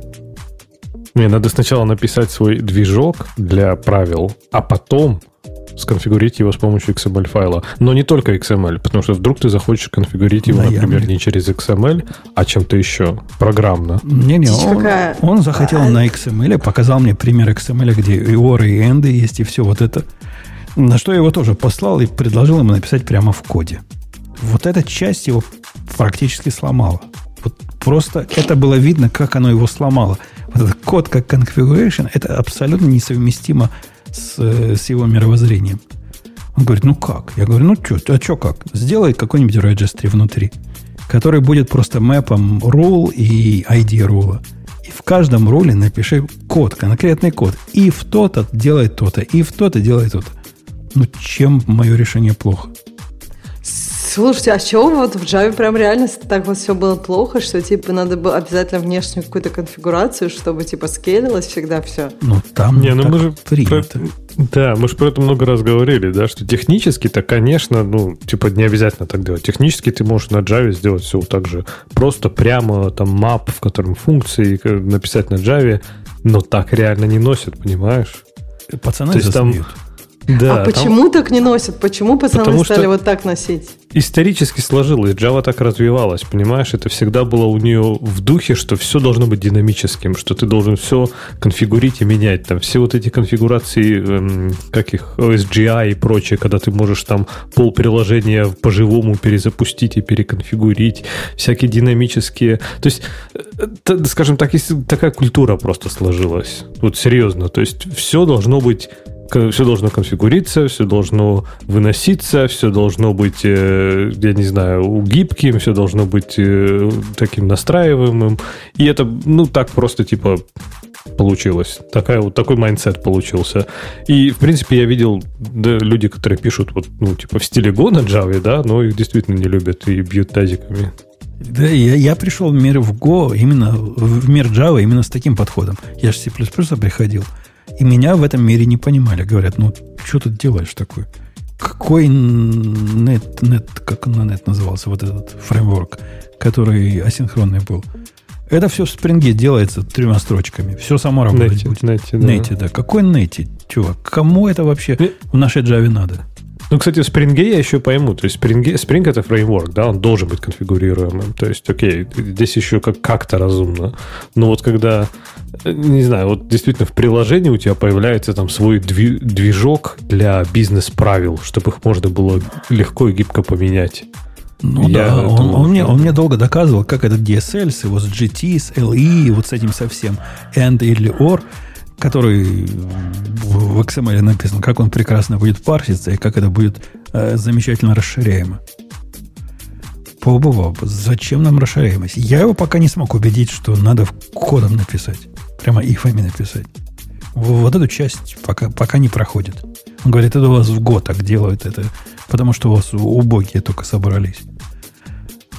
Мне надо сначала написать свой движок для правил, а потом сконфигурить его с помощью XML файла. Но не только XML, потому что вдруг ты захочешь конфигурить его, да, например, не через XML, а чем-то еще, программно. Не-не, он, он захотел а... на XML, показал мне пример XML, где и OR, и END есть, и все вот это. На что я его тоже послал и предложил ему написать прямо в коде. Вот эта часть его практически сломала. Вот просто это было видно, как оно его сломало. Вот этот код как configuration, это абсолютно несовместимо с, с его мировоззрением. Он говорит, ну как? Я говорю, ну что, а что как? Сделай какой-нибудь registry внутри, который будет просто мэпом rule и ID рула. И в каждом руле напиши код, конкретный код. И в то-то делает то-то, и в то-то делает то-то. Ну, чем мое решение плохо? Слушайте, а чего вот в Java прям реально так вот все было плохо, что типа надо было обязательно внешнюю какую-то конфигурацию, чтобы типа скейлилось всегда все? Ну там не, ну мы же принято. Про... Да, мы же про это много раз говорили, да, что технически-то, конечно, ну, типа не обязательно так делать. Технически ты можешь на Java сделать все так же. Просто прямо там map, в котором функции написать на Java, но так реально не носят, понимаешь? Пацаны То есть там да, а почему там... так не носят? Почему пацаны Потому стали вот так носить? Исторически сложилось, Java так развивалась, понимаешь? Это всегда было у нее в духе, что все должно быть динамическим, что ты должен все конфигурить и менять. Там все вот эти конфигурации, эм, как их, OSGI и прочее, когда ты можешь там пол приложения по-живому перезапустить и переконфигурить, всякие динамические. То есть, э, скажем так, такая культура просто сложилась. Вот серьезно. То есть, все должно быть все должно конфигуриться, все должно выноситься, все должно быть, э, я не знаю, гибким, все должно быть э, таким настраиваемым. И это, ну, так просто типа получилось. Такая, вот такой mindset получился. И, в принципе, я видел да, люди, которые пишут вот, ну, типа в стиле Go на Java, да, но их действительно не любят и бьют тазиками. Да, я, я пришел в мир в Go, именно в мир Java, именно с таким подходом. Я же C++ приходил. И меня в этом мире не понимали. Говорят, ну, что ты делаешь такое? Какой нет, нет, как он на нет назывался, вот этот фреймворк, который асинхронный был? Это все в спринге делается тремя строчками. Все само работать будет. Нети, да. Нети, да. Какой нети, чувак? Кому это вообще в нашей Java надо? Ну, кстати, в Spring я еще пойму. То есть Spring, Spring это фреймворк, да, он должен быть конфигурируемым. То есть, окей, здесь еще как- как-то разумно. Но вот когда, не знаю, вот действительно в приложении у тебя появляется там свой движок для бизнес-правил, чтобы их можно было легко и гибко поменять. Ну я да, он, он, мне, он мне долго доказывал, как этот DSL с его с GT, с LE, вот с этим совсем, and или or, который в XML написан, как он прекрасно будет парситься и как это будет э, замечательно расширяемо. Бобо, зачем нам расширяемость? Я его пока не смог убедить, что надо кодом написать. Прямо ифами написать. Вот эту часть пока, пока не проходит. Он говорит, это у вас в год так делают это, потому что у вас убогие только собрались.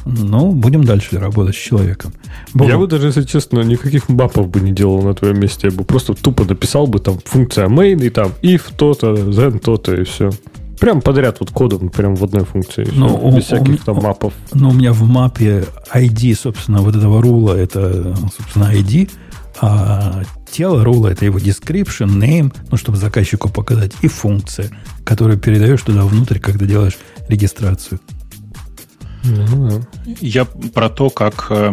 Ну, будем дальше работать с человеком. Богу. Я бы даже, если честно, никаких мапов бы не делал на твоем месте. Я бы просто тупо написал бы там функция main и там if то-то, then то-то и все. Прям подряд вот кодом, прям в одной функции. Ну, у, без всяких у, там мапов. Ну, у меня в мапе ID, собственно, вот этого рула, это, собственно, ID, а тело рула это его description, name, ну, чтобы заказчику показать, и функция, которую передаешь туда внутрь, когда делаешь регистрацию. Я про то, как э,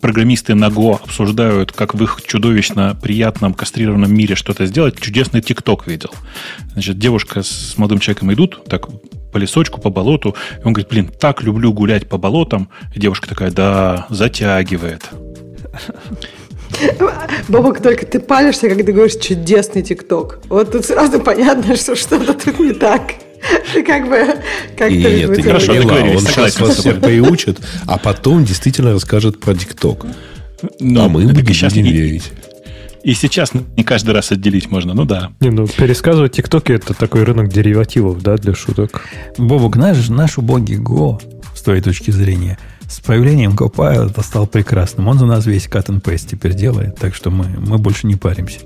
программисты на Go обсуждают, как в их чудовищно приятном кастрированном мире что-то сделать. Чудесный ТикТок видел. Значит, девушка с молодым человеком идут, так по лесочку, по болоту. И он говорит, блин, так люблю гулять по болотам. И девушка такая, да, затягивает. Бобок, только ты палишься, когда говоришь чудесный ТикТок. Вот тут сразу понятно, что что-то тут не так. Ты как бы... Как и нет, ты хорошо поняла, он сейчас вас всех приучит, а потом действительно расскажет про ТикТок. Ну, а мы будем сейчас не верить. И сейчас не каждый раз отделить можно, ну да. Не, ну пересказывать ТикТоки это такой рынок деривативов, да, для шуток. Бобок, наш, наш убогий Го, с твоей точки зрения, с появлением Copilot это стал прекрасным. Он за нас весь cut and paste теперь делает, так что мы, мы больше не паримся.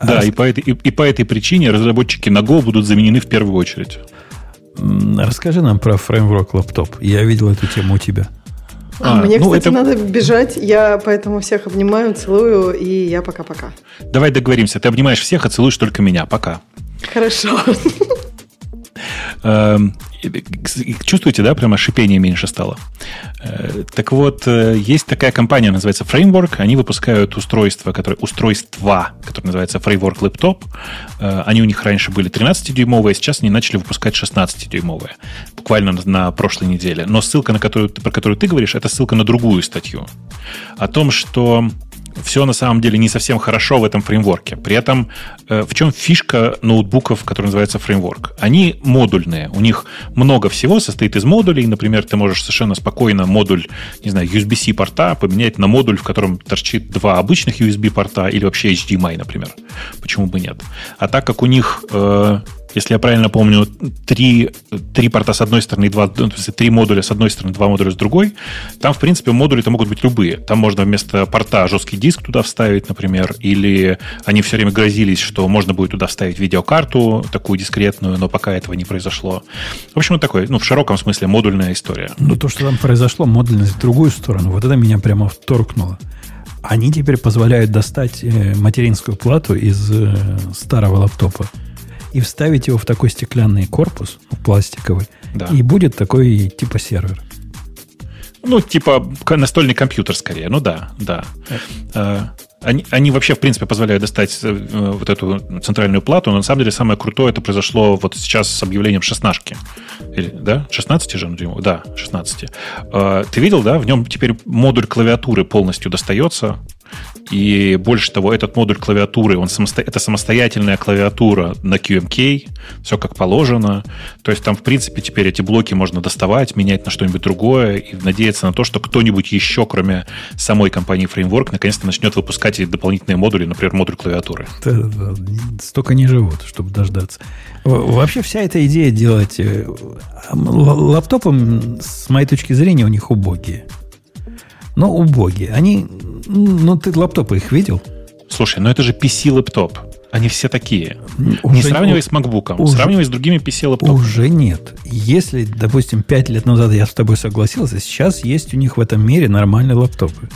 Да, а и, по этой, и, и по этой причине разработчики на Go будут заменены в первую очередь. Расскажи нам про фреймворк лаптоп. Я видел эту тему у тебя. А, Мне, ну, кстати, это... надо бежать. Я поэтому всех обнимаю, целую, и я пока-пока. Давай договоримся. Ты обнимаешь всех, а целуешь только меня. Пока. Хорошо. Эм, чувствуете, да, прямо шипение меньше стало. Э, так вот, э, есть такая компания, называется Framework. Они выпускают устройства, которые, устройства, которые называются Framework Laptop. Э, они у них раньше были 13-дюймовые, сейчас они начали выпускать 16-дюймовые. Буквально на прошлой неделе. Но ссылка, на которую, про которую ты говоришь, это ссылка на другую статью. О том, что все на самом деле не совсем хорошо в этом фреймворке. При этом э, в чем фишка ноутбуков, который называется фреймворк? Они модульные. У них много всего состоит из модулей. Например, ты можешь совершенно спокойно модуль, не знаю, USB-C порта поменять на модуль, в котором торчит два обычных USB порта или вообще HDMI, например. Почему бы нет? А так как у них э, если я правильно помню, три, три порта с одной стороны, два, ну, то есть три модуля с одной стороны, два модуля с другой. Там, в принципе, модули-то могут быть любые. Там можно вместо порта жесткий диск туда вставить, например, или они все время грозились, что можно будет туда вставить видеокарту, такую дискретную, но пока этого не произошло. В общем, вот такой, ну, в широком смысле модульная история. Ну, то, что там произошло, модульность в другую сторону, вот это меня прямо вторкнуло. Они теперь позволяют достать э, материнскую плату из э, старого лаптопа и вставить его в такой стеклянный корпус, пластиковый, да. и будет такой типа сервер. Ну, типа настольный компьютер скорее. Ну да, да. Э, они, они вообще, в принципе, позволяют достать э, вот эту центральную плату, но на самом деле самое крутое это произошло вот сейчас с объявлением шестнашки. Или, да? 16 же? Да, 16. Э, ты видел, да? В нем теперь модуль клавиатуры полностью достается. И больше того, этот модуль клавиатуры, он самосто... это самостоятельная клавиатура на QMK, все как положено. То есть там, в принципе, теперь эти блоки можно доставать, менять на что-нибудь другое и надеяться на то, что кто-нибудь еще, кроме самой компании Framework, наконец-то начнет выпускать эти дополнительные модули, например, модуль клавиатуры. Столько не живут, чтобы дождаться. Вообще вся эта идея делать э, лаптопом, с моей точки зрения, у них убогие. Но убогие. Они ну, ты лаптопы их видел? Слушай, ну это же PC-лэптоп. Они все такие. Уже, не сравнивай с MacBook, уже, сравнивай с другими PC-лэптопами. Уже нет. Если, допустим, 5 лет назад я с тобой согласился, сейчас есть у них в этом мире нормальные лаптопы.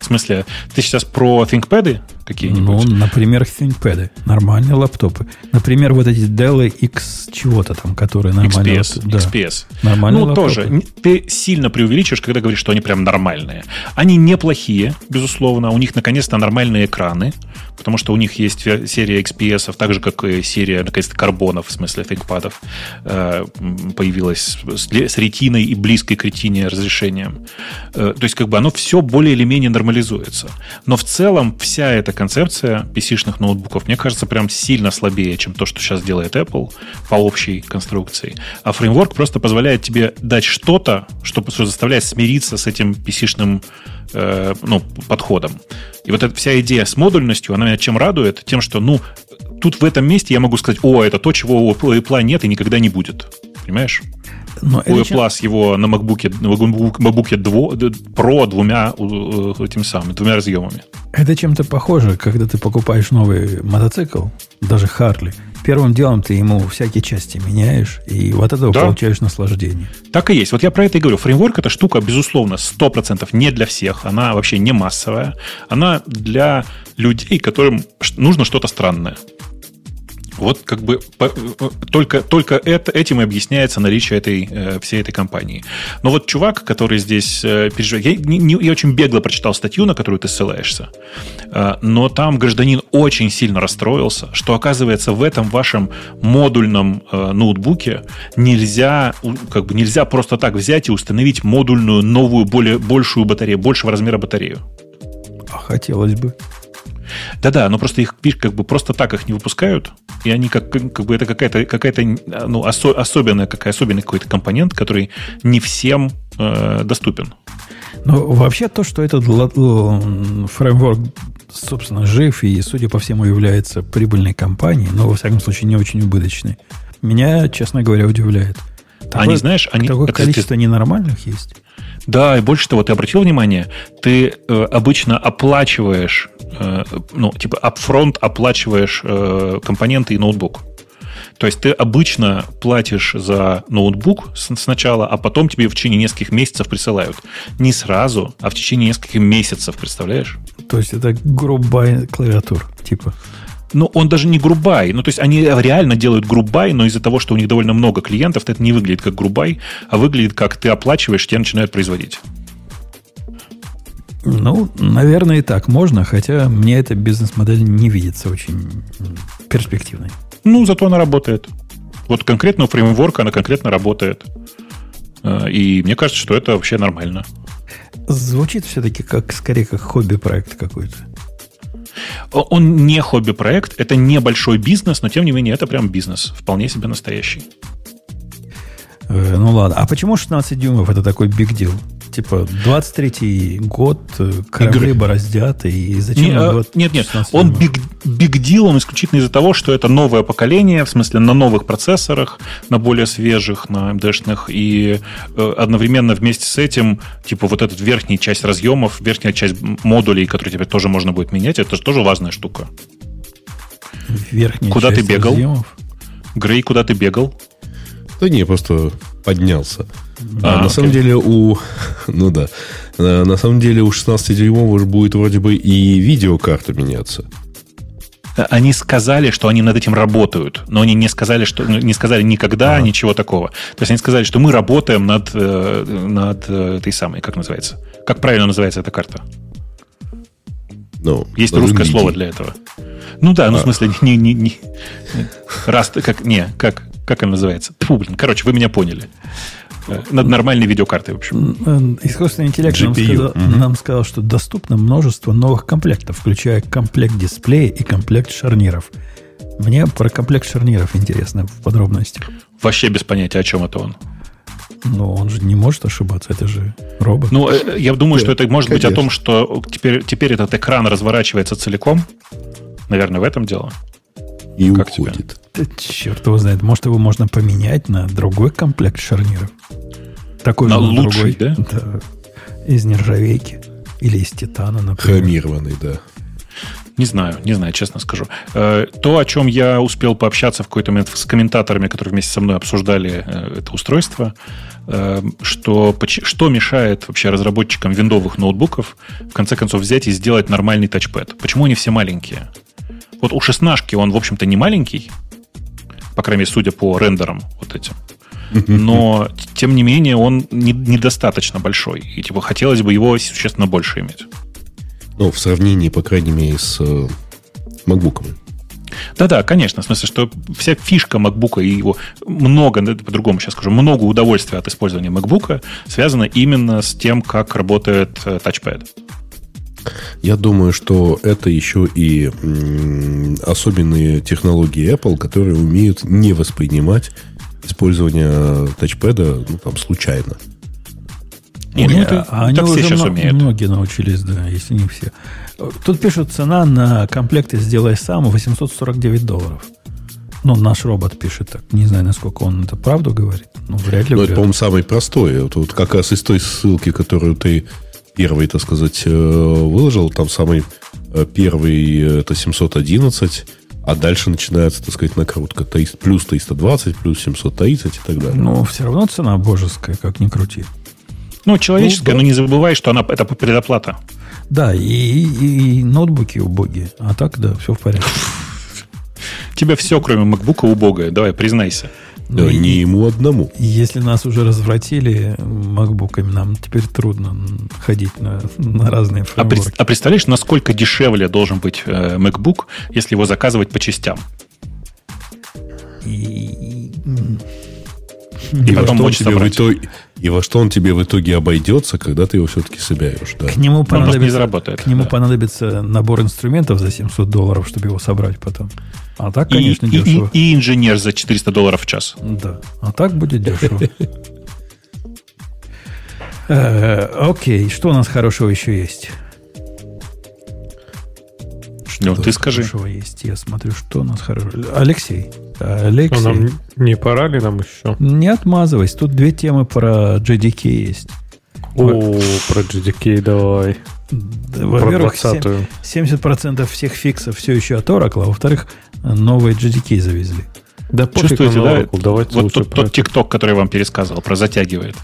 В смысле, ты сейчас про ThinkPad какие-нибудь? Ну, например, ThinkPad. Нормальные лаптопы. Например, вот эти Dell X чего-то там, которые нормальные. XPS. Да. XPS. Нормальные Ну, лаптопы. тоже. Ты сильно преувеличиваешь, когда говоришь, что они прям нормальные. Они неплохие, безусловно. У них, наконец-то, нормальные экраны потому что у них есть серия XPS, так же, как и серия, наконец-то, карбонов, в смысле ThinkPad, э, появилась с ретиной и близкой к ретине разрешением. Э, то есть, как бы оно все более или менее нормализуется. Но в целом вся эта концепция PC-шных ноутбуков, мне кажется, прям сильно слабее, чем то, что сейчас делает Apple по общей конструкции. А фреймворк просто позволяет тебе дать что-то, что заставляет смириться с этим PC-шным э, ну, подходом. И вот эта вся идея с модульностью, она меня чем радует? Тем, что, ну, тут в этом месте я могу сказать, о, это то, чего у Apple нет и никогда не будет. Понимаешь? Но у Plus чем... его на MacBook, на MacBook 2, Pro двумя этим самым, двумя разъемами. Это чем-то похоже, когда ты покупаешь новый мотоцикл, даже Харли, первым делом ты ему всякие части меняешь, и вот этого да. получаешь наслаждение. Так и есть. Вот я про это и говорю. Фреймворк эта штука, безусловно, 100% не для всех. Она вообще не массовая. Она для людей, которым нужно что-то странное. Вот как бы по, только, только это, этим и объясняется наличие этой, э, всей этой компании. Но вот чувак, который здесь э, переживает... Я, не, я очень бегло прочитал статью, на которую ты ссылаешься, э, но там гражданин очень сильно расстроился, что, оказывается, в этом вашем модульном э, ноутбуке нельзя, как бы нельзя просто так взять и установить модульную новую, более, большую батарею, большего размера батарею. А хотелось бы. Да-да, но просто их как бы просто так их не выпускают, и они как, как бы это какая-то какая-то ну, осо, особенная какая особенный какой-то компонент, который не всем э, доступен. Ну, вообще то, что этот фреймворк, собственно, жив и, судя по всему, является прибыльной компанией, но, во всяком случае, не очень убыточной, меня, честно говоря, удивляет. Такое, они, знаешь, они... Такое количество ты... ненормальных есть. Да, и больше того, ты обратил внимание, ты э, обычно оплачиваешь, э, ну, типа, upfront оплачиваешь э, компоненты и ноутбук. То есть ты обычно платишь за ноутбук сначала, а потом тебе в течение нескольких месяцев присылают. Не сразу, а в течение нескольких месяцев, представляешь? То есть это грубая клавиатура, типа ну, он даже не грубай. Ну, то есть они реально делают грубай, но из-за того, что у них довольно много клиентов, это не выглядит как грубай, а выглядит как ты оплачиваешь, тебе начинают производить. Ну, наверное, и так можно, хотя мне эта бизнес-модель не видится очень перспективной. Ну, зато она работает. Вот конкретно у фреймворка она конкретно работает. Э, и мне кажется, что это вообще нормально. Звучит все-таки как скорее как хобби-проект какой-то. Он не хобби-проект, это небольшой бизнес, но тем не менее это прям бизнес, вполне себе настоящий. Э, ну ладно, а почему 16 дюймов это такой big deal? Типа 23-й год, э, корабли Игры. бороздят, и зачем не, он Нет, нет, он big, big deal, он исключительно из-за того, что это новое поколение, в смысле на новых процессорах, на более свежих, на AMD-шных, и э, одновременно вместе с этим, типа вот эта верхняя часть разъемов, верхняя часть модулей, которые теперь тоже можно будет менять, это же тоже важная штука. Верхняя куда часть ты бегал? Разъемов? Грей, куда ты бегал? Да не, просто поднялся. А, а на самом деле у... Ну да. На самом деле у 16-дюймового будет вроде бы и видеокарта меняться. Они сказали, что они над этим работают, но они не сказали, что не сказали никогда ага. ничего такого. То есть они сказали, что мы работаем над э, над э, этой самой, как называется, как правильно называется эта карта? Ну, есть русское NVIDIA. слово для этого. Ну да, ну а. в смысле не не не раз как не как как она называется? Фу, блин, короче, вы меня поняли. Э, над нормальной видеокартой, в общем. Э, искусственный интеллект нам сказал, угу. нам сказал, что доступно множество новых комплектов, включая комплект дисплея и комплект шарниров. Мне про комплект шарниров интересно в подробностях. Вообще без понятия, о чем это он. Ну, он же не может ошибаться, это же робот. Ну, э, я думаю, что это может Конечно. быть о том, что теперь, теперь этот экран разворачивается целиком. Наверное, в этом дело. И как уходит. Да, черт его знает. Может, его можно поменять на другой комплект шарниров. Такой на лучший, другой, да? да? Из нержавейки. Или из титана, например. Хромированный, да. Не знаю, не знаю, честно скажу. Э, то, о чем я успел пообщаться в какой-то момент с комментаторами, которые вместе со мной обсуждали э, это устройство, э, что, что мешает вообще разработчикам виндовых ноутбуков в конце концов взять и сделать нормальный тачпэд? Почему они все маленькие? Вот у шестнашки он, в общем-то, не маленький, по крайней мере, судя по рендерам вот этим. Но, тем не менее, он не, недостаточно большой. И типа хотелось бы его существенно больше иметь. Ну, в сравнении, по крайней мере, с э, MacBook. Да-да, конечно. В смысле, что вся фишка MacBook и его много, по-другому сейчас скажу, много удовольствия от использования MacBook связано именно с тем, как работает э, тачпэд. Я думаю, что это еще и особенные технологии Apple, которые умеют не воспринимать использование тачпэда ну, там, случайно. Не, ну, это, а они уже сейчас умеют. многие научились, да, если не все. Тут пишут, цена на комплекты «Сделай сам» 849 долларов. Ну, наш робот пишет так. Не знаю, насколько он это правду говорит. Ну, вряд ли. Но это, по-моему, самый простой. Вот, вот как раз из той ссылки, которую ты первый, так сказать, э, выложил, там самый э, первый э, это 711, а дальше начинается, так сказать, накрутка. Плюс 320, плюс 730 и так далее. Ну, все равно цена божеская, как ни крути. Ну, человеческая, ну, да. но не забывай, что она это предоплата. Да, и, и, и ноутбуки убогие. А так, да, все в порядке. Тебя все, кроме макбука, убогое. Давай, признайся. Да, ну, не ему одному. Если нас уже развратили макбуками, нам теперь трудно ходить на, на разные фреймворки. А, а представляешь, насколько дешевле должен быть э, MacBook, если его заказывать по частям? И, и, во что он тебе в итоге, и во что он тебе в итоге обойдется, когда ты его все-таки собираешь. Да? К нему, понадобится, к нему да. понадобится набор инструментов за 700 долларов, чтобы его собрать потом. А так, конечно, и, дешево. И, и, инженер за 400 долларов в час. Да. А так будет дешево. Э, окей, что у нас хорошего еще есть? Ну, ты скажи. Хорошего есть. Я смотрю, что у нас хорошего. Алексей. Алексей. А нам не пора ли нам еще? Не отмазывайся. Тут две темы про JDK есть. О, про JDK давай. Во-первых, 70% всех фиксов все еще от Oracle, а во-вторых, новые JDK завезли. Да Чувствуете, да? Oracle, давайте вот тот, тот TikTok, который я вам пересказывал, про затягивает.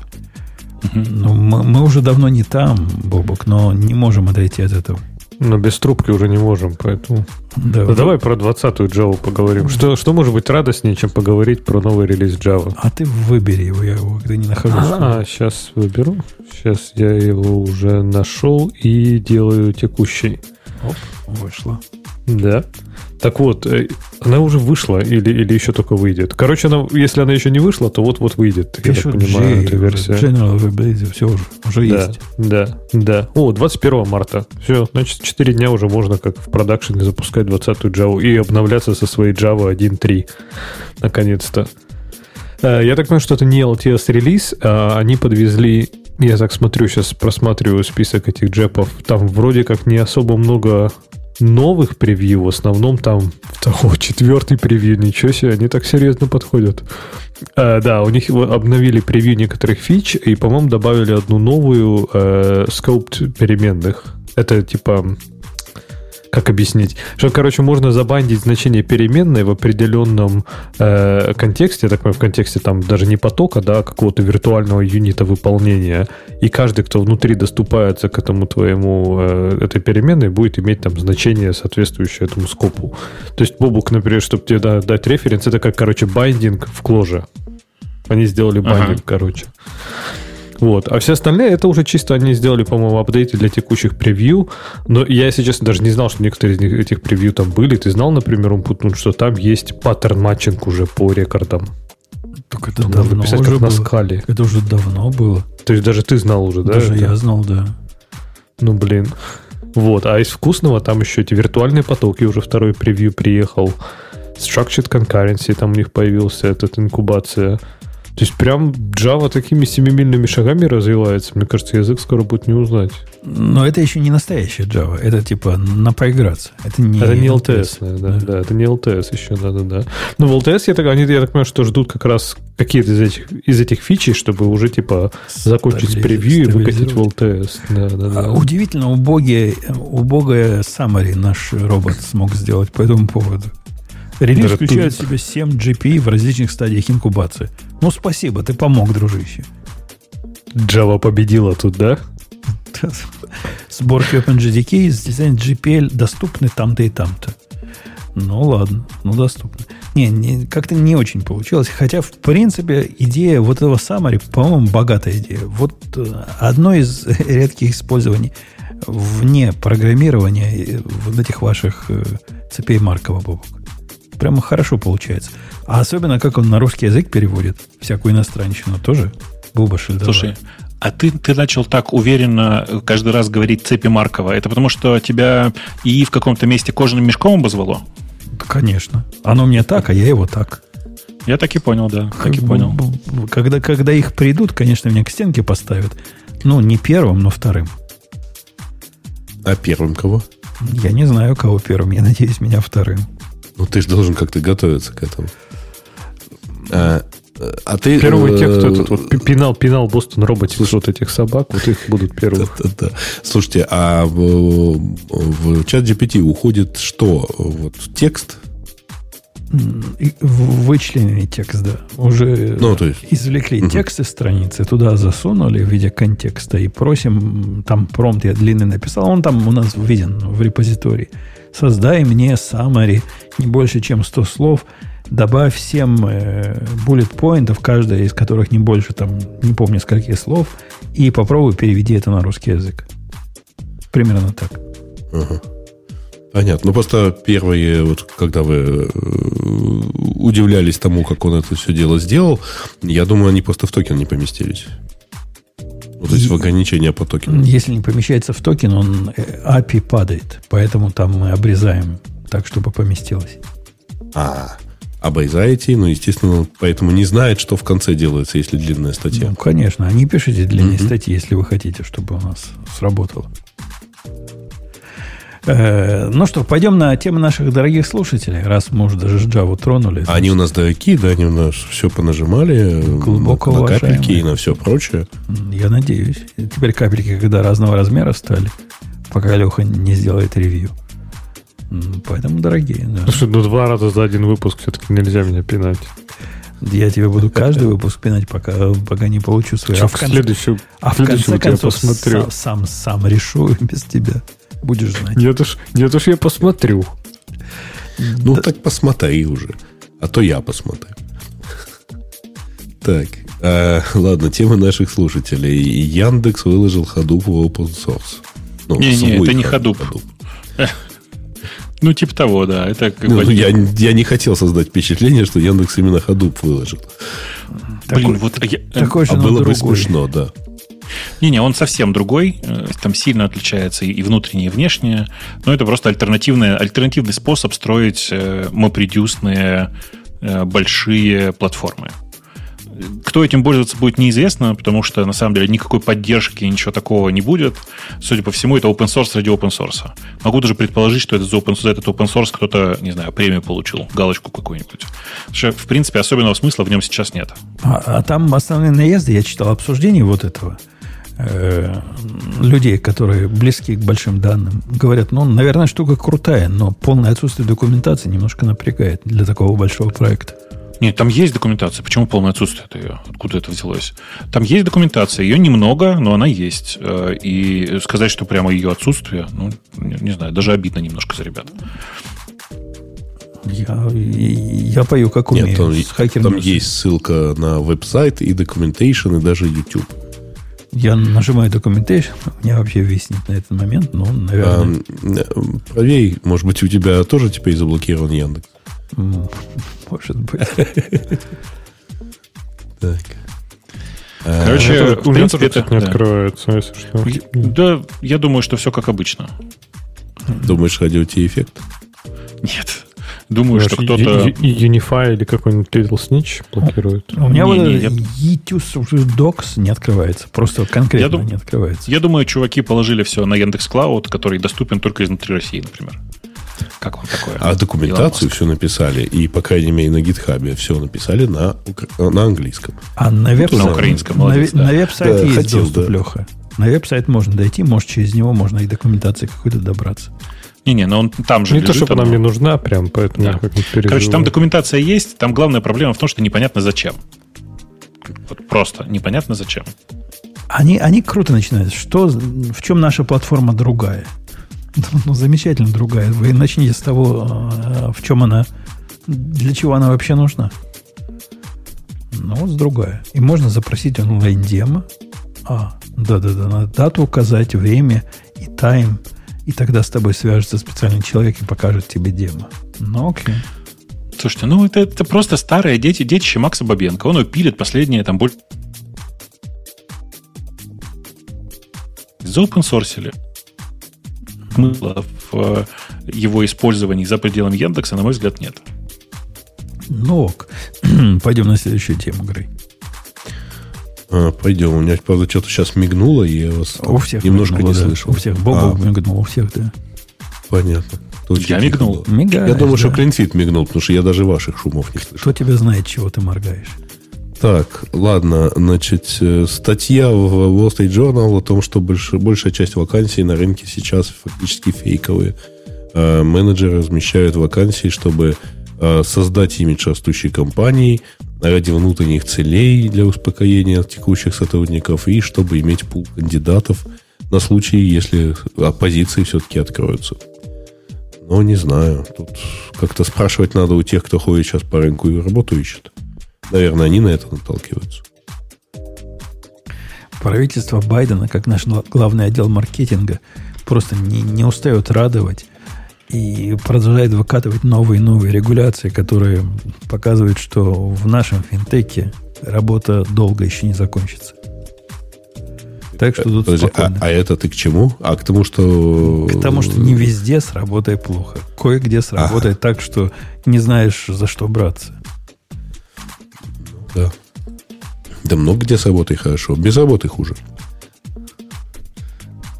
Ну, мы, мы уже давно не там, Бобок, но не можем отойти от этого. Но без трубки уже не можем, поэтому... Да, ну, давай про 20-ю Java поговорим. Что, что может быть радостнее, чем поговорить про новый релиз Java? А ты выбери его, я его когда не нахожу. А, сейчас выберу. Сейчас я его уже нашел и делаю текущий. Оп, вышло. Да. Так вот, э, она уже вышла или, или еще только выйдет? Короче, она, если она еще не вышла, то вот-вот выйдет, Пишут я так понимаю, G, эта версия. General Release, все уже, уже да, есть. Да, да. О, 21 марта. Все, значит, 4 дня уже можно как в продакшене запускать 20-ю Java и обновляться со своей Java 1.3. Наконец-то. Э, я так понимаю, что это не LTS-релиз, а они подвезли я так смотрю, сейчас просматриваю список этих джепов. Там вроде как не особо много новых превью, в основном там второй, четвертый превью, ничего себе, они так серьезно подходят. А, да, у них обновили превью некоторых фич и, по-моему, добавили одну новую э, scope переменных. Это типа как объяснить? Что, короче, можно забандить значение переменной в определенном э, контексте, так в контексте там даже не потока, да, а какого-то виртуального юнита выполнения. И каждый, кто внутри доступается к этому твоему э, этой переменной, будет иметь там значение, соответствующее этому scope у. То есть Бобук, например, чтобы тебе да, дать референс, это как, короче, binding в Clojure. Они сделали binding, ага. короче. Вот. А все остальные, это уже чисто они сделали, по-моему, апдейты для текущих превью. Но я, если честно, даже не знал, что некоторые из них, этих превью там были. Ты знал, например, Умпутун, что там есть pattern matching уже по рекордам? Так это там давно писать, уже как было. на скале. Это уже давно было. То есть даже ты знал уже, да? Даже это? я знал, да. Ну, блин. Вот. А из вкусного там еще эти виртуальные потоки уже второй превью приехал. Structured Concurrency там у них появился, этот инкубация. То есть прям Java такими семимильными шагами развивается. Мне кажется, язык скоро будет не узнать. Но это еще не настоящая Java. Это типа на поиграться. Это не, это не LTS. LTS да, да. да, это не LTS еще, да-да-да. Но в LTS, я так, они, я так понимаю, что ждут как раз какие-то из этих, из этих фичей, чтобы уже типа закончить Стабили... превью и выкатить в LTS. Да, да, да. А, удивительно, убогие, убогое summary наш робот смог сделать по этому поводу. Релиз включает в себя 7 GPI в различных стадиях инкубации. Ну, спасибо, ты помог, дружище. Java победила тут, да? Сборки OpenJDK с дизайн GPL доступны там-то и там-то. Ну ладно, ну доступно. Не, не как-то не очень получилось. Хотя, в принципе, идея вот этого summary, по-моему, богатая идея. Вот э, одно из редких использований вне программирования вот этих ваших э, цепей Маркова, Бобок. Прямо хорошо получается. А особенно, как он на русский язык переводит всякую иностранщину тоже. Буба Шильдова. Слушай, а ты, ты начал так уверенно каждый раз говорить цепи Маркова. Это потому, что тебя и в каком-то месте кожаным мешком обозвало? Конечно. Оно мне так, а я его так. Я так и понял, да. Так и понял. Когда, когда их придут, конечно, меня к стенке поставят. Ну, не первым, но вторым. А первым кого? Я не знаю, кого первым. Я надеюсь, меня вторым. Ну, ты же должен как-то готовиться к этому. А, а ты... Первый э, текст этот вот пинал, пинал Бостон Роботикс вот этих собак, вот их будут первых. Да, да, да. Слушайте, а в, в чат GPT уходит что? Вот текст? Вычлененный текст, да. Уже ну, то есть... извлекли угу. текст из страницы, туда засунули в виде контекста и просим, там промпт я длинный написал, он там у нас виден в репозитории. Создай мне summary не больше, чем 100 слов, добавь 7 э, bullet поинтов, каждая из которых не больше, там, не помню, скольких слов, и попробуй переведи это на русский язык. Примерно так. Ага. Понятно. Ну, просто первые, вот когда вы э, удивлялись тому, как он это все дело сделал, я думаю, они просто в токен не поместились. Ну, то есть в ограничение по токену. Если не помещается в токен, он API э, падает. Поэтому там мы обрезаем так, чтобы поместилось. А, обрезаете, ну, естественно, поэтому не знает, что в конце делается, если длинная статья. Ну, конечно. А не пишите длинные mm-hmm. статьи, если вы хотите, чтобы у нас сработало. Э, ну что, пойдем на тему наших дорогих слушателей, раз мы уже даже Java тронули. Значит. Они у нас дорогие, да, они у нас все понажимали. Глубоко на, на капельки и на все прочее. Я надеюсь. Теперь капельки, когда разного размера стали, пока Леха не сделает ревью. Поэтому дорогие, да. Слушай, ну два раза за один выпуск все-таки нельзя меня пинать. Я тебе буду каждый выпуск пинать, пока, пока не получу свой. А в, следующем, а в конце концов, посмотрю. Сам, сам, сам решу без тебя. Будешь знать. Нет уж, нет уж я посмотрю. Ну, да. так посмотри уже. А то я посмотрю. Так, а, ладно, тема наших слушателей. Яндекс выложил Hadoop в open source. Ну, не, не, это не Hadoop. Hadoop. Ну, типа того, да. Это как ну, я, я не хотел создать впечатление, что Яндекс именно Hadoop выложил. Блин, такой, вот я, такой а было другой. бы смешно, да. Не-не, он совсем другой, э, там сильно отличается и внутреннее, и внешнее, но это просто альтернативный, альтернативный способ строить э, мопредюсные э, большие платформы. Кто этим пользоваться будет, неизвестно, потому что, на самом деле, никакой поддержки, ничего такого не будет. Судя по всему, это open source ради open source. Могу даже предположить, что это за, open, за этот open source кто-то, не знаю, премию получил, галочку какую-нибудь. Что, в принципе, особенного смысла в нем сейчас нет. А, а там основные наезды, я читал обсуждение вот этого людей, которые близки к большим данным, говорят, ну, наверное, штука крутая, но полное отсутствие документации немножко напрягает для такого большого проекта. Нет, там есть документация. Почему полное отсутствие это ее? Откуда это взялось? Там есть документация. Ее немного, но она есть. Э, и сказать, что прямо ее отсутствие, ну, не, не знаю, даже обидно немножко за ребят. Я, я пою как умею. Нет, там, там есть ссылка на веб-сайт и documentation, и даже YouTube. Я нажимаю у меня вообще виснет на этот момент, но, наверное... А, проверь, может быть, у тебя тоже теперь заблокирован Яндекс? Может быть. Так. Короче, в принципе, это не открывается, если что. Да, я думаю, что все как обычно. Думаешь, радио эффект? Нет. Думаю, что кто-то... Unify или какой-нибудь Little Snitch блокирует. У меня вот ETUS Docs не открывается. Просто конкретно не открывается. Я думаю, чуваки положили все на Яндекс Клауд, который доступен только изнутри России, например. Как вам такое? А документацию все написали, и, по крайней мере, на гитхабе все написали на, на английском. А на веб-сайт, на украинском, молодец, на, да. на веб-сайт да, есть хотел, доступ, да. Леха. На веб-сайт можно дойти, может, через него можно и документации какой-то добраться. Не-не, но он там же Не лежит, то, чтобы она мне нужна прям, поэтому да. я как Короче, там документация есть, там главная проблема в том, что непонятно зачем. Вот просто непонятно зачем. Они, они круто начинают. Что, в чем наша платформа другая? Ну, замечательно другая. Вы начните с того, а, в чем она, для чего она вообще нужна. Ну, с другая. И можно запросить онлайн-демо. А, да-да-да, надо дату указать, время и тайм. И тогда с тобой свяжется специальный человек и покажет тебе демо. Ну, окей. Слушайте, ну это, это просто старые дети, детище Макса Бабенко. Он пилит последние там больше... Заопенсорсили смысла в э, его использовании за пределами Яндекса, на мой взгляд, нет. Ну ок. Пойдем на следующую тему, Грей. А, пойдем. У меня, правда, что-то сейчас мигнуло, и я вас у всех немножко мигнуло, не да. слышал. У всех. Бобок а. мигнул, у всех, да. Понятно. Кто я мигнул. Мигаешь, я думаю, да. что Клинфит мигнул, потому что я даже ваших шумов не слышу. Кто тебя знает, чего ты моргаешь? Так, ладно, значит, э, статья в Wall Street Journal о том, что больш, большая часть вакансий на рынке сейчас фактически фейковые. Э, менеджеры размещают вакансии, чтобы э, создать имидж растущей компании ради внутренних целей для успокоения текущих сотрудников и чтобы иметь пул кандидатов на случай, если позиции все-таки откроются. Но не знаю. Тут как-то спрашивать надо у тех, кто ходит сейчас по рынку и работу ищет. Наверное, они на это наталкиваются. Правительство Байдена, как наш главный отдел маркетинга, просто не, не устает радовать и продолжает выкатывать новые и новые регуляции, которые показывают, что в нашем финтеке работа долго еще не закончится. Так что тут Подожди, а, а это ты к чему? А к тому, что... К тому, что не везде с работой плохо. Кое-где сработает ага. так, что не знаешь, за что браться. Да. Да много где с работой хорошо. Без работы хуже.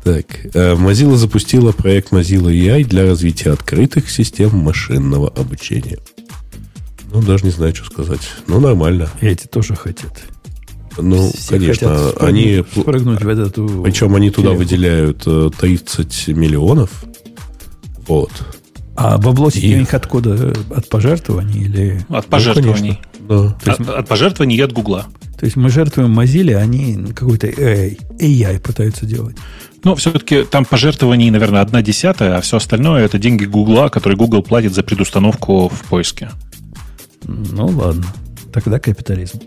Так, э, Mozilla запустила проект Mozilla AI для развития открытых систем машинного обучения. Ну, даже не знаю, что сказать. Ну, нормально. И эти тоже хотят. Ну, Все конечно, спрыгнуть, они... Спрыгнуть в эту... Причем они туда телегу. выделяют 30 э, миллионов. Вот. А бабло и... у них откуда? От пожертвований или... От пожертвований. Ну, да. От, есть, от пожертвований и от Гугла. То есть мы жертвуем Mozilla, они какой-то AI, AI пытаются делать. Ну, все-таки там пожертвований, наверное, одна десятая, а все остальное это деньги Гугла, которые Google платит за предустановку в поиске. Ну, ладно. Тогда капитализм.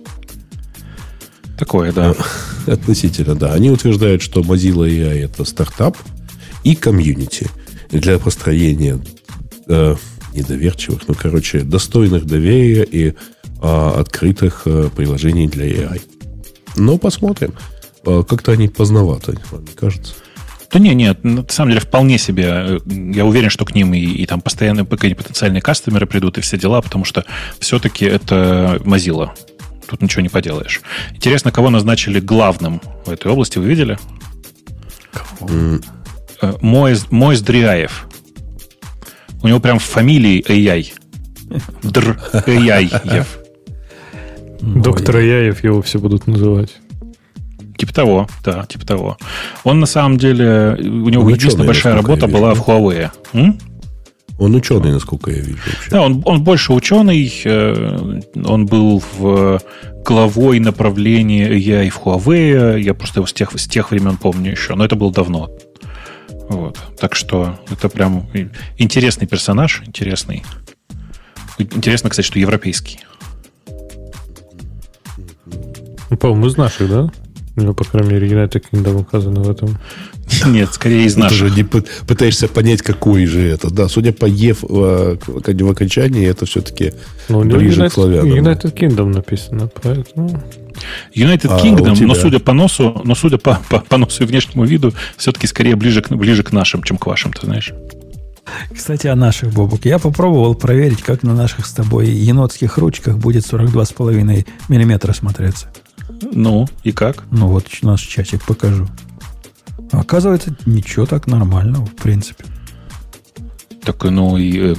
Такое, да. Относительно, да. Они утверждают, что Mozilla AI это стартап и комьюнити для построения э, недоверчивых, ну, короче, достойных доверия и э, открытых э, приложений для AI. Но посмотрим. Э, как-то они поздновато, мне кажется. Да не, нет, на самом деле вполне себе. Э, я уверен, что к ним и, и там постоянно потенциальные кастомеры придут и все дела, потому что все-таки это Mozilla. Тут ничего не поделаешь. Интересно, кого назначили главным в этой области, вы видели? Кого? Моис, Моис Дриаев. У него прям в фамилии AI. Др Яев. Доктор Яев его все будут называть. Типа того, да, типа того. Он на самом деле, у него он единственная большая работа была в Huawei. М? Он ученый, насколько я вижу. Вообще. Да, он, он больше ученый. Э, он был в главой направления AI в Huawei. Я просто его с тех, с тех времен помню еще. Но это было давно. Вот. Так что это прям интересный персонаж, интересный. Интересно, кстати, что европейский. Ну, по-моему, из наших, да? Ну, по крайней мере, United Kingdom указано в этом. Нет, скорее из наших. Ты же пытаешься понять, какой же это. Да, судя по ЕФ в окончании, это все-таки ну, ближе United, к славянам. United Kingdom написано, поэтому... United а, Kingdom, но судя по носу, но судя по, по, по носу и внешнему виду, все-таки скорее ближе к, ближе к нашим, чем к вашим, ты знаешь. Кстати, о наших, Бобук. Я попробовал проверить, как на наших с тобой енотских ручках будет 42,5 миллиметра смотреться. Ну, и как? Ну, вот наш часик покажу. Оказывается, ничего так нормально, в принципе. Так, ну и... Э,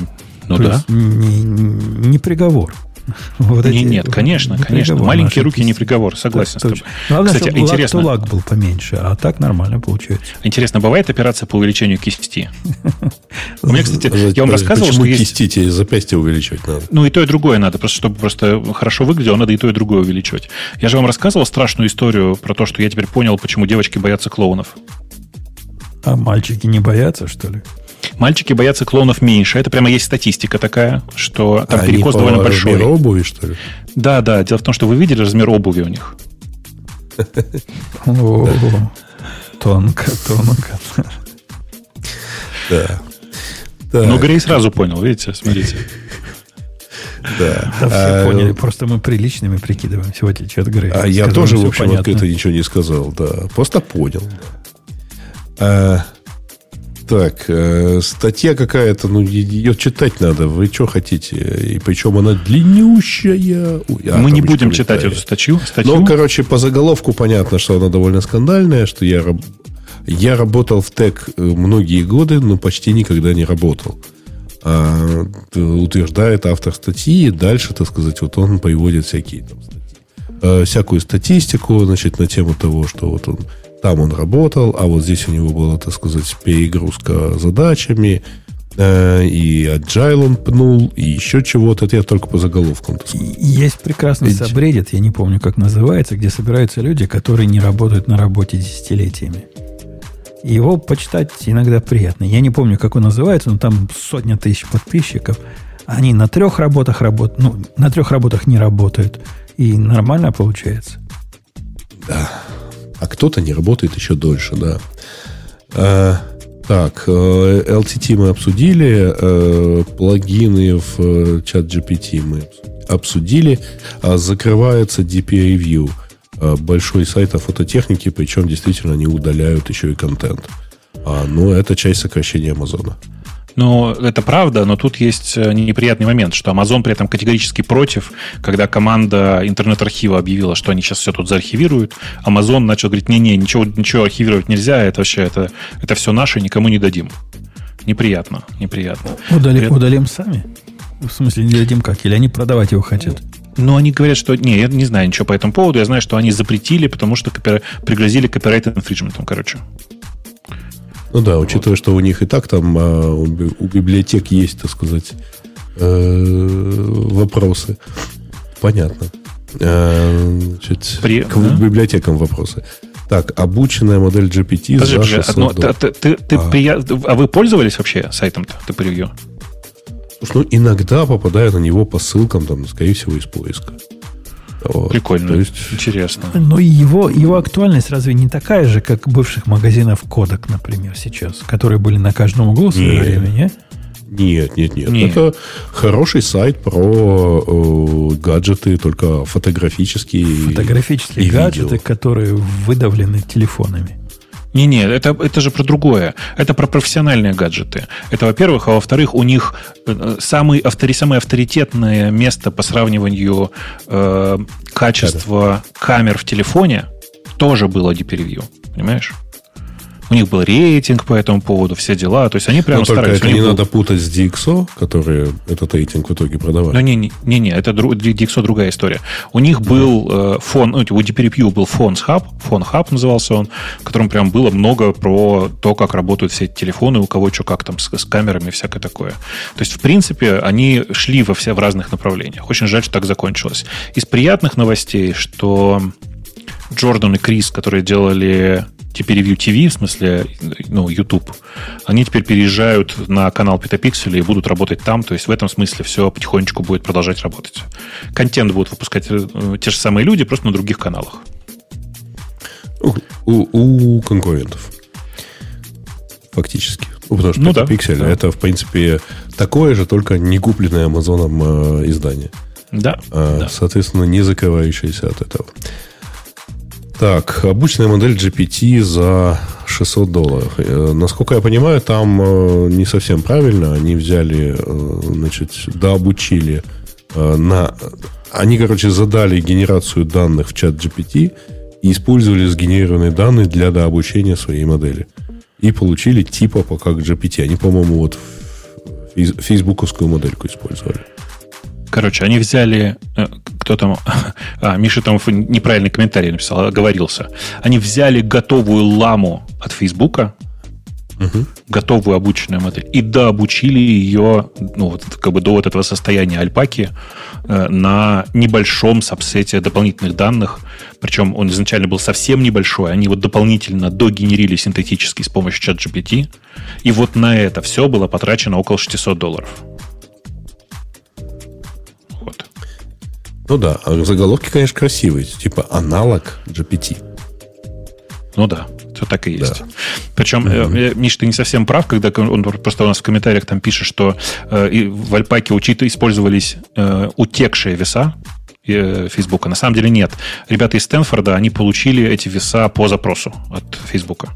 ну То да. Не, не приговор. Вот не, эти, нет, конечно, конечно. Маленькие руки не приговор, согласен так, с тобой. Главное, Кстати, чтобы интересно. лак был поменьше, а так нормально получается. Интересно, бывает операция по увеличению кисти? У меня, кстати, я вам рассказывал, что есть... кисти тебе запястье увеличивать надо? Ну, и то, и другое надо. Просто чтобы просто хорошо выглядело, надо и то, и другое увеличивать. Я же вам рассказывал страшную историю про то, что я теперь понял, почему девочки боятся клоунов. А мальчики не боятся, что ли? Мальчики боятся клонов меньше. Это прямо есть статистика такая, что там а перекос довольно большой. Размер обуви, что ли? Да, да. Дело в том, что вы видели размер обуви у них. Тонко, тонко. Да. Ну, Грей сразу понял, видите, смотрите. Да. Да, все а, поняли. Просто мы приличными прикидываем. Сегодня что-то Грей. А я тоже, в общем, открыто ничего не сказал. Да, просто понял. А, так, э, статья какая-то, ну, ее читать надо. Вы что хотите? И причем она длиннющая. А, Мы не будем читать эту статью, статью. Ну, короче, по заголовку понятно, что она довольно скандальная, что я, я работал в ТЭК э, многие годы, но почти никогда не работал. а, утверждает автор статьи, дальше, так сказать, вот он приводит всякие там статьи, а, всякую статистику, значит, на тему того, что вот он там он работал, а вот здесь у него была, так сказать, перегрузка задачами, э, и agile он пнул, и еще чего-то. Это я только по заголовкам. Есть прекрасный сабреддит, я не помню, как называется, где собираются люди, которые не работают на работе десятилетиями. Его почитать иногда приятно. Я не помню, как он называется, но там сотня тысяч подписчиков. Они на трех работах работают, ну, на трех работах не работают. И нормально получается. Да. А кто-то не работает еще дольше, да. А, так, LTT э, мы обсудили, э, плагины в чат GPT мы обсудили. А закрывается DP Review – большой сайт о фототехнике, причем действительно они удаляют еще и контент. А, но это часть сокращения Амазона. Ну, это правда, но тут есть э, неприятный момент, что Amazon при этом категорически против, когда команда интернет-архива объявила, что они сейчас все тут заархивируют, Amazon начал говорить, не-не, ничего, ничего архивировать нельзя, это вообще, это, это все наше, никому не дадим. Неприятно, неприятно. Удали, Удалим сами? В смысле, не дадим как? Или они продавать его хотят? Но они говорят, что... Не, я не знаю ничего по этому поводу. Я знаю, что они запретили, потому что копир... пригрозили копирайт инфриджментом, короче. Ну да, учитывая, вот. что у них и так там а, у, у библиотек есть, так сказать, э, вопросы. Понятно. Э, значит, При... К да? библиотекам вопросы. Так, обученная модель GPT Подожди, за 600 одно, ты, ты, ты, а. При... а вы пользовались вообще сайтом-то, ты превью? Слушай, ну иногда попадаю на него по ссылкам, там, скорее всего, из поиска. Вот. Прикольно, То есть... интересно. Но его, его актуальность разве не такая же, как бывших магазинов Кодек, например, сейчас, которые были на каждом углу в свое нет. время, не? Нет, нет, нет, нет. Это хороший сайт про э, гаджеты, только фотографические. Фотографические и гаджеты, видео. которые выдавлены телефонами. Не-не, это, это же про другое. Это про профессиональные гаджеты. Это, во-первых, а во-вторых, у них э, самый, автори, самое авторитетное место по сравниванию э, качества камер в телефоне тоже было DP-Review. Понимаешь? У них был рейтинг по этому поводу, все дела. То есть они прямо Но старались. Только это не был... надо путать с DxO, которые этот рейтинг в итоге продавали. Ну, не-не, это DxO другая история. У них был э, фон, ну, у DPRPU был фон Hub, фон Hub назывался он, в котором прям было много про то, как работают все эти телефоны, у кого что, как там с, с камерами и всякое такое. То есть, в принципе, они шли во все в разных направлениях. Очень жаль, что так закончилось. Из приятных новостей, что Джордан и Крис, которые делали теперь Review TV, в смысле, ну, YouTube, они теперь переезжают на канал Петапикселя и будут работать там. То есть в этом смысле все потихонечку будет продолжать работать. Контент будут выпускать э, те же самые люди, просто на других каналах. У, у, у конкурентов. Фактически. Ну, потому что ну, Pixel да, это, в принципе, такое же, только не купленное Амазоном э, издание. Да, а, да. Соответственно, не закрывающееся от этого. Так, обычная модель GPT за 600 долларов. Э, насколько я понимаю, там э, не совсем правильно. Они взяли, э, значит, дообучили на... Они, короче, задали генерацию данных в чат GPT и использовали сгенерированные данные для дообучения своей модели. И получили типа по как GPT. Они, по-моему, вот фейсбуковскую модельку использовали. Короче, они взяли... Кто там... А, Миша там неправильный комментарий написал, оговорился. Они взяли готовую ламу от Фейсбука, угу. готовую обученную модель, и дообучили ее ну, вот, как бы до вот этого состояния альпаки э, на небольшом сабсете дополнительных данных. Причем он изначально был совсем небольшой. Они вот дополнительно догенерили синтетически с помощью чат GPT. И вот на это все было потрачено около 600 долларов. Ну да, а заголовки, конечно, красивые. Типа аналог GPT. Ну да, все так и есть. Да. Причем, mm-hmm. Миш, ты не совсем прав, когда он просто у нас в комментариях там пишет, что э, в Альпаке учит, использовались э, утекшие веса э, Фейсбука. На самом деле нет. Ребята из Стэнфорда, они получили эти веса по запросу от Фейсбука.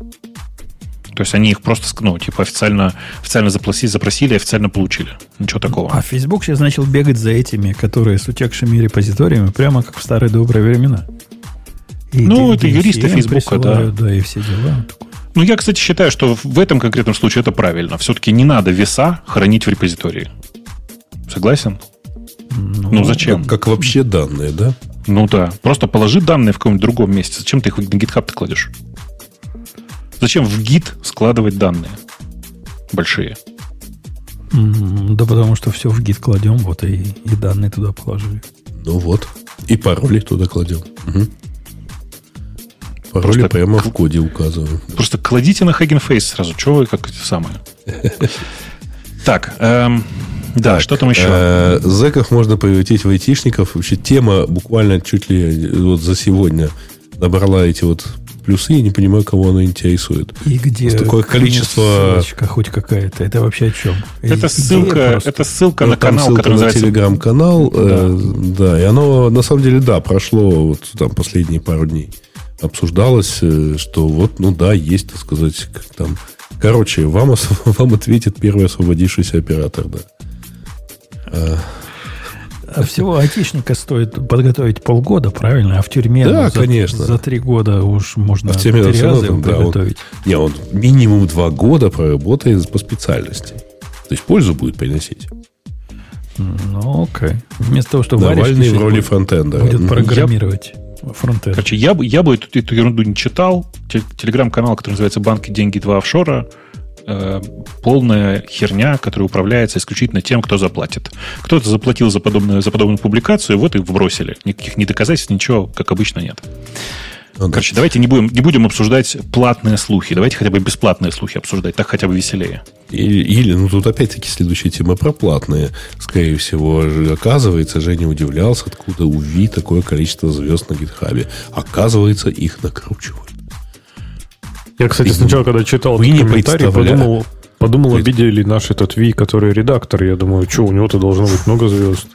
То есть они их просто, ну, типа официально, официально запросили, запросили, официально получили. Ничего такого. А Facebook сейчас начал бегать за этими, которые с утекшими репозиториями, прямо как в старые добрые времена. И ну, это юристы Фейсбука, да. Да, и все дела. Ну, я, кстати, считаю, что в этом конкретном случае это правильно. Все-таки не надо веса хранить в репозитории. Согласен? Ну, ну зачем? Как, как вообще данные, да? Ну да. Просто положи данные в каком-нибудь другом месте. Зачем ты их на GitHub ты кладешь? Зачем в Git складывать данные большие? Да потому что все в Git кладем, вот и, и данные туда положили. Ну вот. И пароли туда кладем. Угу. Пароли просто прямо в коде указываем. Просто кладите на Face сразу. Чего вы как это самое? Так, эм, да, что там еще? Э, зэков можно превратить в айтишников. Вообще тема буквально чуть ли вот за сегодня набрала эти вот плюсы, я не понимаю, кого оно интересует. И где такое количество... Ссылочка хоть какая-то. Это вообще о чем? Это ссылка, это ссылка ну, на канал, ссылка который на называется... телеграм-канал. Да. Э, да, и оно, на самом деле, да, прошло вот там последние пару дней. Обсуждалось, э, что вот, ну да, есть, так сказать, как там... Короче, вам, вам ответит первый освободившийся оператор, да. А, всего айтишника стоит подготовить полгода, правильно? А в тюрьме да, ну, за, конечно. за три года уж можно а в тюрьме три раза его да, подготовить. Он, не, он минимум два года проработает по специальности. То есть пользу будет приносить. Ну, окей. Вместо того, чтобы Навальный в роли фронтенда. Будет программировать. Фронтенд. Короче, я, я бы эту, эту ерунду не читал. Телеграм-канал, который называется «Банки, деньги, два офшора», Э, полная херня, которая управляется исключительно тем, кто заплатит. Кто-то заплатил за подобную, за подобную публикацию, вот и вбросили. Никаких ни доказательств, ничего, как обычно, нет. Ну, Короче, да. давайте не будем, не будем обсуждать платные слухи. Давайте хотя бы бесплатные слухи обсуждать. Так хотя бы веселее. Или, или ну тут опять-таки следующая тема про платные. Скорее всего, оказывается, Женя удивлялся, откуда у Ви такое количество звезд на гитхабе. Оказывается, их накручивают. Я, кстати, Ты сначала, когда читал этот комментарий, подумал, подумал, обидели наш этот Ви, который редактор. Я думаю, что, у него-то должно быть много звезд.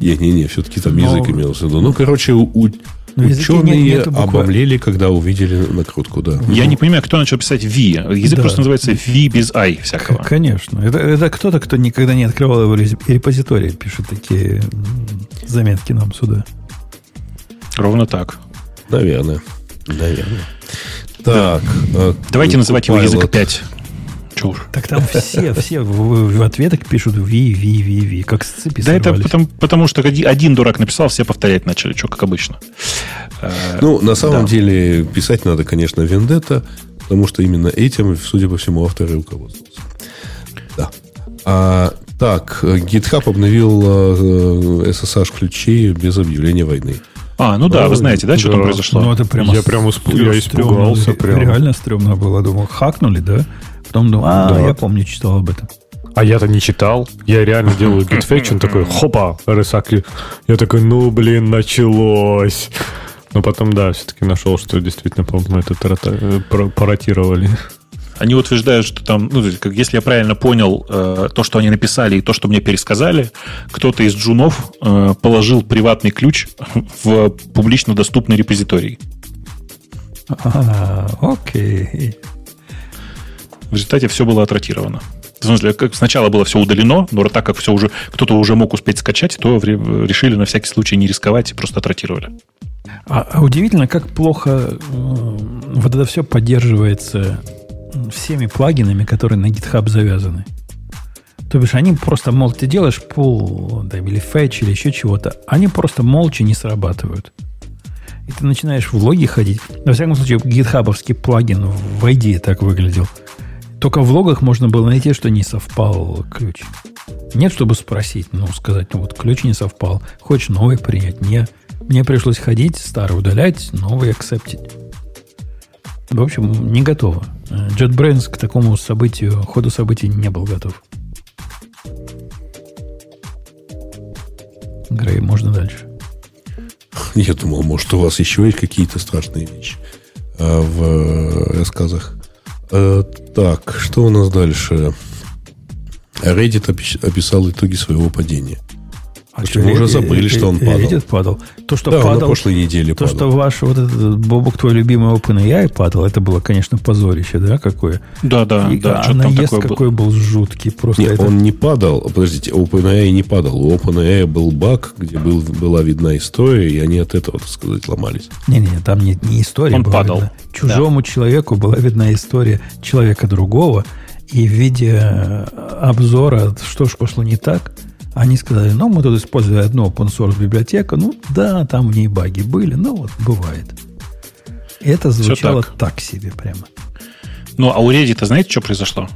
Не-не-не, все-таки там Но... язык имелся в виду. Ну, короче, у, ученые нет, обомлели, когда увидели накрутку, да. Я не понимаю, кто начал писать V. Язык да. просто называется V без I всякого. Конечно. Это, это кто-то, кто никогда не открывал его репозиторий, пишет такие заметки нам сюда. Ровно так. Наверное. Наверное. Так. Да. Давайте называть его язык 5. Чушь. Так там все, все в, в ответах пишут ви, ви, ви, ви, как с цепи Да это потому, потому что один дурак написал, все повторять начали, что как обычно. Э, ну, на самом да. деле, писать надо, конечно, вендетта, потому что именно этим, судя по всему, авторы руководствуются. Да. А, так, GitHub обновил э, SSH-ключи без объявления войны. А, ну да, вы знаете, да, что да. там произошло? Ну, это прямо я прямо я испугался. Прямо. Реально стрёмно было. Думал, хакнули, да? Потом думал, а, да. я помню, читал об этом. А я-то не читал. Я реально делаю gitfetch, он такой, хопа, RSA. Я такой, ну, блин, началось. Но потом, да, все-таки нашел, что действительно, по-моему, это э, паротировали. Они утверждают, что там, ну, как, если я правильно понял э, то, что они написали и то, что мне пересказали, кто-то из джунов э, положил приватный ключ в публично доступный репозиторий. А, окей. В результате все было отротировано. В смысле, как сначала было все удалено, но так как все уже кто-то уже мог успеть скачать, то решили на всякий случай не рисковать и просто отротировали. А, а удивительно, как плохо э, вот это все поддерживается всеми плагинами, которые на GitHub завязаны. То бишь, они просто, мол, ты делаешь pull да, или fetch или еще чего-то, они просто молча не срабатывают. И ты начинаешь в логи ходить. Во всяком случае, гитхабовский плагин в ID так выглядел. Только в логах можно было найти, что не совпал ключ. Нет, чтобы спросить, ну, сказать, ну, вот ключ не совпал. Хочешь новый принять? Нет. Мне пришлось ходить, старый удалять, новый акцептить. В общем, не готово. JetBrains к такому событию, ходу событий не был готов. Грей, можно дальше. Я думал, может, у вас еще есть какие-то страшные вещи а, в э, рассказах. А, так, что у нас дальше? Reddit описал итоги своего падения. А что, мы уже забыли, что он падал. Reddit падал. То, что да, падал, на прошлой неделе То, падал. что ваш вот этот, Бобок, твой любимый OpenAI падал, это было, конечно, позорище, да, какое? Да, да, И, да. А наезд какой был жуткий. Просто Нет, это... он не падал. Подождите, OpenAI не падал. У OpenAI был баг, где был, была видна история, и они от этого, так сказать, ломались. Не-не, там не, не история Он была падал. видна. Чужому да. человеку была видна история человека другого, и в виде э, обзора, что ж пошло не так, они сказали, ну, мы тут использовали одну open source библиотеку, ну, да, там в ней баги были, ну, вот, бывает. Это звучало так. так себе прямо. Ну, а у Reddit, знаете, что произошло?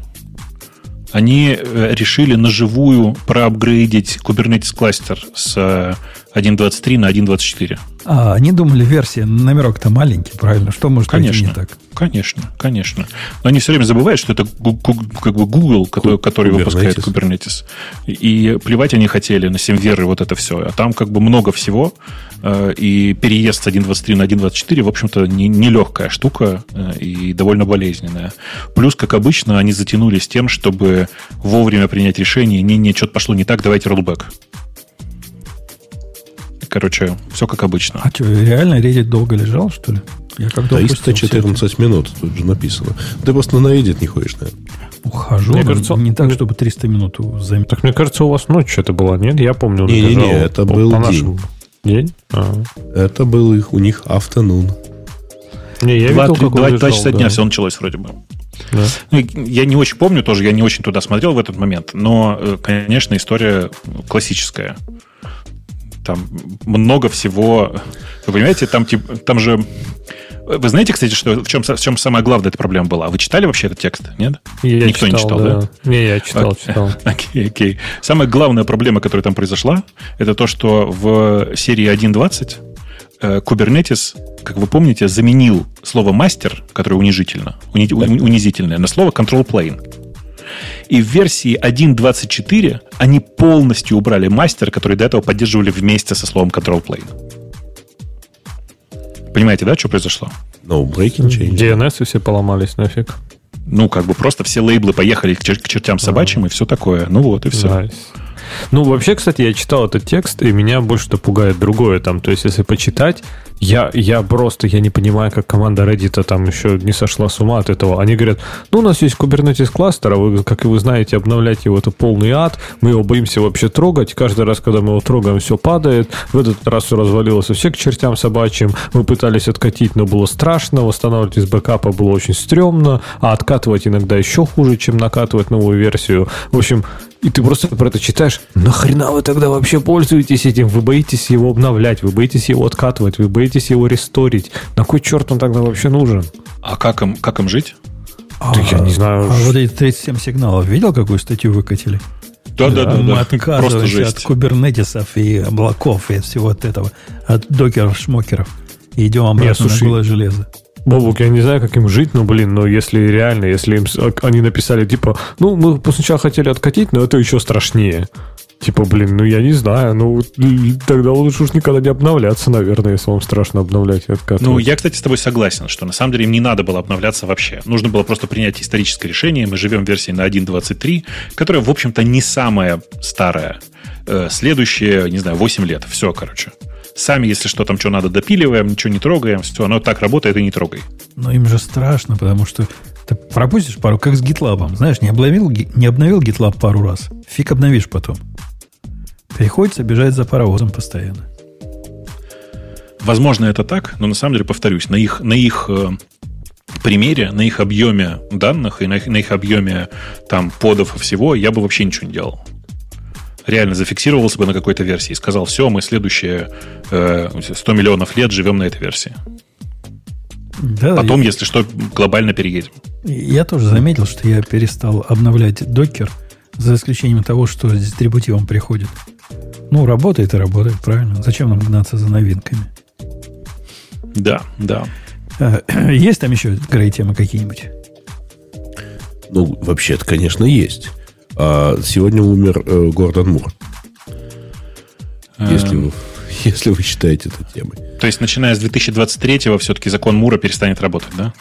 Они э, решили наживую проапгрейдить Kubernetes кластер с 1.23 на 1.24. А, они думали, версия, номерок-то маленький, правильно? Что может конечно, не так? Конечно, конечно. Но они все время забывают, что это как бы Google, который, который выпускает Kubernetes. И плевать они хотели на 7 веры вот это все. А там как бы много всего. И переезд с 1.23 на 1.24, в общем-то, нелегкая не штука и довольно болезненная. Плюс, как обычно, они затянулись тем, чтобы вовремя принять решение, не-не, что-то пошло не так, давайте rollback. Короче, все как обычно. А что, реально Reddit долго лежал, что ли? Я как-то 314 минут тут же написано. Ты просто на Reddit не ходишь, наверное. Ухожу, мне кажется, не так, чтобы 300 минут займет. Так мне кажется, у вас ночь что-то была, нет? Я помню, не, не, не, это по, был по день. Нашему... День? А. Это был их, у них автонун. Не, я два, видел, три, как два, он два лежал, часа да. дня все началось вроде бы. Да. Ну, я не очень помню тоже, я не очень туда смотрел в этот момент, но, э, конечно, история классическая. Там много всего. Вы понимаете, там, типа, там же. Вы знаете, кстати, что в чем, в чем самая главная эта проблема была? Вы читали вообще этот текст? Нет? Я Никто читал, не читал, да? да? Не, я читал, читал. Окей, окей. Самая главная проблема, которая там произошла, это то, что в серии 1.20 э, Kubernetes, как вы помните, заменил слово мастер, которое унижительно, уни, унизительное, на слово control plane. И в версии 1.24 они полностью убрали мастер, который до этого поддерживали вместе со словом control plane. Понимаете, да, что произошло? No, breaking change. DNS все поломались нафиг. Ну, как бы просто все лейблы поехали к, чер- к чертям собачьим, и все такое. Ну вот, и все. Nice. Ну, вообще, кстати, я читал этот текст, и меня больше-то пугает другое там. То есть, если почитать, я, я просто, я не понимаю, как команда Reddit там еще не сошла с ума от этого. Они говорят, ну, у нас есть Kubernetes кластер, а вы, как и вы знаете, обновлять его это полный ад, мы его боимся вообще трогать, каждый раз, когда мы его трогаем, все падает, в этот раз все развалилось все к чертям собачьим, мы пытались откатить, но было страшно, восстанавливать из бэкапа было очень стрёмно, а откатывать иногда еще хуже, чем накатывать новую версию. В общем, и ты просто про это читаешь, нахрена вы тогда вообще пользуетесь этим? Вы боитесь его обновлять, вы боитесь его откатывать, вы боитесь его ресторить. На кой черт он тогда вообще нужен? А как им, как им жить? А, я не знаю. А вот эти 37 сигналов, видел, какую статью выкатили? Да, да, да. Мы да. отказываемся от кубернетисов и облаков и всего от этого, от докеров, шмокеров. И идем обратно слушай, на голое железо. Бобук, я не знаю, как им жить, но, блин, но если реально, если им они написали, типа, ну, мы сначала хотели откатить, но это еще страшнее. Типа, блин, ну я не знаю, ну тогда лучше уж никогда не обновляться, наверное, если вам страшно обновлять и откатывать. Ну, я, кстати, с тобой согласен, что на самом деле им не надо было обновляться вообще. Нужно было просто принять историческое решение. Мы живем в версии на 1.23, которая, в общем-то, не самая старая. Следующие, не знаю, 8 лет. Все, короче. Сами, если что, там что надо, допиливаем, ничего не трогаем, все, оно так работает и не трогай. Но им же страшно, потому что ты пропустишь пару, как с GitLab. Знаешь, не обновил, не обновил GitLab пару раз. Фиг обновишь потом. Приходится бежать за паровозом постоянно. Возможно, это так, но на самом деле, повторюсь, на их, на их э, примере, на их объеме данных и на их, на их объеме там подов и всего я бы вообще ничего не делал реально зафиксировался бы на какой-то версии и сказал, все, мы следующие э, 100 миллионов лет живем на этой версии. Да, Потом, я, если что, глобально переедем. Я тоже заметил, что я перестал обновлять докер, за исключением того, что с дистрибутивом приходит. Ну, работает и работает, правильно. Зачем нам гнаться за новинками? Да, да. Есть там еще, Грей, темы какие-нибудь? Ну, вообще-то, конечно, есть. А сегодня умер э, Гордон Мур. Если вы, если вы считаете это темой. То есть, начиная с 2023-го, все-таки закон Мура перестанет работать, да?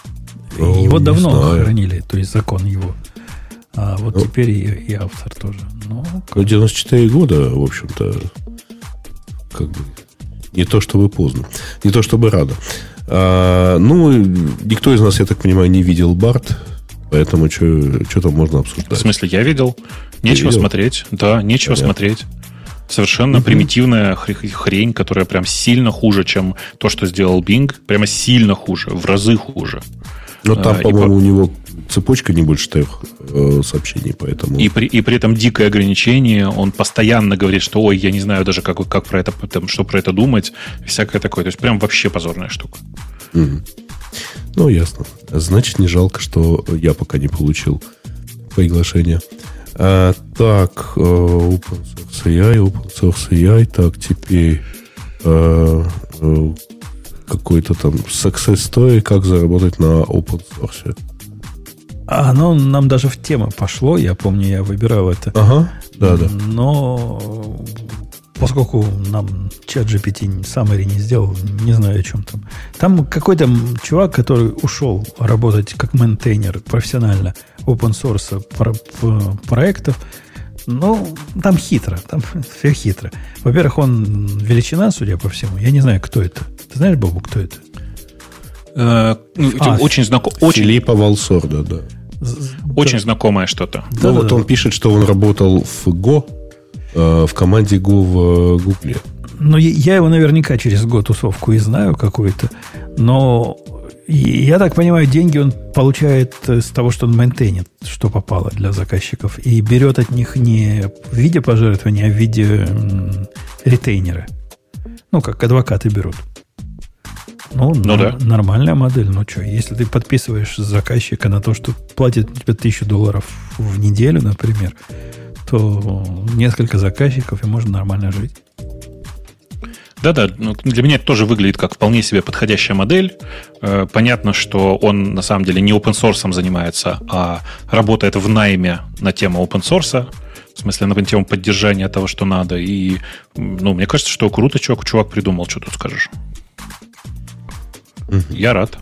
Ну, Его давно знаю. хранили, то есть закон его. А вот Ну. теперь и, и автор тоже. Ну, Ну, 94 года, в общем-то, как бы не то чтобы поздно, не то чтобы рано. А, ну, никто из нас, я так понимаю, не видел Барт, поэтому что там можно обсуждать. В смысле, я видел. Нечего видел? смотреть. Да, нечего Понятно. смотреть. Совершенно угу. примитивная хрень, которая прям сильно хуже, чем то, что сделал Bing. Прямо сильно хуже, в разы хуже. Но там, а, по-моему, по... у него цепочка не больше трех э, сообщений, поэтому... И при, и при этом дикое ограничение, он постоянно говорит, что ой, я не знаю даже, как, как про это, там, что про это думать, всякое такое. То есть прям вообще позорная штука. Угу. Ну, ясно. Значит, не жалко, что я пока не получил приглашение. А, так, э, Open Source AI, Open Source AI, так, теперь а, какой-то там success story, как заработать на open source. А оно нам даже в тему пошло, я помню, я выбирал это. Ага, да, да. Но поскольку нам чат GPT саммари не сделал, не знаю о чем там. Там какой-то чувак, который ушел работать как maintainer профессионально open source про, про, проектов, ну, там хитро, там все хитро. Во-первых, он величина, судя по всему. Я не знаю, кто это. Ты знаешь, Бобук, кто это? Э, ну, а, очень знаком. Очень... Филиппо Валсорда, да. Очень да. знакомое что-то. Ну, да, вот да, он да. пишет, что он работал в Go, э, в команде Go в Гугле. Ну, я его наверняка через год тусовку и знаю какую-то. Но я так понимаю, деньги он получает с того, что он мейнтейнит, что попало для заказчиков, и берет от них не в виде пожертвования, а в виде ретейнера. Ну, как адвокаты берут. Ну, ну да. нормальная модель. Ну что, если ты подписываешь заказчика на то, что платит тебе тысячу долларов в неделю, например, то несколько заказчиков, и можно нормально жить. Да-да, ну, для меня это тоже выглядит как вполне себе подходящая модель. Э, понятно, что он на самом деле не open source занимается, а работает в найме на тему open source. В смысле, на тему поддержания того, что надо. И, ну, мне кажется, что круто чувак, чувак придумал, что тут скажешь. Я рад.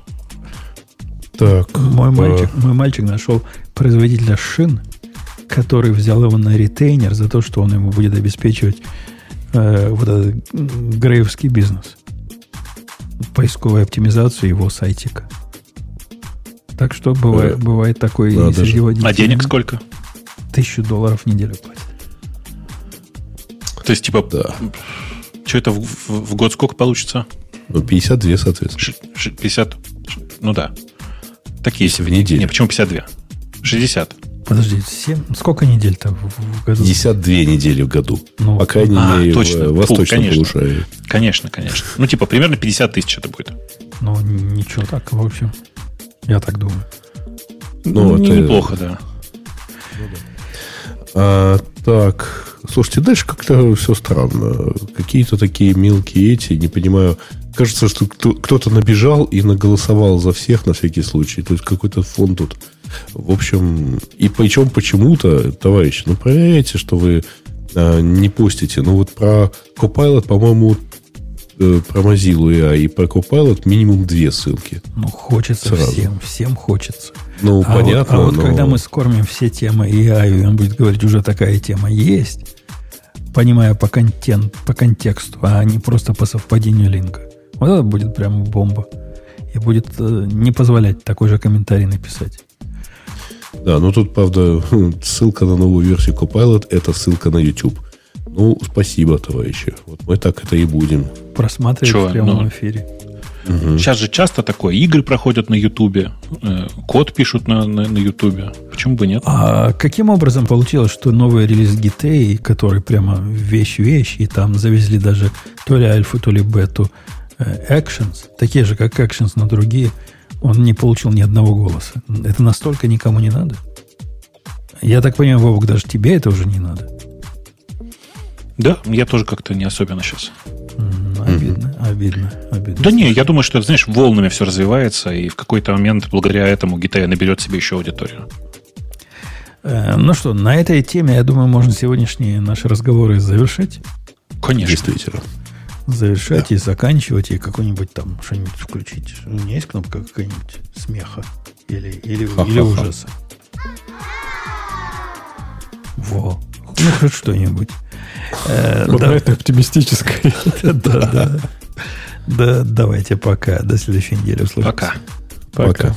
Так. Мой, мальчик, мой мальчик нашел производителя шин, который взял его на ретейнер за то, что он ему будет обеспечивать э, вот этот грейвский бизнес. Поисковую оптимизацию его сайтика. Так что бывает, э, бывает такое да, среди А денег сколько? Тысячу долларов в неделю платит. То есть, типа, да. что это в, в, в год сколько получится? Ну, 52, соответственно. 50, ну да. Такие. Если в неделю. Не, почему 52? 60. Подожди, 7, сколько недель-то в, в году? 52 недели в году. Ну, По крайней а, мере, точно. в восточном конечно. полушарии. Конечно, конечно. Ну, типа, примерно 50 тысяч это будет. Ну, ничего так, в общем. Я так думаю. Ну, ну это... неплохо, да. Ну, да. А, так, слушайте, дальше как-то все странно. Какие-то такие мелкие эти, не понимаю. Кажется, что кто-то набежал и наголосовал за всех на всякий случай. То есть какой-то фон тут в общем, и причем почему-то, товарищи, ну проверяйте, что вы а, не постите. Ну вот про Copilot, по-моему, э, про Mozilla и про Copilot минимум две ссылки. Ну, хочется Сразу. всем, всем хочется. Ну, а понятно. Вот, а вот но... когда мы скормим все темы AI, и он будет говорить, уже такая тема есть, понимая по, контент, по контексту, а не просто по совпадению линка. Вот это будет прям бомба. И будет э, не позволять такой же комментарий написать. Да, ну тут, правда, ссылка на новую версию Copilot – это ссылка на YouTube. Ну, спасибо, товарищи. Вот мы так это и будем. Просматривать Чего? в прямом ну, эфире. Угу. Сейчас же часто такое. Игры проходят на Ютубе, э, код пишут на, на, на Ютубе. Почему бы нет? А каким образом получилось, что новый релиз GTA, который прямо вещь-вещь, и там завезли даже то ли альфу, то ли бету, э, Actions, такие же, как Actions, но другие – он не получил ни одного голоса. Это настолько никому не надо. Я так понимаю, Вовок, даже тебе это уже не надо. Да, я тоже как-то не особенно сейчас. Обидно, mm-hmm. обидно, обидно. Да не, я думаю, что, знаешь, волнами все развивается, и в какой-то момент благодаря этому GTA наберет себе еще аудиторию. Э, ну что, на этой теме, я думаю, можно сегодняшние наши разговоры завершить. Конечно. Действительно завершать да. и заканчивать, и какой-нибудь там что-нибудь включить. У меня есть кнопка какая-нибудь смеха или, или, или ужаса. Во. Ну, хоть что-нибудь. Вот на этой оптимистической. Да, да. Да, давайте пока. До следующей недели. Пока. Пока.